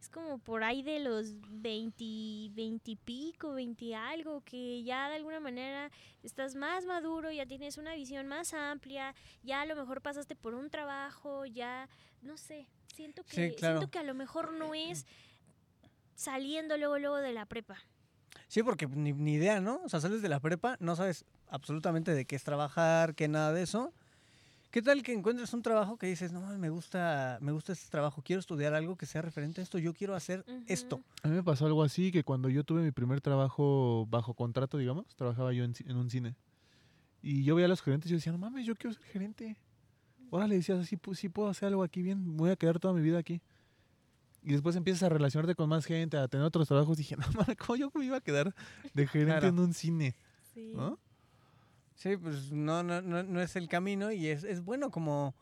es como por ahí de los 20, 20 y pico, 20 algo, que ya de alguna manera estás más maduro, ya tienes una visión más amplia, ya a lo mejor pasaste por un trabajo, ya, no sé, siento Sí, que, claro. siento que a lo mejor no es saliendo luego, luego de la prepa. Sí, porque ni, ni idea, ¿no? O sea, sales de la prepa, no sabes absolutamente de qué es trabajar, qué nada de eso. ¿Qué tal que encuentres un trabajo que dices, no, me gusta, me gusta este trabajo, quiero estudiar algo que sea referente a esto, yo quiero hacer esto? A mí me pasó algo así, que cuando yo tuve mi primer trabajo bajo contrato, digamos, trabajaba yo en, en un cine. Y yo veía a los gerentes y yo decía, no mames, yo quiero ser gerente. Ahora le decías, sí, sí puedo hacer algo aquí bien, voy a quedar toda mi vida aquí. Y después empiezas a relacionarte con más gente, a tener otros trabajos. Dije, no mames, ¿cómo yo me iba a quedar de gerente Claro. en un cine? Sí. ¿No? Sí, pues no, no, no, no es el camino y es, es bueno como,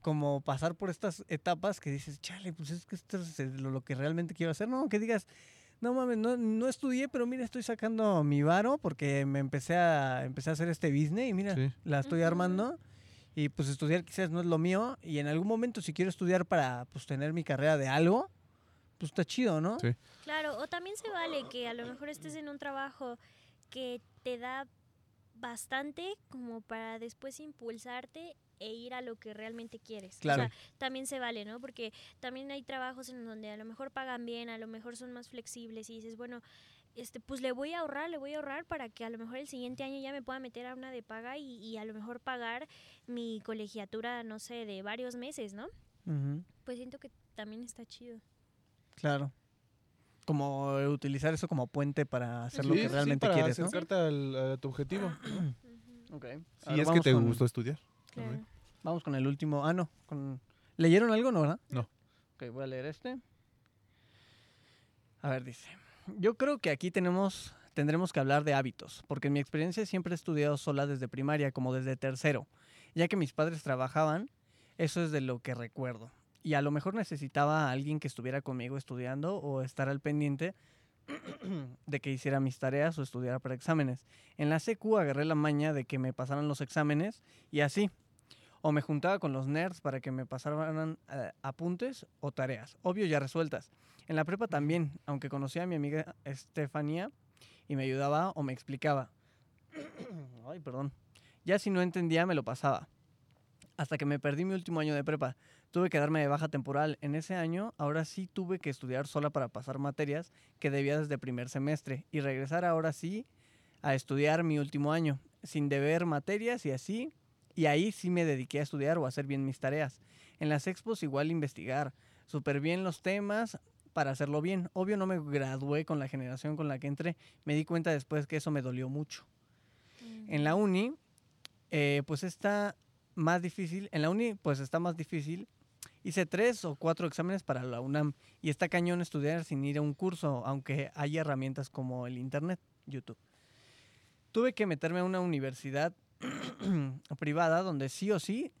como pasar por estas etapas que dices, chale, pues es que esto es lo, lo que realmente quiero hacer. No, que digas, no mames, no, no estudié, pero mira, estoy sacando mi varo porque me empecé a, empecé a hacer este business y mira, Sí. la estoy armando. Y pues estudiar quizás no es lo mío y en algún momento si quiero estudiar para pues tener mi carrera de algo, pues está chido, ¿no? Sí. Claro, o también se vale que a lo mejor estés en un trabajo que te da bastante como para después impulsarte e ir a lo que realmente quieres. Claro. O sea, también se vale, ¿no? Porque también hay trabajos en donde a lo mejor pagan bien, a lo mejor son más flexibles y dices, bueno, este, pues le voy a ahorrar, le voy a ahorrar para que a lo mejor el siguiente año ya me pueda meter a una de paga y, y a lo mejor pagar mi colegiatura, no sé, de varios meses, ¿no? Pues siento que también está chido. claro. Como utilizar eso como puente para hacer lo Sí, que sí, realmente para quieres, ¿no? acercarte al- a tu objetivo. Si es que te con- gustó estudiar. claro. Vamos con el último. Ah, no. Con... ¿Leyeron algo, no, verdad? No. Ok, voy a leer este. A ver, dice. Yo creo que aquí tenemos, tendremos que hablar de hábitos, porque en mi experiencia siempre he estudiado sola desde primaria, como desde tercero. Ya que mis padres trabajaban, eso es de lo que recuerdo. Y a lo mejor necesitaba a alguien que estuviera conmigo estudiando o estar al pendiente de que hiciera mis tareas o estudiara para exámenes. En la CQ agarré la maña de que me pasaran los exámenes y así. O me juntaba con los nerds para que me pasaran eh, apuntes o tareas, obvio ya resueltas. En la prepa también, aunque conocía a mi amiga Estefanía y me ayudaba o me explicaba. Ay, perdón. Ya si no entendía, me lo pasaba. Hasta que me perdí mi último año de prepa. Tuve que darme de baja temporal. En ese año, ahora sí tuve que estudiar sola para pasar materias que debía desde primer semestre y regresar ahora sí a estudiar mi último año, sin deber materias y así. Y ahí sí me dediqué a estudiar o a hacer bien mis tareas. En las expos igual investigar, súper bien los temas para hacerlo bien. Obvio no me gradué con la generación con la que entré. Me di cuenta después que eso me dolió mucho. En la uni, eh, pues está más difícil. En la uni, pues está más difícil. Hice tres o cuatro exámenes para la UNAM y está cañón estudiar sin ir a un curso, aunque hay herramientas como el Internet, YouTube. Tuve que meterme a una universidad privada donde sí o sí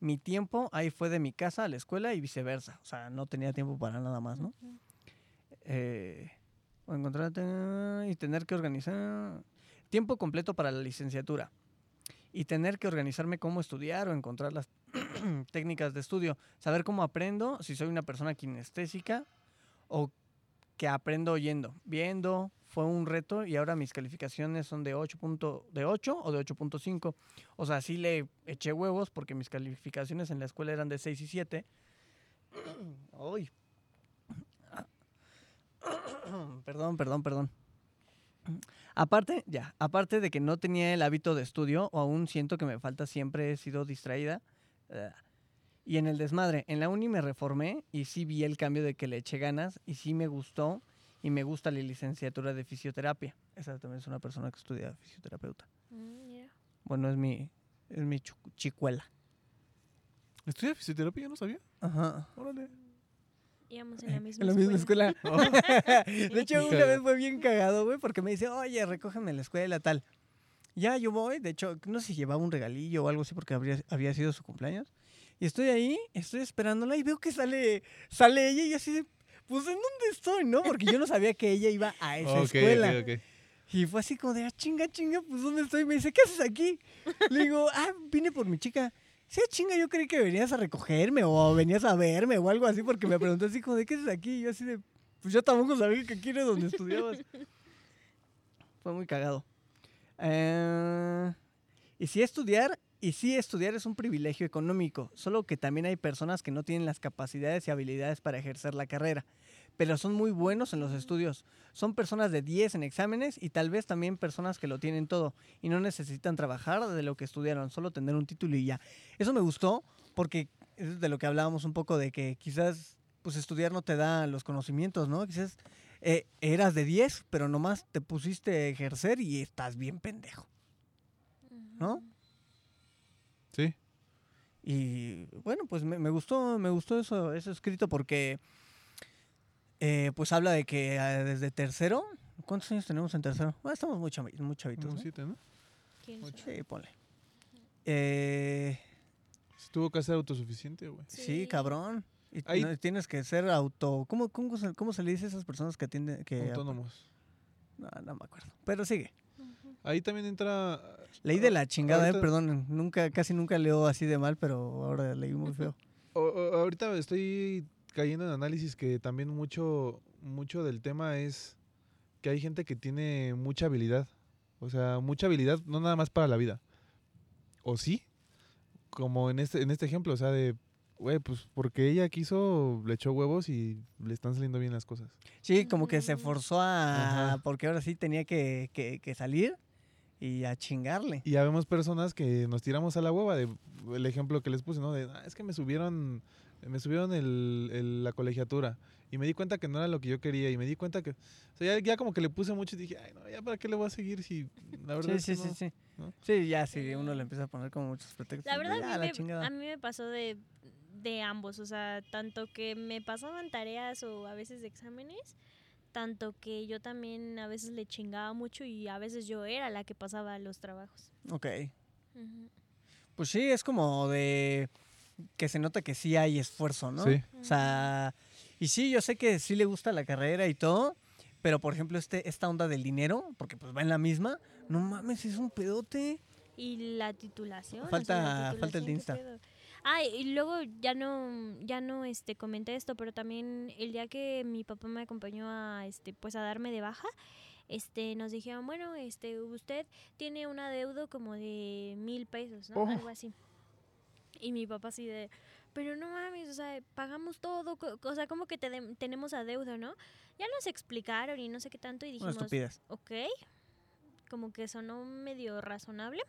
mi tiempo ahí fue de mi casa a la escuela y viceversa. O sea, no tenía tiempo para nada más, ¿no? Eh, o encontrarte y tener que organizar tiempo completo para la licenciatura y tener que organizarme cómo estudiar o encontrar las técnicas de estudio, saber cómo aprendo, si soy una persona kinestésica o que aprendo oyendo, viendo, fue un reto y ahora mis calificaciones son de 8, punto- de 8 o de 8.5. O sea, sí le eché huevos porque mis calificaciones en la escuela eran de 6 y 7. Ay, perdón, perdón, perdón. Aparte, ya, aparte de que no tenía el hábito de estudio, o aún siento que me falta, siempre he sido distraída. Y en el desmadre, en la uni me reformé y sí vi el cambio de que le eché ganas y sí me gustó y me gusta la licenciatura de fisioterapia. Esa también es una persona que estudia fisioterapeuta. Mm. Bueno, es mi, es mi chicuela. ¿Estudia fisioterapia? Yo no sabía. Ajá. Órale. Íbamos en la misma en la misma escuela. de hecho, una vez fue bien cagado, güey, porque me dice, oye, recógeme la escuela, tal. Ya yo voy, de hecho, no sé si llevaba un regalillo o algo así porque habría, había sido su cumpleaños. Y estoy ahí, estoy esperándola y veo que sale, sale ella y así de, pues ¿en dónde estoy, no? Porque yo no sabía que ella iba a esa Ok, escuela. ok, ok. Y fue así como de, ah, chinga, chinga, pues ¿dónde estoy? Me dice, ¿qué haces aquí? Le digo, ah, vine por mi chica. Sí, chinga, yo creí que venías a recogerme o venías a verme o algo así porque me preguntó así como de, ¿qué haces aquí? Y yo así de, pues yo tampoco sabía que aquí era donde estudiabas. Fue muy cagado. Eh, y sí estudiar, y sí estudiar es un privilegio económico, solo que también hay personas que no tienen las capacidades y habilidades para ejercer la carrera, pero son muy buenos en los estudios. Son personas de 10 en exámenes y tal vez también personas que lo tienen todo y no necesitan trabajar de lo que estudiaron, solo tener un título y ya. Eso me gustó porque es de lo que hablábamos un poco de que quizás pues estudiar no te da los conocimientos, ¿no? Quizás eh, eras de 10, pero nomás te pusiste a ejercer y estás bien pendejo, ¿no? Sí. Y bueno, pues me, me gustó, me gustó eso, eso escrito porque eh, pues habla de que ah, desde tercero, ¿cuántos años tenemos en tercero? Bueno, estamos muy, chavi- muy chavitos, ¿no? siete, ¿no? Sí, ponle. Eh, Se tuvo que hacer autosuficiente, güey. sí. Sí. cabrón. Y Ahí- no, tienes que ser auto... ¿Cómo, cómo, se, cómo se le dice a esas personas que atienden? Que, Autónomos. No, no me acuerdo. Pero sigue. Ahí también entra... Leí de la chingada, eh, perdón. Nunca, casi nunca leo así de mal, pero ahora leí muy feo. O- o- ahorita estoy cayendo en análisis que también mucho, mucho del tema es que hay gente que tiene mucha habilidad. O sea, mucha habilidad no nada más para la vida. ¿O sí? Como en este, en este ejemplo, o sea, de, güey, pues porque ella quiso, le echó huevos y le están saliendo bien las cosas. Sí, como que se Ujú. forzó a... Ajá. Porque ahora sí tenía que, que- que salir y a chingarle. Y ya vemos personas que nos tiramos a la hueva, de el ejemplo que les puse, ¿no? De, "Ah, es que me subieron, me subieron el, el- la colegiatura y me di cuenta que no era lo que yo quería y me di cuenta que, o sea, ya, ya como que le puse mucho y dije, ay, no, ya para qué le voy a seguir si la verdad Sí, es sí, que sí, sí. ¿no? Sí, ya sí, uno le empieza a poner como muchos pretextos. La verdad, ya, a la mí, me, chingada. a mí me pasó de, de ambos, o sea, tanto que me pasaban tareas o a veces exámenes, tanto que yo también a veces le chingaba mucho y a veces yo era la que pasaba los trabajos. Ok. Pues sí, es como de que se nota que sí hay esfuerzo, ¿no? Sí. O sea, y sí, yo sé que sí le gusta la carrera y todo, pero por ejemplo, este, esta onda del dinero, porque pues va en la misma, no mames, es un pedote. Y la titulación. o sea, Falta- la falta el de titulación, ¿qué Insta. pedo? Ah, y luego ya no, ya no este, comenté esto, pero también el día que mi papá me acompañó a este, pues a darme de baja, este, nos dijeron, bueno, este, usted tiene un adeudo como de mil pesos, ¿no? Oh. Algo así. Y mi papá así de, pero no mames, o sea, pagamos todo, o sea, como que te- tenemos adeudo, ¿no? Ya nos explicaron y no sé qué tanto y dijimos, ok, como que sonó medio razonable,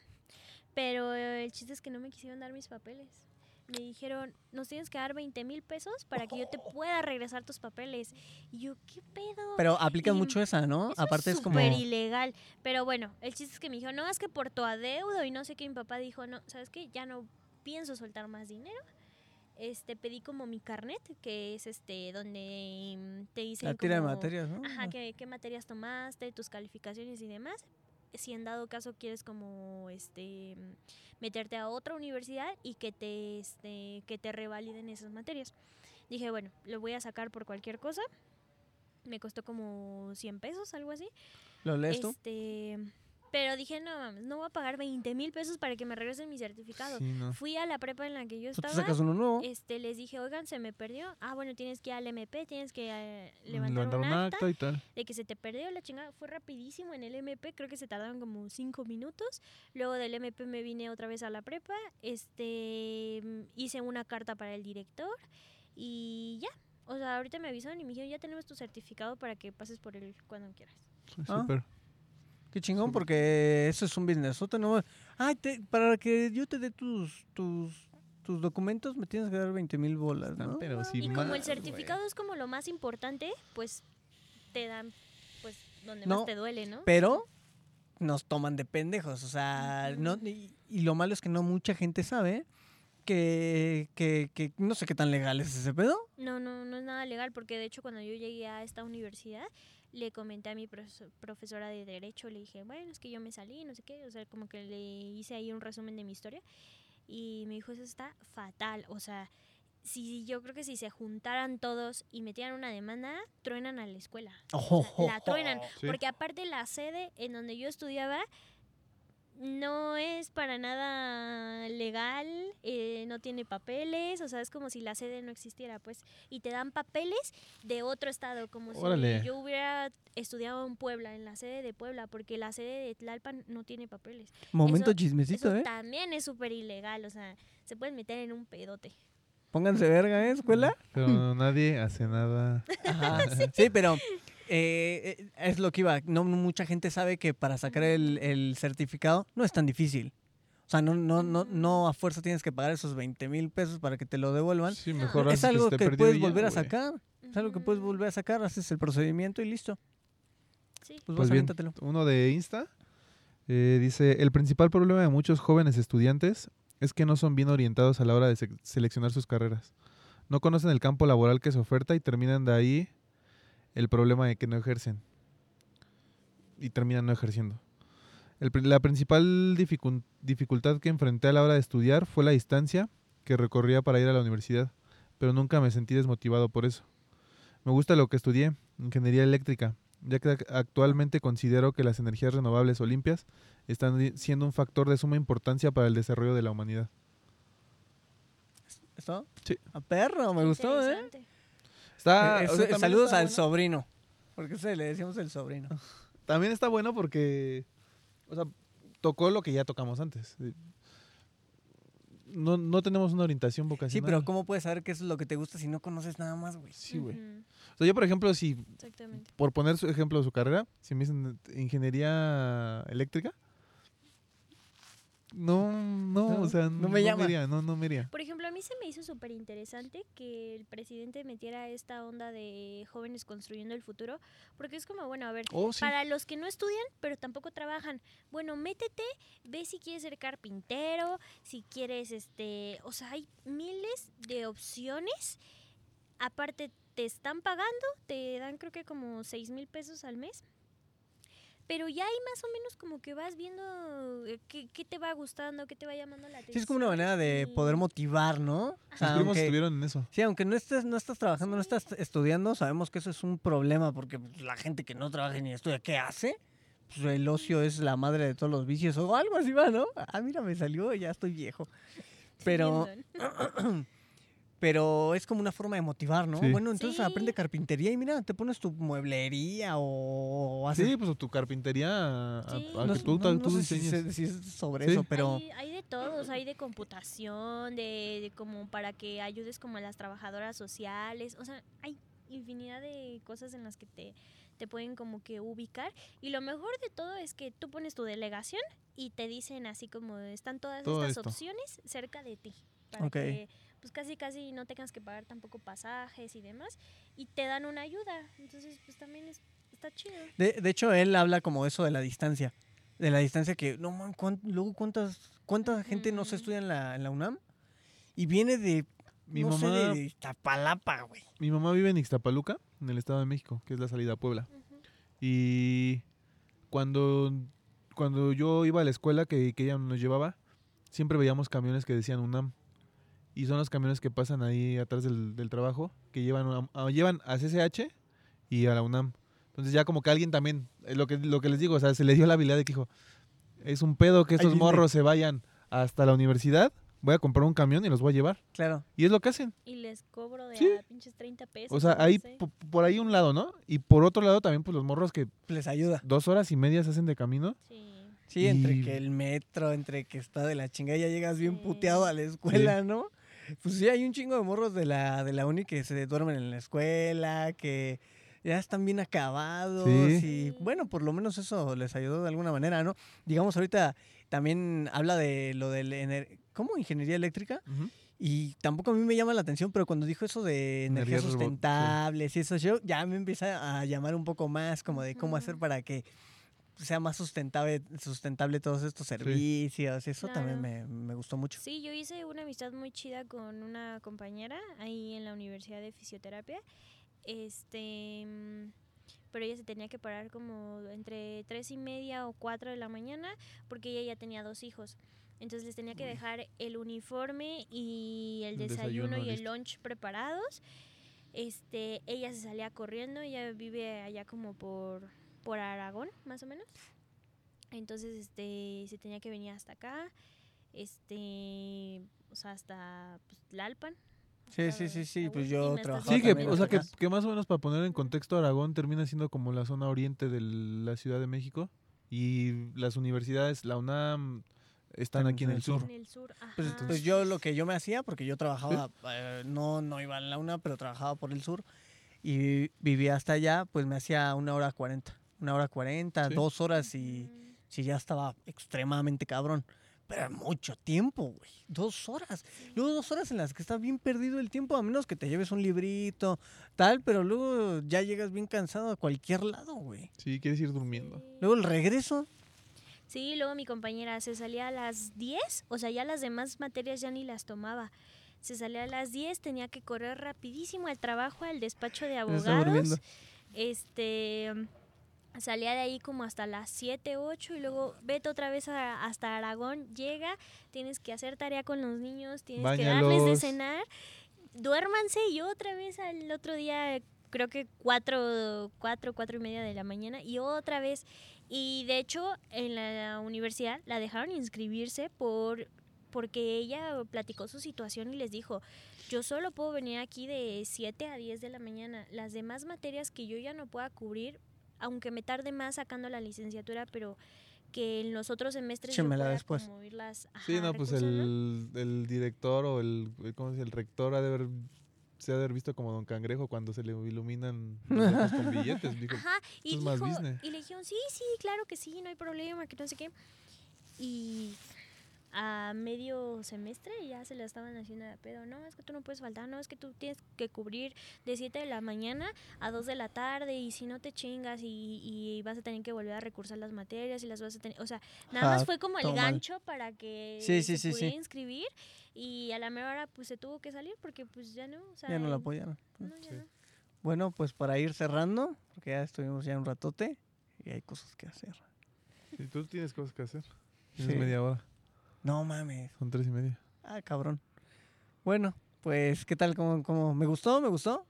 pero el chiste es que no me quisieron dar mis papeles. Me dijeron, nos tienes que dar 20 mil pesos para que yo te pueda regresar tus papeles. Y yo, ¿qué pedo? Pero aplican Y mucho esa, ¿no? Eso Aparte es es como... súper ilegal. Pero bueno, el chiste es que me dijo, no, es que por tu adeudo y no sé qué, mi papá dijo, no, ¿sabes qué? Ya no pienso soltar más dinero. Este, pedí como mi carnet, que es este, donde mm, te dicen La tira de materias, ¿no? Ajá, ¿qué, qué materias tomaste, tus calificaciones y demás. Si en dado caso quieres como este meterte a otra universidad y que te este que te revaliden esas materias. Dije, bueno, lo voy a sacar por cualquier cosa. Me costó como 100 pesos, algo así. ¿Lo lees tú? Pero dije, no mames, no voy a pagar 20 mil pesos para que me regresen mi certificado. Sí, no. Fui a la prepa en la que yo Tú te estaba. sacas uno nuevo. Este, les dije, oigan, se me perdió. Ah, bueno, tienes que ir al MP, tienes que eh, Mm, levantar, un acta y tal. de que se te perdió la chingada. Fue rapidísimo en el MP, creo que se tardaron como cinco minutos. Luego del MP me vine otra vez a la prepa. Este, hice una carta para el director y ya. O sea, ahorita me avisaron y me dijeron, ya tenemos tu certificado para que pases por él cuando quieras. Ah. Súper. Qué chingón, porque eso es un businessote, ¿no? Ay, te- para que yo te dé tus, tus, tus documentos me tienes que dar 20 mil bolas, ¿no? Pero sí, y como más, el certificado es como lo más importante, pues te dan, pues, donde No, más te duele, ¿no? Pero nos toman de pendejos, o sea, no, y, y lo malo es que no mucha gente sabe que, que, que no sé qué tan legal es ese pedo. No, no, no es nada legal porque de hecho cuando yo llegué a esta universidad le comenté a mi profes- profesora de derecho, le dije, bueno, es que yo me salí, no sé qué, o sea, como que le hice ahí un resumen de mi historia y me dijo, eso está fatal, o sea, si yo creo que si se juntaran todos y metieran una demanda, truenan a la escuela. O sea, la truenan, Sí. porque aparte la sede en donde yo estudiaba no es para nada legal, eh, no tiene papeles, o sea, es como si la sede no existiera, pues, y te dan papeles de otro estado, como Órale. si yo hubiera estudiado en Puebla, en la sede de Puebla, porque la sede de Tlalpan no tiene papeles. Momento Eso- chismecito, Eso ¿eh? también es súper ilegal, o sea, se pueden meter en un pedote. Pónganse verga, ¿eh, escuela? Pero nadie hace nada. Ajá. Sí, pero eh, eh, es lo que iba. No mucha gente sabe que para sacar el, el certificado no es tan difícil. O sea, no, no, no, no a fuerza tienes que pagar esos 20 mil pesos para que te lo devuelvan. Sí, mejor es algo que, puedes ya, volver a sacar. Es algo que puedes volver a sacar, haces el procedimiento y listo. Sí. Pues, Pues vas, bien, aviéntatelo. uno de Insta eh, dice, el principal problema de muchos jóvenes estudiantes es que no son bien orientados a la hora de se- seleccionar sus carreras. No conocen el campo laboral que se oferta y terminan de ahí el problema de que no ejercen. Y terminan no ejerciendo. El la principal dificultad que enfrenté a la hora de estudiar fue la distancia que recorría para ir a la universidad, pero nunca me sentí desmotivado por eso. Me gusta lo que estudié, ingeniería eléctrica, ya que ac- actualmente considero que las energías renovables o limpias están siendo un factor de suma importancia para el desarrollo de la humanidad. ¿Esto? Sí. A perro, me gustó, ¿eh? Está, Eh, o sea, saludos está al bueno. sobrino. Porque se le decíamos el sobrino. También está bueno porque, o sea, tocó lo que ya tocamos antes. Eh, No, no tenemos una orientación Sí, vocacional. pero ¿cómo puedes saber qué es lo que te gusta si no conoces nada más, güey? Sí, güey. O sea, yo, por ejemplo, si, Exactamente. por poner su ejemplo de su carrera, si me dicen ingeniería eléctrica, no, no, No, o sea, no me llama. iría, no, no me iría. Por ejemplo, a mí se me hizo súper interesante que el presidente metiera esta onda de jóvenes construyendo el futuro, porque es como, bueno, a ver, Oh, sí. para los que no estudian, pero tampoco trabajan, bueno, métete, ve si quieres ser carpintero, si quieres, este, o sea, hay miles de opciones. Aparte, te están pagando, te dan creo que como 6 mil pesos al mes. Pero ya ahí más o menos como que vas viendo eh, qué, qué te va gustando, qué te va llamando la atención. Sí, es como una manera de y- poder motivar, ¿no? O sea, aunque- estuvieron en eso. Sí, aunque no estés, no estás trabajando, no estás estudiando, sabemos que eso es un problema porque pues, la gente que no trabaja ni estudia, ¿qué hace? Pues el ocio es la madre de todos los vicios o algo así va, ¿no? Ah, mira, me salió, ya estoy viejo. Pero. pero es como una forma de motivar, ¿no? Sí. Bueno, entonces Sí. aprende carpintería y mira, te pones tu mueblería o haces... Sí, pues o tu carpintería a, Sí. a no, que sé- tú, no- no tú sé si, diseñes. se- si es sobre Sí. eso, pero... Hay, hay de todos, hay de computación, de, de como para que ayudes como a las trabajadoras sociales, o sea, hay infinidad de cosas en las que te, te pueden como que ubicar y lo mejor de todo es que tú pones tu delegación y te dicen así como están todas Todo estas esto. opciones cerca de ti para Ok. que pues casi casi no tengas que pagar tampoco pasajes y demás y te dan una ayuda, entonces pues también es, está chido. De, de hecho, él habla como eso de la distancia. De la distancia que, no man, ¿cuán- luego cuántas, cuánta gente no se estudia en la, en la UNAM y viene de, Mi no sé, mamá- de Iztapalapa, güey. Mi mamá vive en Ixtapaluca, en el Estado de México, que es la salida a Puebla. Y cuando, cuando yo iba a la escuela que, que ella nos llevaba, siempre veíamos camiones que decían UNAM. Y son los camiones que pasan ahí atrás del, del trabajo, que llevan, a, a- llevan a CCH y a la UNAM. Entonces ya como que alguien también, es lo que, lo que les digo, o sea, se le dio la habilidad de que dijo, es un pedo que estos morros se vayan hasta la universidad, voy a comprar un camión y los voy a llevar. Claro. Y es lo que hacen. Y les cobro de Sí. a pinches 30 pesos. O sea, no ahí sé. po- por ahí un lado, ¿no? Y por otro lado también pues los morros que Les ayuda. dos horas y media se hacen de camino. Sí. Sí, entre Y- que el metro, entre que está de la chingada, ya llegas bien puteado a la escuela, ¿no? Pues sí, hay un chingo de morros de la, de la uni que se duermen en la escuela, que ya están bien acabados. Sí. Y bueno, por lo menos eso les ayudó de alguna manera, ¿no? Digamos, ahorita también habla de lo del... ¿Cómo? Ingeniería eléctrica. Y tampoco a mí me llama la atención, pero cuando dijo eso de energías sí. sustentables y eso, yo ya me empieza a llamar un poco más como de cómo hacer para que sea más sustentable, sustentable todos estos servicios. Eso también me, me gustó mucho. Sí, yo hice una amistad muy chida con una compañera ahí en la Universidad de Fisioterapia. Este, pero ella se tenía que parar como entre tres y media o cuatro de la mañana porque ella ya tenía dos hijos. Entonces les tenía que Uy. dejar el uniforme y el, desayuno, desayuno y el lunch preparados. Este, ella se salía corriendo, ella vive allá como por, por Aragón, más o menos. Entonces, este, se tenía que venir hasta acá, este, o sea, hasta pues, Tlalpan. Sí, sí, sí, sí. Pues yo trabajaba Sí, que, o sea, que, que más o menos para poner en contexto, Aragón termina siendo como la zona oriente de la Ciudad de México y las universidades, la UNAM, están En aquí en el el sur. sur. En el sur, ajá. Pues, pues yo lo que yo me hacía, porque yo trabajaba, eh, no, no iba en la una, pero trabajaba por el sur y vivía hasta allá, pues me hacía una hora cuarenta. Una hora cuarenta, Sí. dos horas y si ya estaba extremadamente cabrón. Pero mucho tiempo, güey. Dos horas. Luego dos horas en las que está bien perdido el tiempo, a menos que te lleves un librito, tal, pero luego ya llegas bien cansado a cualquier lado, güey. Sí, quieres ir durmiendo. Luego el regreso. Sí, luego mi compañera se salía a las 10, o sea, ya las demás materias ya ni las tomaba. Se salía a las 10, tenía que correr rapidísimo al trabajo, al despacho de abogados. Este salía de ahí como hasta las 7, 8 y luego vete otra vez a- hasta Aragón, llega, tienes que hacer tarea con los niños, tienes que darles de cenar, duérmanse y otra vez al otro día creo que cuatro, cuatro, cuatro y media de la mañana y otra vez. Y de hecho en la universidad la dejaron inscribirse por porque ella platicó su situación y les dijo, yo solo puedo venir aquí de 7 a 10 de la mañana. Las demás materias que yo ya no pueda cubrir, aunque me tarde más sacando la licenciatura, pero que en los otros semestres yo Échemela pueda después. como irlas, Sí, no, pues el, el director o el, ¿cómo se dice? El rector ha de haber, se ha de haber visto como Don Cangrejo cuando se le iluminan los ojos con billetes. Dijo, Ajá, y, "Esto es más dijo- business". y le dijeron, sí, sí, claro que sí, no hay problema, que no sé qué. Y a medio semestre ya se la estaban haciendo de pedo. No, es que tú no puedes faltar, no, es que tú tienes que cubrir de 7 de la mañana a 2 de la tarde y si no te chingas y, y vas a tener que volver a recursar las materias y las vas a tener... O sea, nada más fue como el gancho para que Sí, sí, se sí, sí. pudiera inscribir y a la mera hora pues se tuvo que salir porque pues ya no, o sea, Ya no la apoyaron. no, ya Sí. no. Bueno, pues para ir cerrando, porque ya estuvimos ya un ratote y hay cosas que hacer. "Sí, tú tienes cosas que hacer. Tienes media hora, No mames. son tres y media. Ah, cabrón. Bueno, pues, ¿qué tal? ¿Cómo, cómo? ¿Me gustó? ¿Me gustó?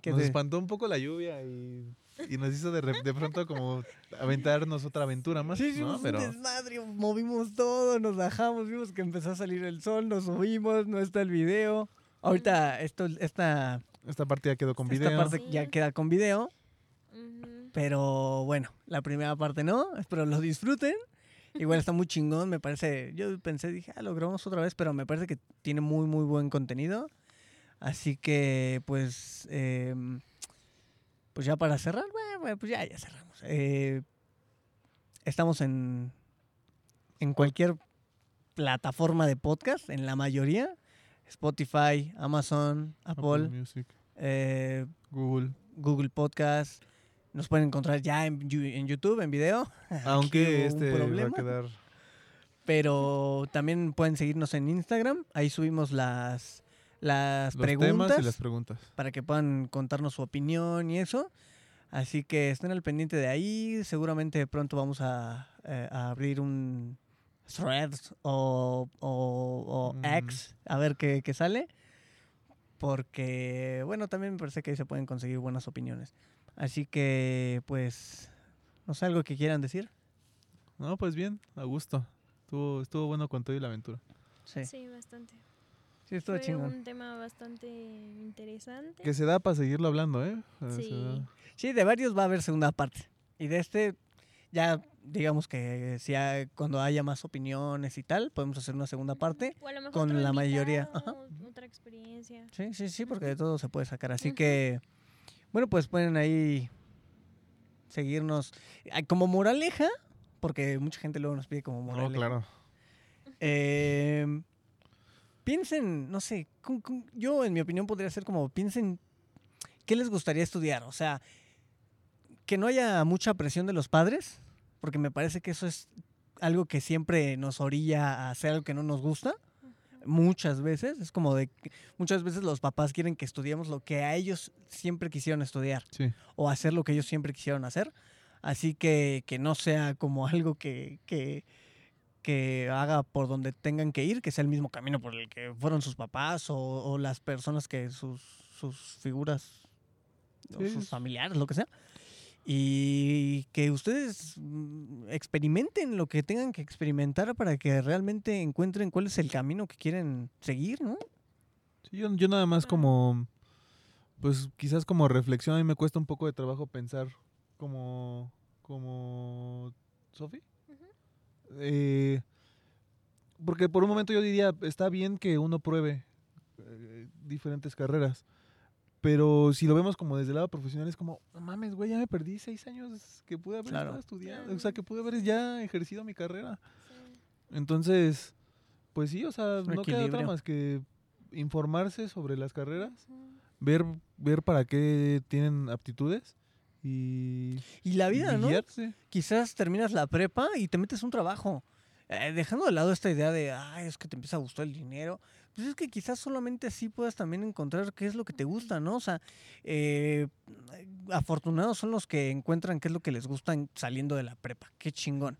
¿Qué Nos te- espantó un poco la lluvia y, y nos hizo de, re- de pronto como aventarnos otra aventura más, Sí, ¿no? hicimos Pero un desmadre, movimos todo, nos bajamos, vimos que empezó a salir el sol, nos subimos, no está el video. Ahorita esto, esta, esta parte ya quedó con esta video. parte Sí. ya queda con video, Ujú. pero bueno, la primera parte no, espero lo disfruten. Igual está muy chingón, me parece. Yo pensé, dije, ah, lo grabamos otra vez, pero me parece que tiene muy, muy buen contenido. Así que, pues, em, pues ya para cerrar, bueno, pues ya, ya cerramos. Eh, estamos en, en cualquier plataforma de podcast, en la mayoría. Spotify, Amazon, Apple, Music, eh, Google. Google Podcast. Nos pueden encontrar ya en, en YouTube, en video. Aunque un este va a problema. quedar... Pero también pueden seguirnos en Instagram. Ahí subimos las, las Los preguntas temas y las preguntas. para que puedan contarnos su opinión y eso. Así que estén al pendiente de ahí. Seguramente pronto vamos a, eh, a abrir un Threads o, o, o Mm. X a ver qué, qué sale. Porque, bueno, también me parece que ahí se pueden conseguir buenas opiniones. Así que, pues, no sé, algo que quieran decir. No, pues bien, a gusto. Estuvo, estuvo bueno con todo y la aventura. Sí, sí, Sí, bastante. estuvo Fue chingón. un tema bastante interesante. Que se da para seguirlo hablando, ¿eh? Sí. Sí, de varios va a haber segunda parte. Y de este, ya digamos que si hay- cuando haya más opiniones y tal, podemos hacer una segunda parte. O a lo mejor con la mayoría, ajá. Otra experiencia. Sí, sí, sí, porque de todo se puede sacar. Así que, bueno, pues pueden ahí seguirnos. Como moraleja, porque mucha gente luego nos pide como No, moraleja. claro. Eh, piensen, no sé, yo en mi opinión podría ser como, piensen, ¿qué les gustaría estudiar? O sea, que no haya mucha presión de los padres, porque me parece que eso es algo que siempre nos orilla a hacer algo que no nos gusta. Muchas veces, es como de que muchas veces los papás quieren que estudiemos lo que a ellos siempre quisieron estudiar Sí. o hacer lo que ellos siempre quisieron hacer. Así que que no sea como algo que, que, que haga por donde tengan que ir, que sea el mismo camino por el que fueron sus papás o, o las personas que sus, sus figuras, o sus es- familiares, lo que sea. Y que ustedes mm, experimenten lo que tengan que experimentar para que realmente encuentren cuál es el camino que quieren seguir, ¿no? Sí, yo, yo nada más como, pues quizás como reflexión, a mí me cuesta un poco de trabajo pensar como, como, Sofi. Eh, porque por un momento yo diría, está bien que uno pruebe eh, diferentes carreras, pero si lo vemos como desde el lado profesional es como, no mames, güey, ya me perdí seis años que pude haber Claro. estado estudiando, o sea, que pude haber ya ejercido mi carrera. Entonces, pues sí, o sea, no queda otra más que informarse sobre las carreras, ver, ver para qué tienen aptitudes y, Y la vida, y ¿no? quizás terminas la prepa y te metes a un trabajo. Eh, dejando de lado esta idea de, ay, es que te empieza a gustar el dinero. Pues es que quizás solamente así puedas también encontrar qué es lo que te gusta, ¿no? O sea, eh, afortunados son los que encuentran qué es lo que les gusta en- saliendo de la prepa. Qué chingón.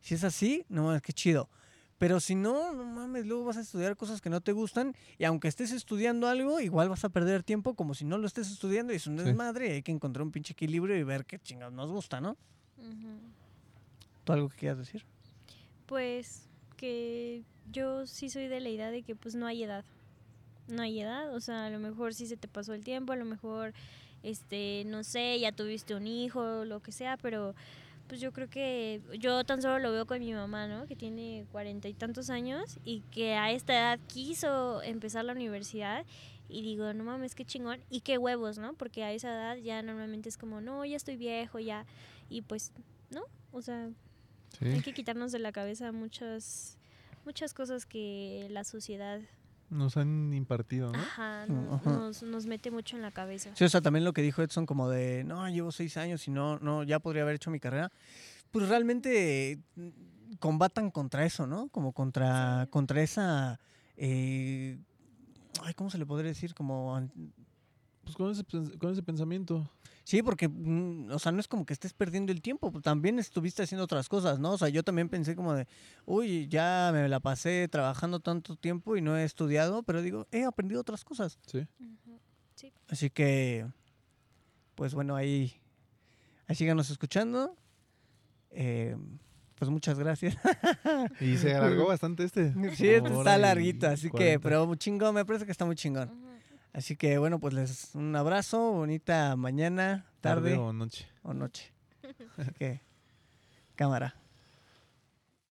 Si es así, no, es que chido. Pero si no, no mames, luego vas a estudiar cosas que no te gustan y aunque estés estudiando algo, igual vas a perder tiempo como si no lo estés estudiando y es un Sí. desmadre y hay que encontrar un pinche equilibrio y ver qué chingados nos gusta, ¿no? Ujú. ¿Tú algo que quieras decir? Pues que yo sí soy de la idea de que pues no hay edad. No hay edad, o sea, a lo mejor sí se te pasó el tiempo, a lo mejor, este, no sé, ya tuviste un hijo, lo que sea, pero pues yo creo que yo tan solo lo veo con mi mamá, ¿no? Que tiene cuarenta y tantos años y que a esta edad quiso empezar la universidad y digo, no mames, qué chingón y qué huevos, ¿no? Porque a esa edad ya normalmente es como, no, ya estoy viejo, ya, y pues, ¿no? O sea, hay Sí. que quitarnos de la cabeza muchas muchas cosas que la sociedad Nos han impartido, ¿no? ajá, no- ajá. nos, nos mete mucho en la cabeza. Sí, o sea, también lo que dijo Edson como de, no, llevo seis años y no, no, ya podría haber hecho mi carrera. Pues realmente mm, combatan contra eso, ¿no? Como contra, Sí. contra esa, eh, ay, ¿cómo se le podría decir? Como, Pues con ese, con ese pensamiento. sí, porque, mm, o sea, no es como que estés perdiendo el tiempo, pues, también estuviste haciendo otras cosas, ¿no? O sea, yo también pensé como de, uy, ya me la pasé trabajando tanto tiempo y no he estudiado, pero digo, he aprendido otras cosas. Sí. Así que, pues bueno, ahí, ahí síganos escuchando. Eh, pues muchas gracias. Y se alargó bastante este. Sí, este está larguito, así que, 40. pero chingón, me parece que está muy chingón. Ujú. Así que bueno, pues les un abrazo, bonita mañana, tarde, o noche. o noche. Así que, cámara.